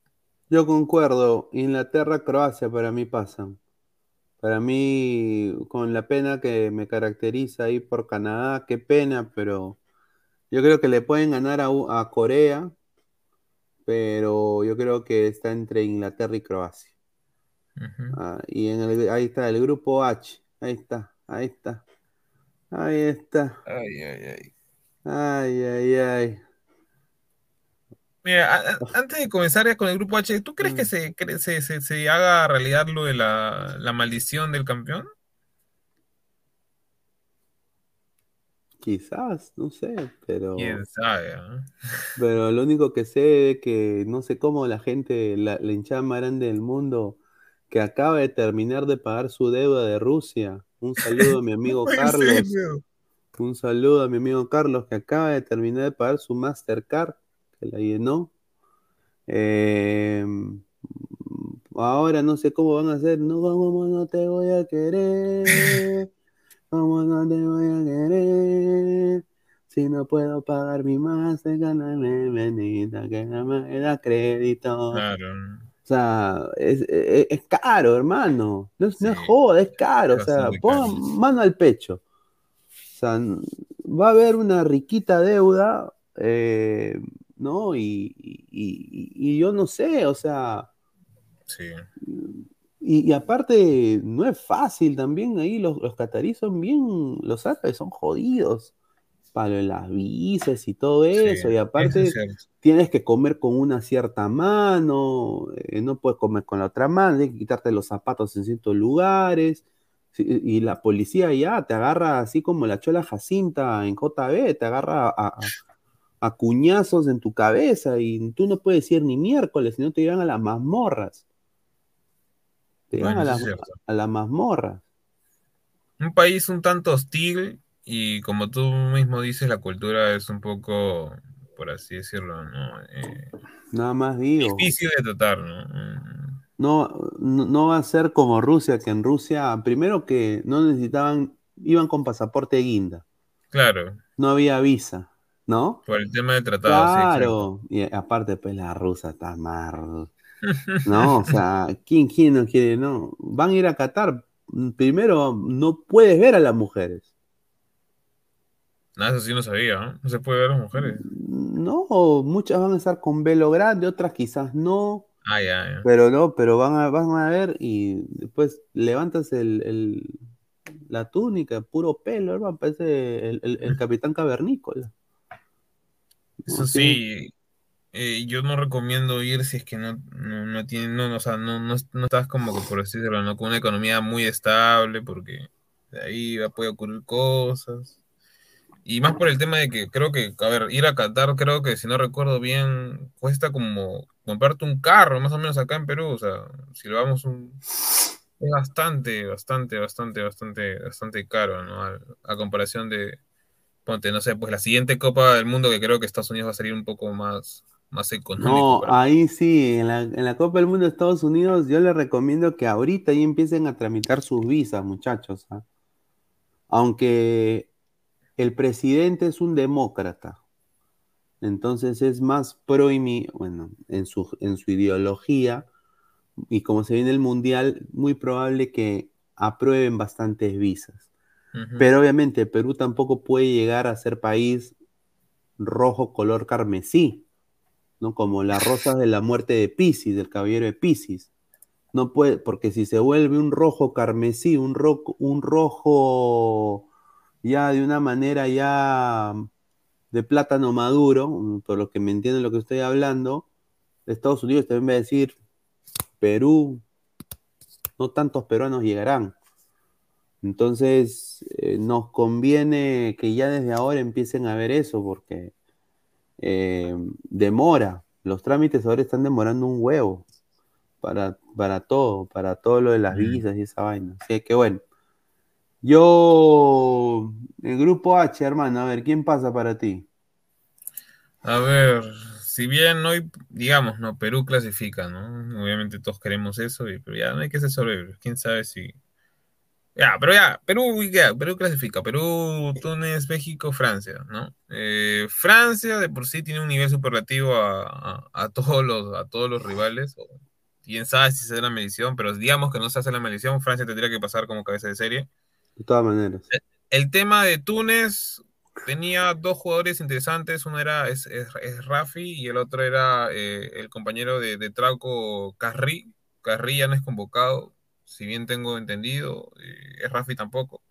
Yo concuerdo. Inglaterra, Croacia para mí pasan. Para mí, con la pena que me caracteriza ahí por Canadá, qué pena, pero yo creo que le pueden ganar a, Corea, pero yo creo que está entre Inglaterra y Croacia. Ah, y en el, ahí está el grupo H. Ahí está, ahí está. Ahí está. Ay, ay, ay. Ay, ay, ay. Mira, a- a- antes de comenzar ya con el grupo H, ¿tú crees que Mm. se, se, se, se haga realidad lo de la, la maldición del campeón? Quizás, no sé, pero, Quién sabe, ¿ah? pero lo único que sé es que no sé cómo la gente, la, la hinchada más grande del mundo, que acaba de terminar de pagar su deuda de Rusia. Un saludo a mi <laughs> amigo ¿En Carlos. serio? Un saludo a mi amigo Carlos que acaba de terminar de pagar su Mastercard, que la llenó. Eh, ahora no sé cómo van a hacer. No, cómo no te voy a querer. Cómo no te voy a querer. Si no puedo pagar mi Mastercard, me bendita que no me da crédito. Claro. O sea, es, es- es caro, hermano. No, es- no es Sí, joda, es caro. O sea, carísimo. mano al pecho. O sea, va a haber una riquita deuda, eh, ¿no? Y, y- yo no sé, o sea, Sí. y, y aparte no es fácil también ahí, los, los cataríes son bien, los árabes son jodidos para las visas y todo Sí, eso, y aparte es tienes que comer con una cierta mano, eh, no puedes comer con la otra mano, tienes que quitarte los zapatos en ciertos lugares, y la policía ya te agarra así como la chola Jacinta en JB, te agarra a, a- a cuñazos en tu cabeza y tú no puedes ir ni miércoles, si no te llevan a las mazmorras. Te llevan Bueno, a cierto. a las mazmorras. Un país un tanto hostil y como tú mismo dices, la cultura es un poco, por así decirlo, ¿no? Eh, Nada más digo. difícil de tratar, ¿no? Mm, No, no, no va a ser como Rusia, que en Rusia, primero que no necesitaban, iban con pasaporte guinda, Claro, no había visa, ¿no? por el tema del tratado, sí, Claro, y aparte, pues la rusa está mar, <laughs> ¿no? O sea, ¿quién, quién no quiere? No, van a ir a Qatar. Primero, no puedes ver a las mujeres. Nada, eso sí no sabía, ¿no? No se puede ver a las mujeres. No, muchas van a estar con velo grande, otras quizás no. Ah, ya, ya. Pero no, pero van a, van a ver y después levantas el, el- la túnica, puro pelo, hermano, parece el, el- el <laughs> capitán cavernícola. Eso sí, eh, yo no recomiendo ir si es que no, no, no tiene, no, o sea, no, no, no estás como que por decirlo, ¿no? Con una economía muy estable, porque de ahí puede ocurrir cosas. Y más por el tema de que creo que, a ver, ir a Qatar, creo que si no recuerdo bien, cuesta como comprarte un carro, más o menos acá en Perú, o sea, si lo vamos un... Es bastante, bastante, bastante, bastante, bastante caro, ¿no? A, a comparación de, ponte, no sé, pues la siguiente Copa del Mundo que creo que Estados Unidos va a salir un poco más, más económico. No, ahí sí, en la, en la Copa del Mundo de Estados Unidos, yo les recomiendo que ahorita ya empiecen a tramitar sus visas, muchachos. ¿ah? Aunque el presidente es un demócrata, entonces es más pro bueno, en su, en su ideología, y como se viene el mundial, muy probable que aprueben bastantes visas. Pero obviamente Perú tampoco puede llegar a ser país rojo color carmesí, ¿no? Como las rosas de la muerte de Piscis, del caballero de Piscis. No puede, porque si se vuelve un rojo carmesí, un rojo, un rojo ya de una manera ya de plátano maduro, mm, por lo que me entienden lo que estoy hablando, Estados Unidos también va a decir, Perú, no tantos peruanos llegarán. Entonces, eh, nos conviene que ya desde ahora empiecen a ver eso, porque eh, demora. Los trámites ahora están demorando un huevo para, para todo, para todo lo de las Mm. visas y esa vaina. Así que bueno. Yo, el grupo H, hermano, a ver, ¿quién pasa para ti? A ver, si bien hoy, digamos, no, Perú clasifica, ¿no? Obviamente todos queremos eso, pero ya no hay que ser soberbios. Quién sabe si. Ya, pero ya, Perú, ya, Perú clasifica. Perú, Túnez, México, Francia, ¿no? Eh, Francia de por sí tiene un nivel superlativo a, a- a todos los, a todos los rivales. quién sabe si se hace la medición, pero digamos que no se hace la medición, Francia tendría que pasar como cabeza de serie. De todas maneras. El tema de Túnez tenía dos jugadores interesantes, uno era es, es- Rafi y el otro era eh, el compañero de, de Trauco Carri. Carri ya no es convocado, si bien tengo entendido, eh, es Rafi tampoco,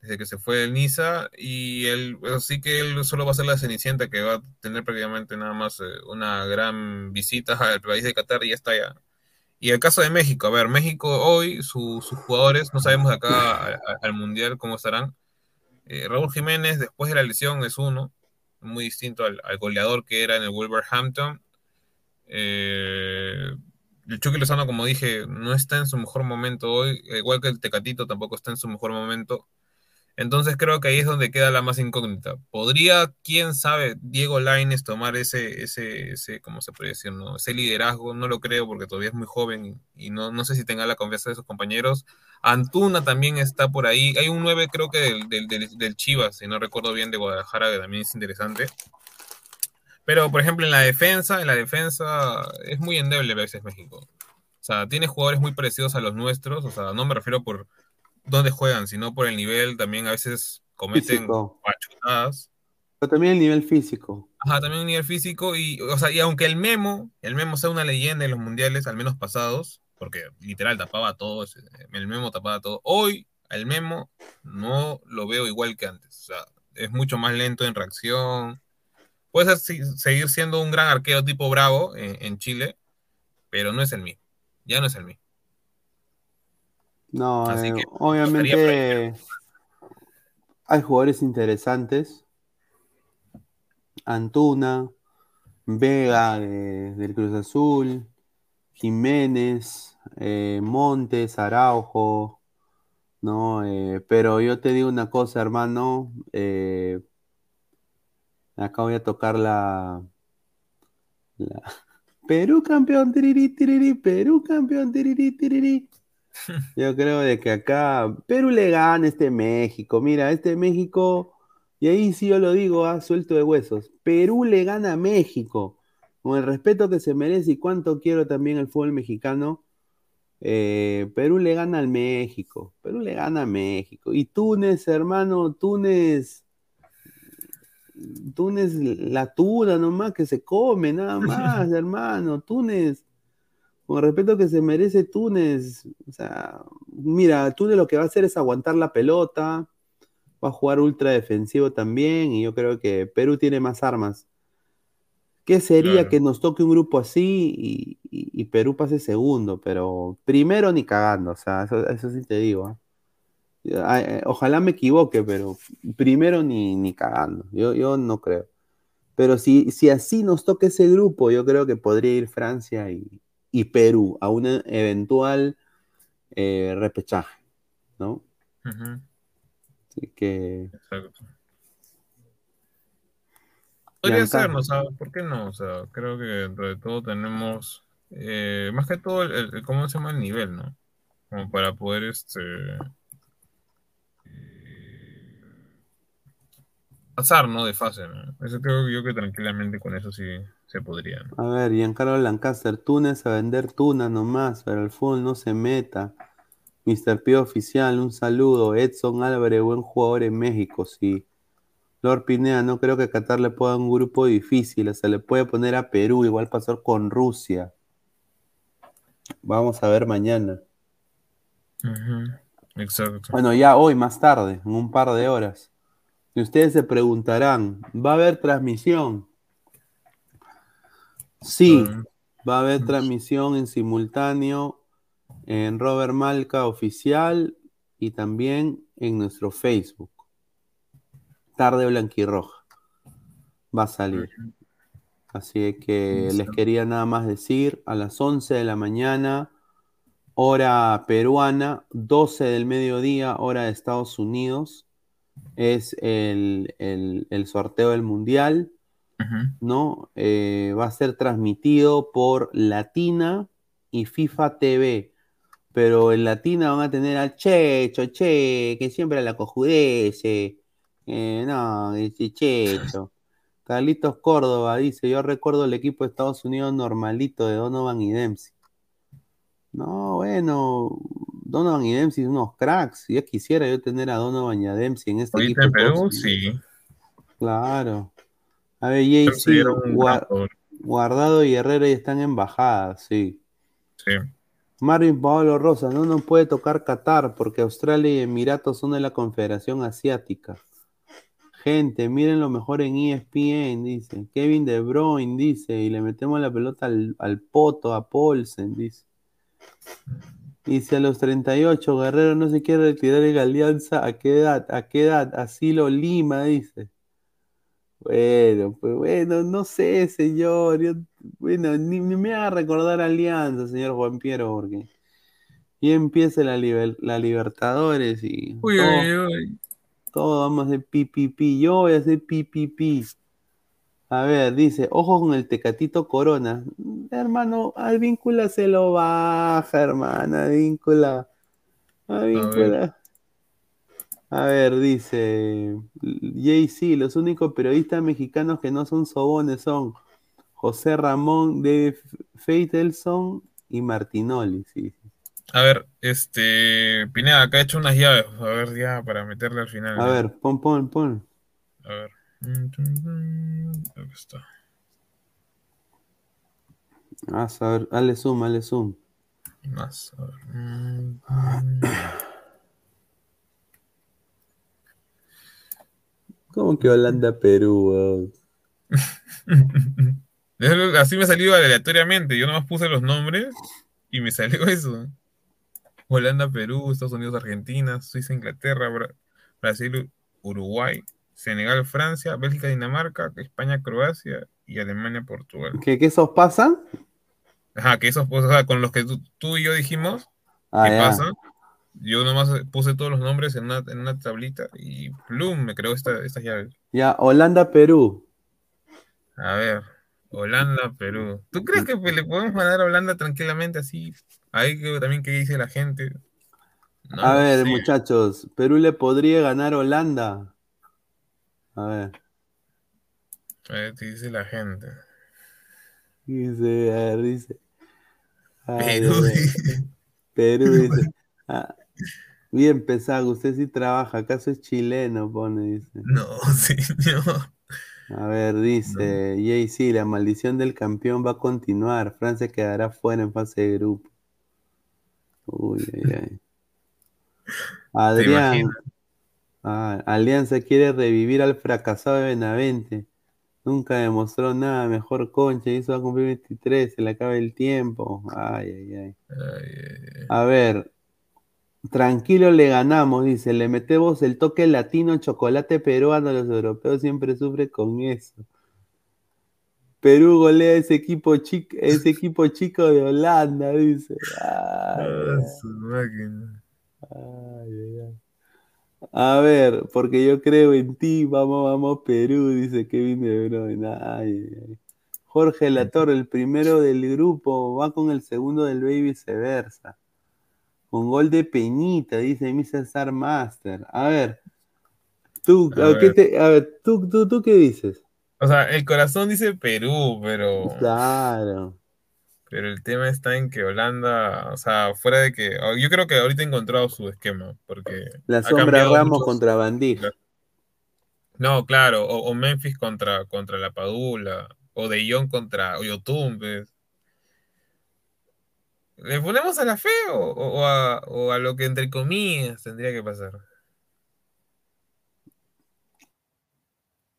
desde que se fue del Niza, y él, así que él solo va a ser la Cenicienta que va a tener prácticamente nada más eh, una gran visita al país de Qatar y ya está ya. Y el caso de México, a ver, México hoy, su- sus jugadores, no sabemos acá al Mundial cómo estarán. Eh, Raúl Jiménez, después de la lesión, es uno, muy distinto al, al goleador que era en el Wolverhampton. Eh, el Chucky Lozano, como dije, no está en su mejor momento hoy, igual que el Tecatito tampoco está en su mejor momento. Entonces creo que ahí es donde queda la más incógnita. ¿Podría, quién sabe, Diego Lainez tomar ese, ese, ese, ¿cómo se puede decir? No? Ese liderazgo, no lo creo porque todavía es muy joven y no, no sé si tenga la confianza de sus compañeros. Antuna también está por ahí. Hay un 9 creo que del, del, del, del Chivas, si no recuerdo bien, de Guadalajara, que también es interesante. Pero, por ejemplo, en la defensa, en la defensa es muy endeble a veces México. O sea, tiene jugadores muy parecidos a los nuestros. O sea, no me refiero por dónde juegan, sino por el nivel. También a veces cometen Físico. pachutadas. Pero también el nivel físico. Ajá, también un nivel físico. Y, o sea, y aunque el Memo, el Memo sea una leyenda en los mundiales, al menos pasados, porque literal tapaba todo, el Memo tapaba todo. Hoy, el Memo no lo veo igual que antes. O sea, es mucho más lento en reacción. Puede ser- seguir siendo un gran arquero tipo Bravo en, en Chile, pero no es el mismo. Ya no es el mismo. No, Así eh, que obviamente hay jugadores interesantes. Antuna, Vega de- del Cruz Azul, Jiménez, eh, Montes, Araujo, ¿no? Eh, pero yo te digo una cosa, hermano. eh, acá voy a tocar la, la- <laughs> Perú campeón, tiriri, tiriri, Perú campeón, tiriri, tiriri. <laughs> Yo creo de que acá Perú le gana este México. Mira, este México, y ahí sí yo lo digo, ah, suelto de huesos. Perú le gana a México. Con el respeto que se merece y cuánto quiero también el fútbol mexicano. eh, Perú le gana al México. Perú le gana a México. Y Túnez, hermano, Túnez. Túnez, la tuna nomás que se come, nada <laughs> más, hermano. Túnez con el respeto que se merece Túnez, o sea, mira, Túnez lo que va a hacer es aguantar la pelota, va a jugar ultra defensivo también, y yo creo que Perú tiene más armas. ¿Qué sería Claro. que nos toque un grupo así y, y- y Perú pase segundo? Pero primero ni cagando, o sea, eso, eso sí te digo. Ya, eh, Ojalá me equivoque, pero primero ni, ni cagando, yo, yo no creo. Pero si, si así nos toca ese grupo, yo creo que podría ir Francia y, y Perú a un eventual eh, repechaje, ¿no? Ujú, Así que Exacto. Podría ser, ¿no? O sea, ¿por qué no? O sea, creo que dentro de todo tenemos, eh, más que todo, el, el- ¿cómo se llama? El nivel, ¿no? Como para poder, este, pasar, ¿no? De fase, ¿no? Eso creo yo que tranquilamente con eso sí se podría. A ver, Giancarlo Lancaster, Túnez a vender tuna nomás, pero el fútbol no se meta. Mr. P oficial, un saludo. Edson Álvarez, buen jugador en México, sí. Lord Pineda, no creo que Qatar le pueda un grupo difícil, se le puede poner a Perú, igual pasó con Rusia. Vamos a ver mañana. Exacto. Bueno, ya hoy, más tarde, en un par de horas. Y ustedes se preguntarán, ¿va a haber transmisión? Sí, va a haber transmisión en simultáneo en Robert Malca Oficial y también en nuestro Facebook. Tarde Blanquirroja. Va a salir. Así que les quería nada más decir, a las 11 de la mañana, hora peruana, 12 del mediodía, hora de Estados Unidos, es el, el- el sorteo del Mundial. ¿No? Eh, va a ser transmitido por Latina y FIFA TV. Pero en Latina van a tener al Checho, Che, que siempre la cojudece. Eh, no, dice Checho. <laughs> Carlitos Córdoba dice: Yo recuerdo el equipo de Estados Unidos normalito de Donovan y Dempsey. No, bueno, Donovan y Dempsey unos cracks. Ya quisiera yo tener a Donovan y a Dempsey en este Ahorita equipo. en Perú, sí. Claro. A ver, sí jugador. Guardado y Herrera ya están en bajada, sí. Sí. Marvin Paolo Rosa, no nos puede tocar Qatar porque Australia y Emiratos son de la Confederación Asiática. Gente, miren lo mejor en ESPN, dice. Kevin De Bruyne, dice. Y le metemos la pelota al, al poto, a Paulsen, dice. Dice a los 38, Guerrero no se quiere retirar en Alianza. ¿A qué edad? ¿A qué edad? Asilo Lima, dice. Bueno, pues bueno, no sé, señor. yo- bueno, ni, ni me haga recordar Alianza, señor Juan Piero, porque ya empieza la, liber- la Libertadores y Uy, todo, uy, uy. todo vamos a hacer pi, pi, pi. Yo voy a hacer pi, pi, pi. A ver, dice, ojo con el Tecatito Corona. Hermano, al víncula se lo baja, hermana, víncula. A víncula. A ver, dice JC, los únicos periodistas mexicanos que no son sobones son José Ramón de Feitelson y Martinoli, sí. A ver, este. Pineda, acá he hecho unas llaves. A ver, ya, para meterle al final. A ver, pon, pon, pon. A ver. Acá está. Ah, a ver, dale zoom, dale zoom. Más. A ver. <clears throat> ¿Cómo que Holanda-Perú, weón? <laughs> Así me salió aleatoriamente. Yo nomás puse los nombres y me salió <laughs> eso. Holanda, Perú, Estados Unidos, Argentina, Suiza, Inglaterra, Bra- Brasil, Uruguay, Senegal, Francia, Bélgica, Dinamarca, España, Croacia y Alemania, Portugal. ¿Qué, qué esos pasan? Ajá, que esos, o sea, con los que tú, tú y yo dijimos, Ah, ¿qué ya. pasa? Yo nomás puse todos los nombres en una, en una tablita y plum, me creó esta, estas llaves. Ya, Holanda-Perú. A ver, Holanda, Perú. ¿Tú crees que le podemos ganar a Holanda tranquilamente así? Ahí que también qué dice la gente. No A ver, sé. muchachos, ¿Perú le podría ganar a Holanda? A ver, A ver, ¿qué dice la gente? dice, a ver, dice. Ay, Perú. Perú dice. <laughs> Ah, bien pesado, usted sí trabaja, ¿acaso es chileno? Pone, dice. No, <laughs> señor. A ver, dice JC, la maldición del campeón va a continuar. Francia quedará fuera en fase de grupo. Uy, ay, ay. <laughs> Adrián, ah, Alianza quiere revivir al fracasado de Benavente. Nunca demostró nada, mejor concha, va a cumplir 23, se le acaba el tiempo. Ay, ay, ay. A ver, tranquilo le ganamos, dice, le metemos el toque latino, chocolate peruano, los europeos siempre sufren con eso. Perú golea ese equipo chico, ese equipo chico de Holanda, dice. Ay, Ah, ay, ay. A ver, porque yo creo en ti, vamos, vamos Perú, dice Kevin De Bruyne. Ay, ay, ay. Jorge Latorre, el primero del grupo, va con el segundo del B y viceversa. Con gol de Peñita, dice mi César Master. A ver, tú, A ¿a qué ver. te- a ver, tú, tú, tú qué dices? O sea, el corazón dice Perú, pero, Claro. pero el tema está en que Holanda, o sea, fuera de que, yo creo que ahorita ha encontrado su esquema, porque La sombra Ramos muchos- contra Bandija. No, claro, o, o Memphis contra, contra la Padula, o De Jong contra Oyotun, pues. ¿Le ponemos a la fe o, o- a, o a lo que entre comillas tendría que pasar?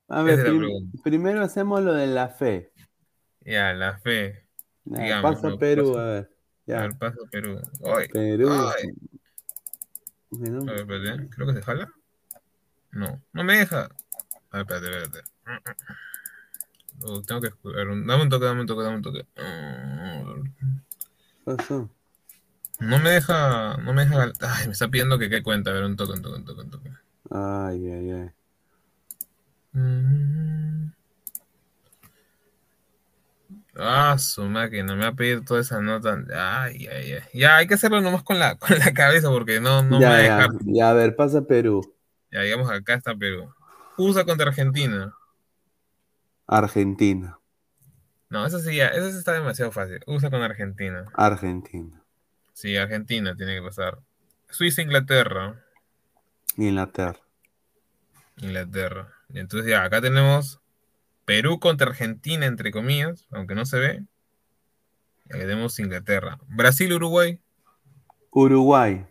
A ver, prim- primero hacemos lo de la fe. Ya, la fe. Ya, Digamos, pasa ¿no? Perú, Pasa- a ver. Ya, Al paso Perú. Ay, Perú. ay. A ver, espérate, creo que se jala. No, no me deja. A ver, espérate, espérate. Oh, tengo que escuchar. Dame un toque, dame un toque, dame un toque. Pasó. No me deja, no me deja. Ay, me está pidiendo que qué cuenta. A ver, un toque, un toque, un toque, un toque. Ay, ay, ay. Mm. Ah, su máquina, me va a pedir toda esa nota. Ay, ay, ay. Ya, hay que hacerlo nomás con la, <laughs> con la cabeza porque no, no me va a ya, ya, dejar. ya, a ver, pasa Perú. Ya, digamos acá está Perú. USA contra Argentina. Argentina. No, eso sí, ya, eso sí está demasiado fácil. USA con Argentina. Argentina. Sí, Argentina tiene que pasar. Suiza, Inglaterra. Inglaterra. Inglaterra. Y entonces ya, acá tenemos Perú contra Argentina, entre comillas, aunque no se ve. Y tenemos Inglaterra. Brasil, Uruguay. Uruguay.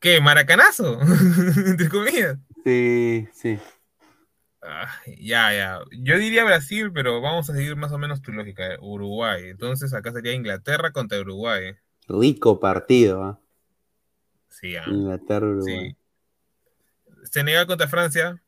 ¿Qué? ¿Maracanazo? <laughs> entre comillas. Sí, sí. Ah, ya, ya. Yo diría Brasil, pero vamos a seguir más o menos tu lógica. eh. Uruguay. Entonces acá sería Inglaterra contra Uruguay. Rico partido, ¿ah? Sí, ah. Inglaterra, Uruguay. Sí. Senegal contra Francia.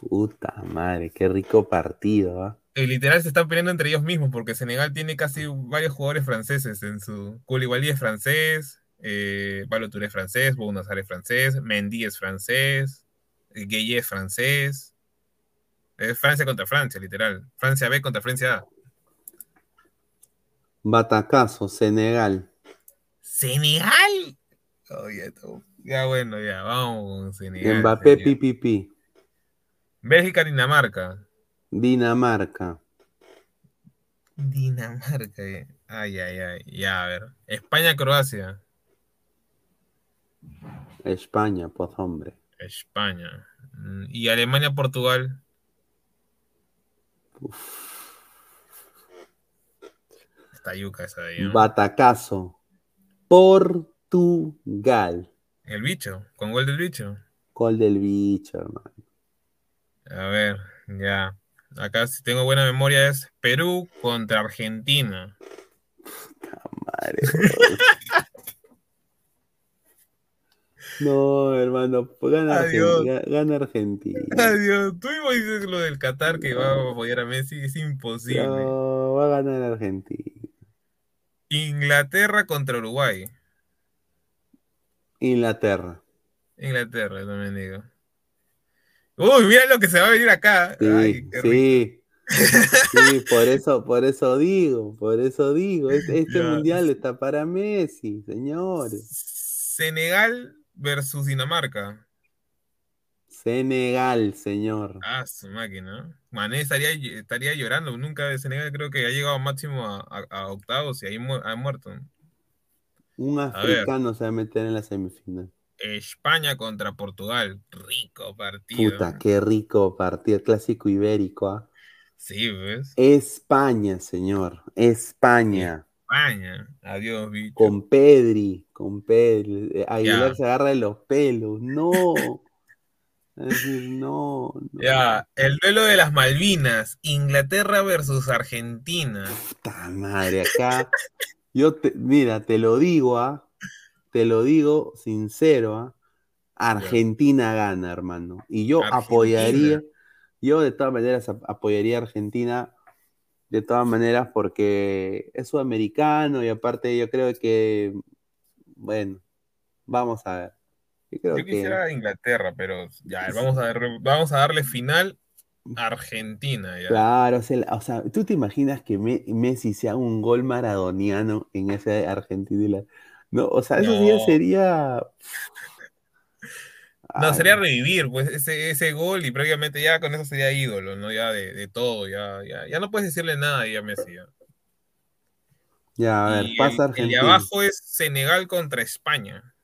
Puta madre, qué rico partido, ¿ah? Eh, literal se están peleando entre ellos mismos porque Senegal tiene casi varios jugadores franceses en su. Koulibaly es francés, eh, es francés, Bounazar es francés, Mendy es francés, eh, Gueye es francés. Es Francia contra Francia, literal. Francia B contra Francia A. Batacazo, Senegal. ¿Senegal? Oh, ya, ya, bueno, ya, vamos con Senegal. Mbappé, pipipi. Bélgica, Dinamarca. Dinamarca. Dinamarca. eh. Ay, ay, ay. Ya, a ver. España, Croacia. España, pues hombre. España. Mm, Y Alemania, Portugal. Está yuca esa de ahí, ¿no? Batacazo. Portugal. El bicho, con gol del bicho. Gol del bicho, hermano. A ver, ya. Acá si tengo buena memoria es Perú contra Argentina. Madre, <laughs> No, hermano, pues gana, Adiós. Argentina, gana Argentina. Adiós. Tú mismo dices lo del Qatar que va a apoyar a Messi, es imposible. No, va a ganar Argentina. Inglaterra contra Uruguay. Inglaterra. Inglaterra, también digo. Uy, mira lo que se va a venir acá. Sí, Ay, qué rico. sí. Sí, por eso, por eso digo, por eso digo. Este, este mundial está para Messi, señores. Senegal versus Dinamarca. Senegal, señor. Ah, su máquina. Mané estaría, estaría llorando. Nunca de Senegal creo que ha llegado máximo a, a- a octavos y ahí mu- ha muerto. Un africano se va a meter en la semifinal. España contra Portugal. Rico partido. Puta, qué rico partido, clásico ibérico. ¿ah? Sí, ¿ves? España, señor. España. España. Adiós, bicho. Con Pedri, con Pedri. Eh, Aguilar se agarra de los pelos. No. Es decir, no, no. Ya, el duelo de las Malvinas. Inglaterra versus Argentina. Puta madre, acá. Yo te, mira, te lo digo, ¿ah? Te lo digo sincero, ¿ah? Argentina gana, hermano. Y yo Argentina. apoyaría, yo de todas maneras ap- apoyaría a Argentina, de todas maneras, porque es sudamericano y aparte yo creo que, bueno, vamos a ver. Yo creo Yo que quisiera Inglaterra, pero ya, vamos a, vamos a darle final a Argentina. Ya. Claro, o sea, o sea, ¿tú te imaginas que Me- Messi sea un gol maradoniano en ese Argentina? No, o sea, eso No. sería. <laughs> No, Ay, sería revivir pues ese, ese gol y prácticamente ya con eso sería ídolo, ¿no? Ya de, de todo, ya, ya, ya no puedes decirle nada ya a Messi. ya. Ya, a ver, Y pasa el, el de Argentina. abajo es Senegal contra España.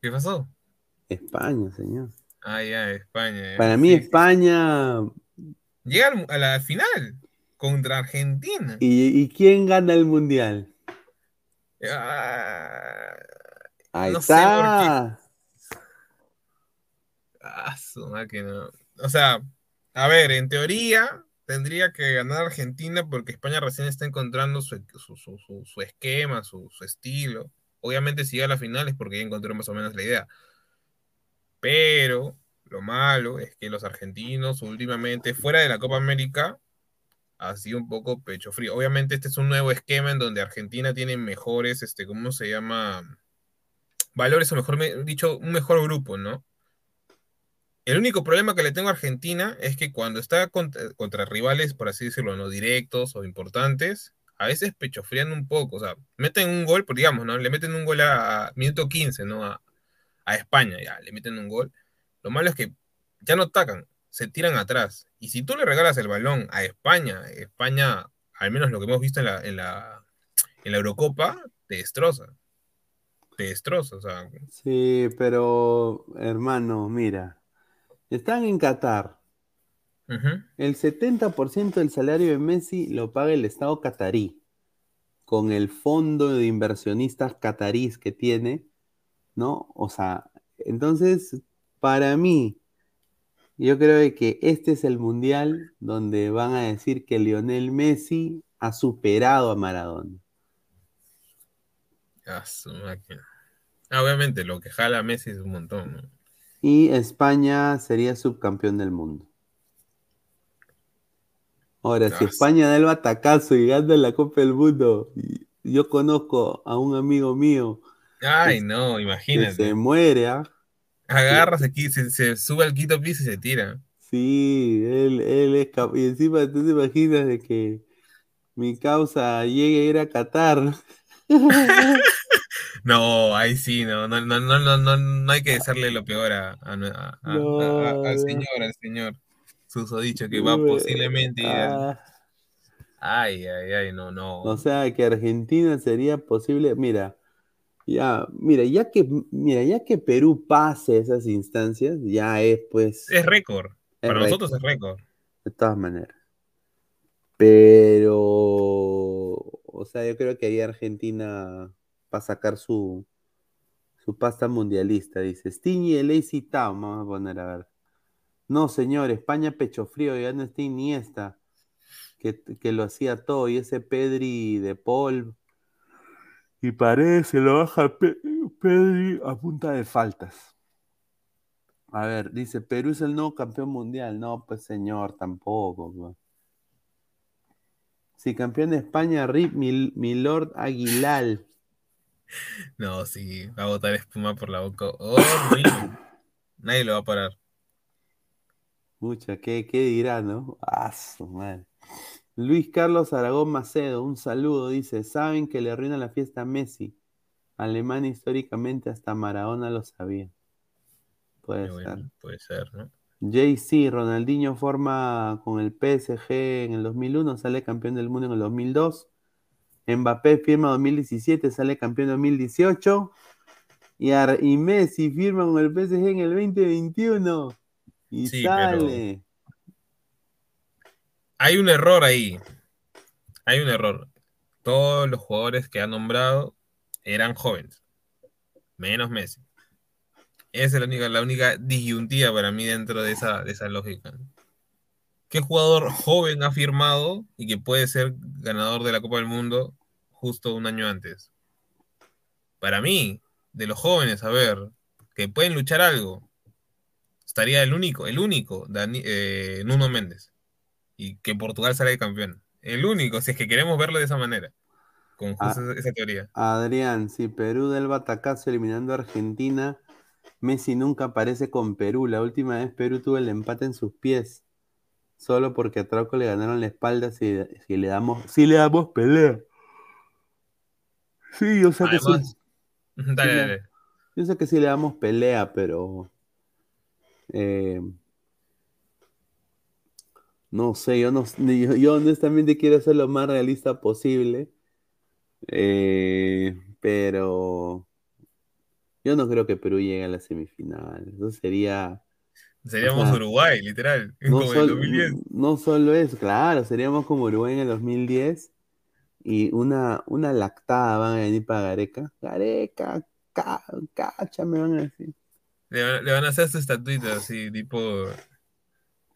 ¿Qué pasó? España, señor. Ah, ya, España. Para mí, Sí. España. Llega a la final contra Argentina. ¿Y, y quién gana el mundial? Ah, Ahí No sé, está. ah, su máquina. O sea, a ver, en teoría tendría que ganar Argentina porque España recién está encontrando su, su- su- su- esquema, su, estilo. Obviamente si llega a la final es porque ya encontró más o menos la idea. Pero lo malo es que los argentinos últimamente, fuera de la Copa América, ha sido un poco pecho frío. Obviamente este es un nuevo esquema en donde Argentina tiene mejores, este, ¿cómo se llama? Valores, o mejor me- dicho, un mejor grupo, ¿no? El único problema que le tengo a Argentina es que cuando está contra, contra rivales, por así decirlo, no directos o importantes, a veces pechofrían un poco, o sea, meten un gol, pues, digamos, ¿no? Le meten un gol a, minuto 15, ¿no? A, España, ya, le meten un gol. Lo malo es que ya no atacan, se tiran atrás. Y si tú le regalas el balón a España, España, al menos lo que hemos visto en la, en la Eurocopa, te destroza. Te destroza, o sea, Sí, pero, hermano, mira. Están en Qatar. ujú. El 70% del salario de Messi lo paga el Estado catarí, con el fondo de inversionistas catarís que tiene, ¿no? O sea, entonces, para mí, yo creo que este es el mundial donde van a decir que Lionel Messi ha superado a Maradona. Ah, su máquina. Obviamente, lo que jala Messi es un montón, ¿no? Y España sería subcampeón del mundo. Ahora, si España da el batacazo y gana la Copa del Mundo, yo conozco a un amigo mío Ay, no, que se imagínate. muere, ¿ah? Agarra, se, qui- se, se sube al quinto piso y se tira. Sí, él, él es capaz. Y encima tú te imaginas de que mi causa llegue a ir a Qatar. <laughs> No, ahí sí, no, no, no, no, no, no, no hay que decirle lo peor a, No, al señor, al señor. Susodicho que va posiblemente Ah, Ay, ay, ay, no, no. o sea que Argentina sería posible. Mira, ya, mira, ya que, mira, ya que Perú pase esas instancias, ya es pues. Es récord. Para récord. nosotros es récord. De todas maneras. Pero, o sea, yo creo que ahí Argentina para sacar su, su pasta mundialista. Dice, Sting y el AC Town, vamos a poner a ver. No, señor, España pecho frío, ya no está Iniesta, que, que lo hacía todo, y ese Pedri de Paul, y parece, lo baja Pe- Pedri a punta de faltas. A ver, dice, Perú es el nuevo campeón mundial. No, pues señor, tampoco. Sí, campeón de España, Rip Mil- Milord Aguilar. No, sí, va a botar espuma por la boca. Horrible. Nadie lo va a parar. Mucha, ¿qué, qué dirá, no? Ah, su madre. Luis Carlos Aragón Macedo, un saludo, dice, saben que le arruina la fiesta a Messi. Alemania históricamente hasta Maradona lo sabía. Puede ser. puede ser, ¿no? JC, Ronaldinho forma con el PSG en el 2001, sale campeón del mundo en el 2002. Mbappé firma 2017, sale campeón 2018. Y, Ar- y Messi firma con el PSG en el 2021. Y Sí, sale. Hay un error ahí. Hay un error. Todos los jugadores que ha nombrado eran jóvenes. Menos Messi. Esa es la única, la única disyuntiva para mí dentro de esa, de esa lógica. ¿Qué jugador joven ha firmado y que puede ser ganador de la Copa del Mundo justo un año antes? Para mí, de los jóvenes, a ver, que pueden luchar algo, estaría el único, el único, Dani- eh, Nuno Méndez y que Portugal salga campeón. El único, si es que queremos verlo de esa manera, con justo Ah. esa, esa teoría. Adrián, si Perú del batacazo eliminando a Argentina, Messi nunca aparece con Perú. La última vez Perú tuvo el empate en sus pies. Solo porque a Trauco le ganaron la espalda si, si le damos, si le damos pelea. Sí, yo sé que sí. <laughs> Dale, Sí, dale. Yo sé que sí le damos pelea, pero eh, no sé, yo no yo, yo honestamente quiero ser lo más realista posible. eh, pero yo no creo que Perú llegue a la semifinal. Eso sería Seríamos o sea, Uruguay, literal, no, como en el sol- 2010. no solo eso, claro, seríamos como Uruguay en el 2010 y una, una lactada van a venir para Gareca. Gareca, ca, cacha, me van a decir. Le, van- le van a hacer su estatuita así, tipo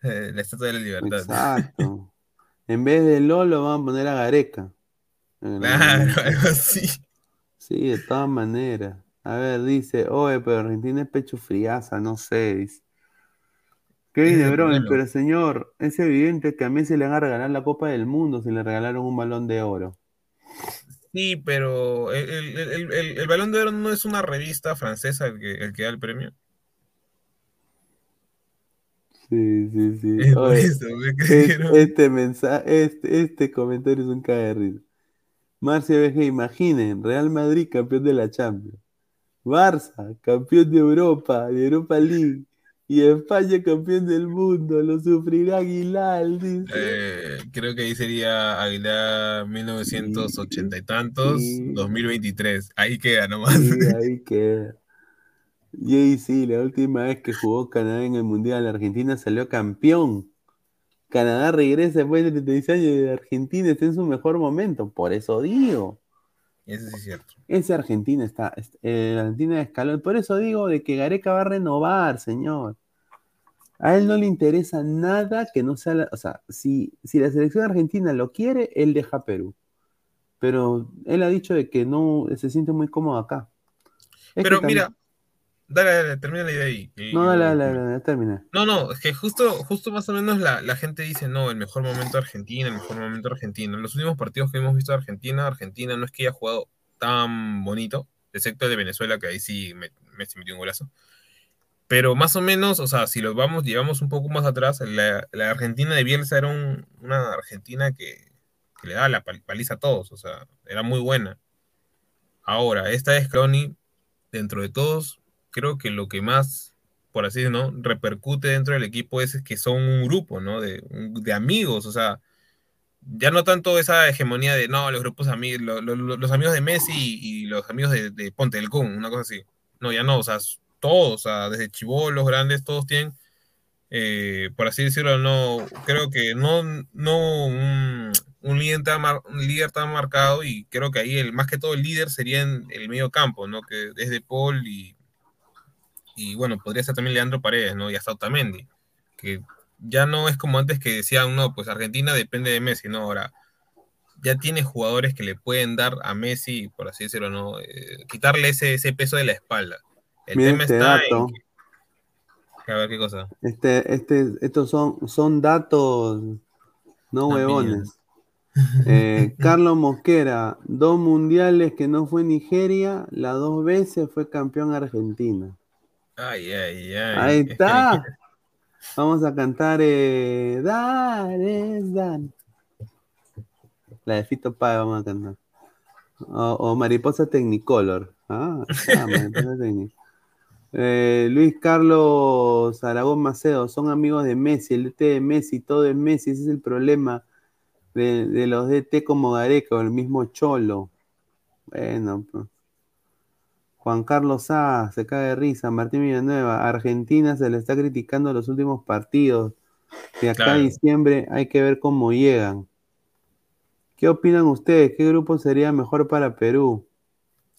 eh, la estatua de la libertad. Exacto. <laughs> En vez de Lolo van a poner a Gareca. Claro, <laughs> algo así. Sí, de todas maneras. A ver, dice, oye, pero Argentina es pecho friaza, no sé, dice. De <laughs> Bruyne, problema. pero señor, es evidente que a Messi le van a regalar la Copa del Mundo si le regalaron un balón de oro. Sí, pero el, el- el- el- Balón de Oro no es una revista francesa el que, el que da el premio. Sí, sí, sí. Es por Oye, eso, ¿qué es- creyeron? este mensaje, este, este comentario es un de risa. Marcia BG, imaginen, Real Madrid campeón de la Champions. Barça, campeón de Europa, de Europa League. Y España campeón del mundo. Lo sufrirá Aguilar, dice. Eh, creo que ahí sería Aguilar 1980 y tantos, sí. 2023. Ahí queda nomás. Sí, <laughs> ahí queda. Y ahí sí, la última vez que jugó Canadá en el Mundial, Argentina salió campeón. Canadá regresa después de 36 años de Argentina, está en su mejor momento. Por eso digo. Eso sí es cierto. Ese Argentina está, est- eh, Argentina escaló. Por eso digo de que Gareca va a renovar, señor. A él no le interesa nada que no sea, la- o sea, si, si la selección argentina lo quiere, él deja Perú. Pero él ha dicho de que no se siente muy cómodo acá. Es Pero mira, dale, dale, termina la idea ahí. Y- No, dale, dale, dale, termina. No, no, es que justo, justo más o menos la, la gente dice, no, el mejor momento de Argentina, el mejor momento de Argentina. En los últimos partidos que hemos visto de Argentina, Argentina no es que haya jugado tan bonito, excepto el de Venezuela, que ahí sí me, me metió un golazo. Pero más o menos, o sea, si los vamos, llevamos un poco más atrás, la, la Argentina de Bielsa era un- una Argentina que, que le daba la pal- paliza a todos, o sea, era muy buena. Ahora, esta de Scaloni, dentro de todos, creo que lo que más, por así decirlo, repercute dentro del equipo es que son un grupo, ¿no? De, de amigos, o sea, ya no tanto esa hegemonía de, no, los grupos amigos, lo- lo- lo- los amigos de Messi y, los amigos de, Ponte del Kun, una cosa así. No, ya no, o sea, todos, o sea, desde chivolos, grandes, todos tienen, eh, por así decirlo, no, creo que no, no un, líder tan, mar- líder tan marcado y creo que ahí el más que todo el líder sería en el medio campo, ¿no? Que es de Paul y, y bueno, podría ser también Leandro Paredes, ¿no? Y hasta Otamendi, que ya no es como antes que decían, no, pues Argentina depende de Messi, ¿no? Ahora ya tiene jugadores que le pueden dar a Messi, por así decirlo, ¿no? Eh, quitarle ese, ese peso de la espalda. El tema este está dato. en que- a ver qué cosa. Este, este, estos son, son datos, no huevones. Eh, <laughs> Carlos Mosquera, dos mundiales que no fue Nigeria, las dos veces fue campeón Argentina. Ay, ay, ay. Ahí está. Vamos a cantar eh, Dale, Dan. La de Fito Páez vamos a cantar. O, o Mariposa Technicolor. Ah, ah, <laughs> Mariposa Technicolor. Eh, Luis Carlos Aragón Macedo, son amigos de Messi, el DT de Messi, todo es Messi, ese es el problema de, de los DT como Gareca o el mismo Cholo. Bueno, pues. Juan Carlos A, se cae de risa. Martín Villanueva, Argentina se le está criticando los últimos partidos. De acá a diciembre hay que ver cómo llegan. ¿Qué opinan ustedes? ¿Qué grupo sería mejor para Perú?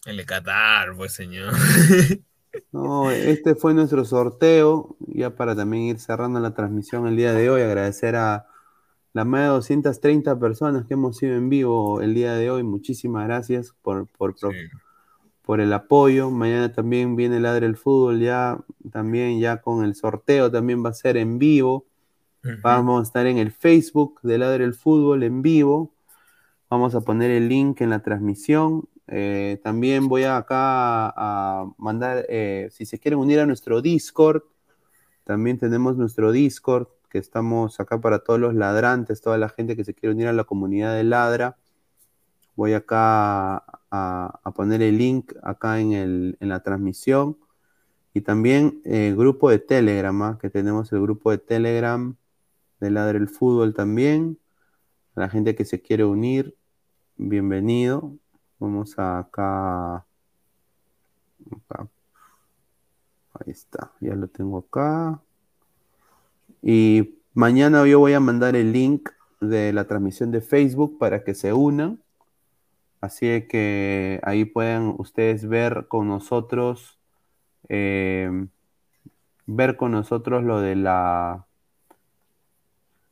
El de Qatar, pues señor. <laughs> No, este fue nuestro sorteo, ya para también ir cerrando la transmisión el día de hoy, agradecer a las más de 230 personas que hemos sido en vivo el día de hoy, muchísimas gracias por, por, por- Sí. Por el apoyo, mañana también viene Ladre el Fútbol, ya también ya con el sorteo también va a ser en vivo, vamos a estar en el Facebook de Ladre el Fútbol en vivo, vamos a poner el link en la transmisión, eh, también voy acá a, a mandar, eh, si se quieren unir a nuestro Discord, también tenemos nuestro Discord, que estamos acá para todos los ladrantes, toda la gente que se quiere unir a la comunidad de Ladra. Voy acá a, poner el link acá en, el, en la transmisión. Y también el grupo de Telegram, ¿ah? que tenemos el grupo de Telegram de Ladra el Fútbol también. A la gente que se quiere unir, bienvenido. Vamos acá. acá. Ahí está, ya lo tengo acá. Y mañana yo voy a mandar el link de la transmisión de Facebook para que se unan. Así que ahí pueden ustedes ver con nosotros, eh, ver con nosotros lo de la...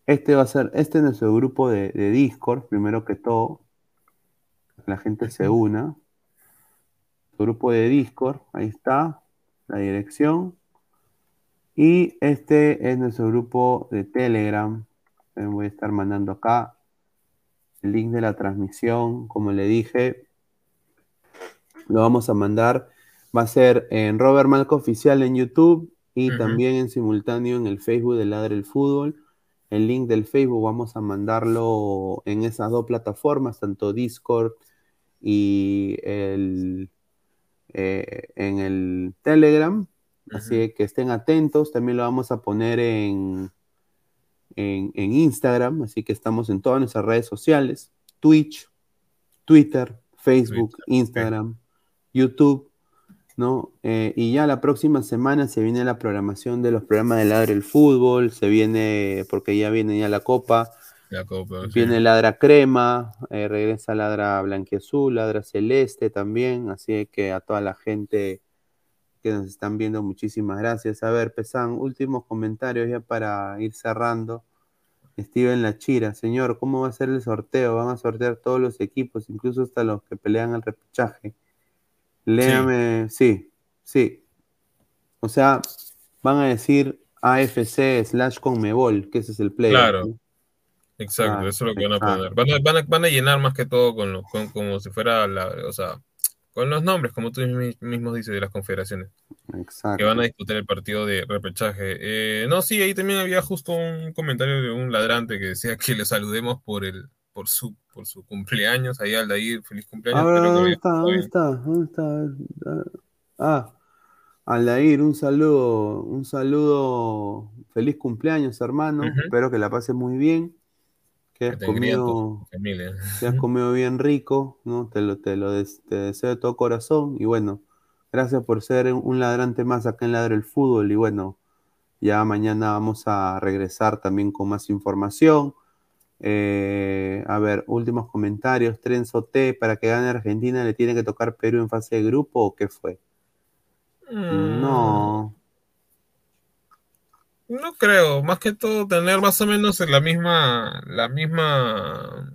Este va a ser, este es nuestro grupo de, de Discord, primero que todo. La gente se una. Grupo de Discord, ahí está, la dirección. Y este es nuestro grupo de Telegram. Voy a estar mandando acá el link de la transmisión. Como le dije, lo vamos a mandar. Va a ser en Robert Malco Oficial en YouTube y también en simultáneo en el Facebook de Ladre el Fútbol. El link del Facebook vamos a mandarlo en esas dos plataformas, tanto Discord y el, eh, en el Telegram. Así que estén atentos. También lo vamos a poner en, en, en Instagram. Así que estamos en todas nuestras redes sociales: Twitch, Twitter, Facebook, Twitter, Instagram, YouTube. ¿no? Eh, y ya la próxima semana se viene la programación de los programas de Ladra el Fútbol. Se viene, porque ya viene ya la Copa. La copa, sí. Viene Ladra Crema, eh, regresa Ladra Blanquiazul, Ladra Celeste también, así que a toda la gente que nos están viendo, muchísimas gracias. A ver, Pesan, últimos comentarios ya para ir cerrando. Steven La Chira, señor, ¿cómo va a ser el sorteo? Van a sortear todos los equipos, incluso hasta los que pelean al repechaje. Léame, sí, sí. O sea, van a decir AFC slash Conmebol, que ese es el play. Claro. Exacto, Claro, eso es lo que van a poner. Van a, van a- van a llenar más que todo con, lo- con- como si fuera la, o sea, con los nombres, como tú mi- mismo dices, de las confederaciones, Exacto. que van a disputar el partido de repechaje. Eh, no, sí, ahí también había justo un comentario de un ladrante que decía que le saludemos por el, por su, por su cumpleaños, ahí Aldair, feliz cumpleaños. Ver, ¿dónde está? ¿Dónde está? ¿Dónde está? A ver, Ah, Aldair, un saludo, un saludo. Feliz cumpleaños, hermano. Espero que la pases muy bien. Que tu comido, que hayas comido bien rico, ¿no? Te lo, te lo des- te deseo de todo corazón. Y bueno, gracias por ser un ladrante más acá en Ladre el Fútbol. Y bueno, ya mañana vamos a regresar también con más información. Eh, a ver, últimos comentarios. Trenzo T, para que gane Argentina, ¿le tiene que tocar Perú en fase de grupo o qué fue? Mm, No. No creo, más que todo tener más o menos la misma, la misma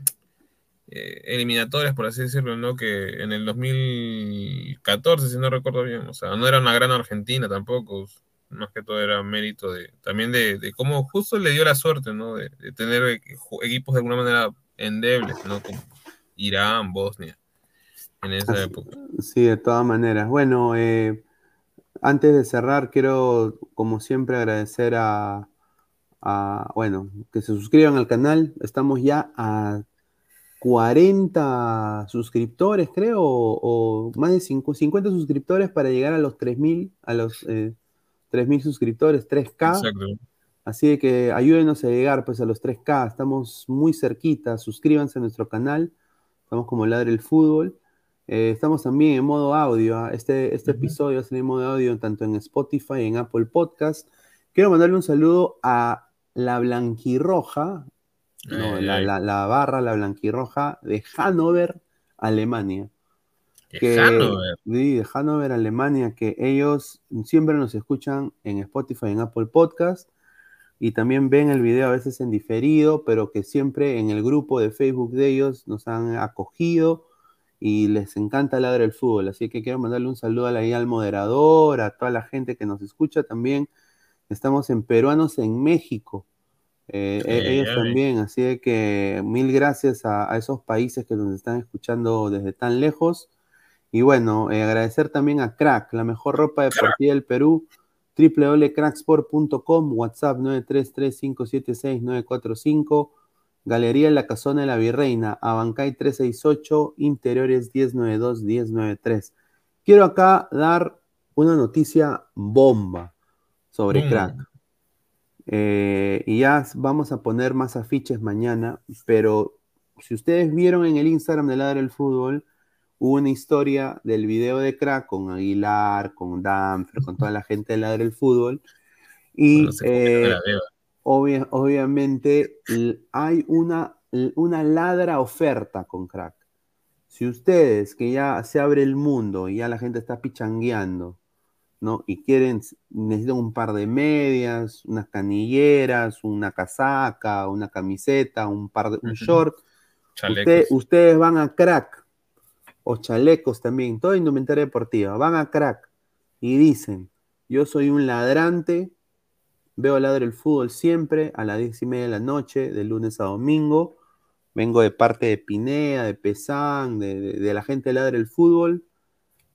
eh, eliminatorias, por así decirlo, ¿no? Que en el 2014, si no recuerdo bien. O sea, no era una gran Argentina tampoco. Más que todo era mérito de también de, de cómo justo le dio la suerte, ¿no? De, de tener e- equipos de alguna manera endebles, ¿no? Como Irán, Bosnia, en esa Así- época. Sí, de todas maneras. Bueno, eh, antes de cerrar, quiero, como siempre, agradecer a, a, bueno, que se suscriban al canal. Estamos ya a 40 suscriptores, creo, o, o más de cinco- 50 suscriptores para llegar a los 3.000, a los eh, 3.000 suscriptores, 3K. Exacto. Así de que ayúdenos a llegar pues a los 3K, estamos muy cerquita, suscríbanse a nuestro canal, estamos como Ladre el Fútbol. Eh, estamos también en modo audio, ¿ah? este, este episodio va a salir en modo audio tanto en Spotify y en Apple Podcast. Quiero mandarle un saludo a la Blanquirroja, no, Ay, la, ay. la- la barra, la Blanquirroja de Hannover, Alemania que, Hannover. sí, de Hannover, Alemania, que ellos siempre nos escuchan en Spotify, en Apple Podcast, y también ven el video a veces en diferido, pero que siempre en el grupo de Facebook de ellos nos han acogido y les encanta ladrar el fútbol. Así que quiero mandarle un saludo al moderador, a toda la gente que nos escucha también. Estamos en Peruanos en México. Eh, e- ellos también, así que mil gracias a, a esos países que nos están escuchando desde tan lejos. Y bueno, eh, agradecer también a Crack, la mejor ropa deportiva del Perú, www.cracksport.com, WhatsApp 933-576-945, Galería La Casona de la Virreina, Abancay 368, Interiores 1092-1093. Quiero acá dar una noticia bomba sobre Mm. Crack. Eh, y ya vamos a poner más afiches mañana, pero si ustedes vieron en el Instagram de Ladra el Fútbol, hubo una historia del video de crack con Aguilar, con Danfer, con toda la gente de Ladra el Fútbol. Y No sé cómo que no eh. Obvia- obviamente hay una, una ladra oferta con crack. Si ustedes, que ya se abre el mundo y ya la gente está pichangueando, ¿no? Y quieren, necesitan un par de medias, unas canilleras, una casaca, una camiseta, un par de, un short. Usted- ustedes van a crack, o chalecos también, toda indumentaria deportiva, van a crack y dicen, yo soy un ladrante, veo ladre el fútbol siempre a las diez y media de la noche, de lunes a domingo, vengo de parte de Pinea, de Pesán, de, la gente de ladre el fútbol,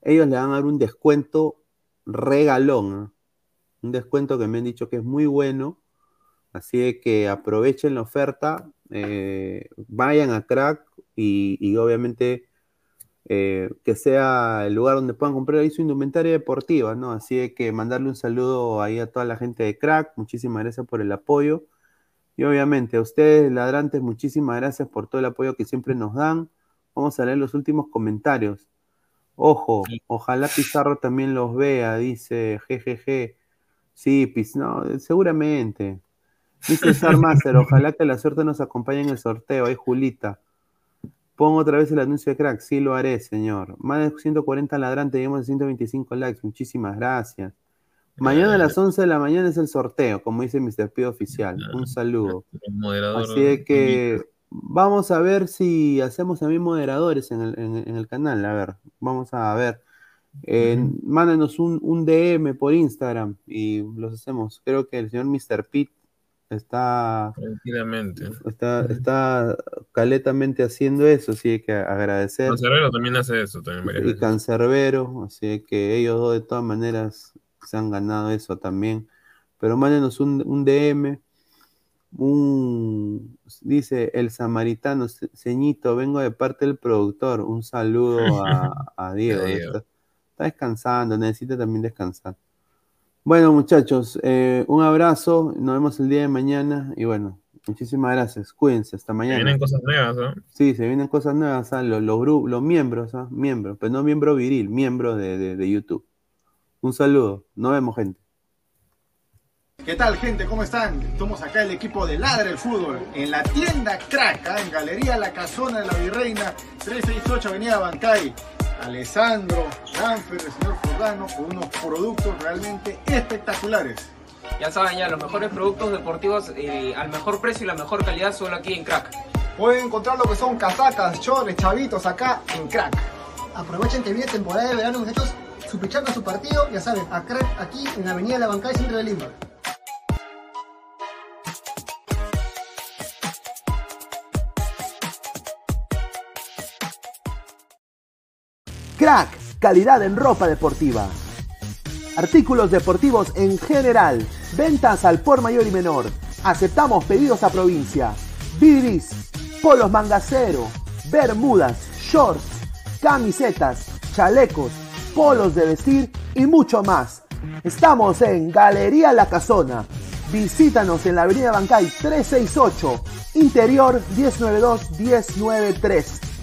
ellos le van a dar un descuento regalón, ¿ah? un descuento que me han dicho que es muy bueno, Así que aprovechen la oferta, eh, vayan a Crack y obviamente eh, que sea el lugar donde puedan comprar ahí su indumentaria deportiva, ¿no? Así que mandarle un saludo ahí a toda la gente de Crack, muchísimas gracias por el apoyo. Y obviamente a ustedes, ladrantes, muchísimas gracias por todo el apoyo que siempre nos dan. Vamos a leer los últimos comentarios. Ojo, ojalá Pizarro también los vea, dice GGG. Sí, Piz, no, seguramente. Dice Sar Master, <laughs> ojalá que la suerte nos acompañe en el sorteo. Ahí, Julita. Pongo otra vez el anuncio de crack. Sí, lo haré, señor. Más de 140 ladrantes, llegamos a 125 likes. Muchísimas gracias. Mañana a las 11 de la mañana es el sorteo, como dice Mr. Pido Oficial. Un saludo. Así de que vamos a ver si hacemos también moderadores en el, en- en el canal. A ver, vamos a ver. Eh, Mándanos un, un DM por Instagram y los hacemos. Creo que el señor Mr. Pete está, Tranquilamente. está, está caletamente haciendo eso, así que agradecer. Cancerbero también hace eso también Y. Cancerbero, así que ellos dos de todas maneras se han ganado eso también. Pero mándenos un, un DM, un dice el samaritano, "Ce- ceñito, vengo de parte del productor. Un saludo <laughs> a, a Diego. A Diego. Está, está descansando, necesita también descansar. Bueno, muchachos, eh, un abrazo, nos vemos el día de mañana y bueno, muchísimas gracias, cuídense, hasta mañana. Vienen cosas nuevas, ¿no? Sí, se vienen cosas nuevas, ¿ah? los, los, los miembros, ¿ah? miembros, pero no miembro viril, miembro de, de- de YouTube. Un saludo, nos vemos, gente. ¿Qué tal gente? ¿Cómo están? Estamos acá el equipo de Ladre el Fútbol en la tienda Crack, ¿ah? en Galería La Casona de la Virreina, 368 Avenida Bancay. Alessandro, Danfer, el señor Fordano, con unos productos realmente espectaculares. Ya saben, ya los mejores productos deportivos eh, al mejor precio y la mejor calidad solo aquí en Crack. Pueden encontrar lo que son casacas, chores, chavitos acá en Crack. Aprovechen que viene temporada de verano, muchachos. Su pichanga, su partido, ya saben, a Crack aquí en Avenida La Bancay, centro de Lima. Crack, calidad en ropa deportiva. Artículos deportivos en general. Ventas al por mayor y menor. Aceptamos pedidos a provincia. Bidris, polos mangacero, bermudas, shorts, camisetas, chalecos, polos de vestir y mucho más. Estamos en Galería La Casona. Visítanos en la Avenida Bancay 368, Interior 192-193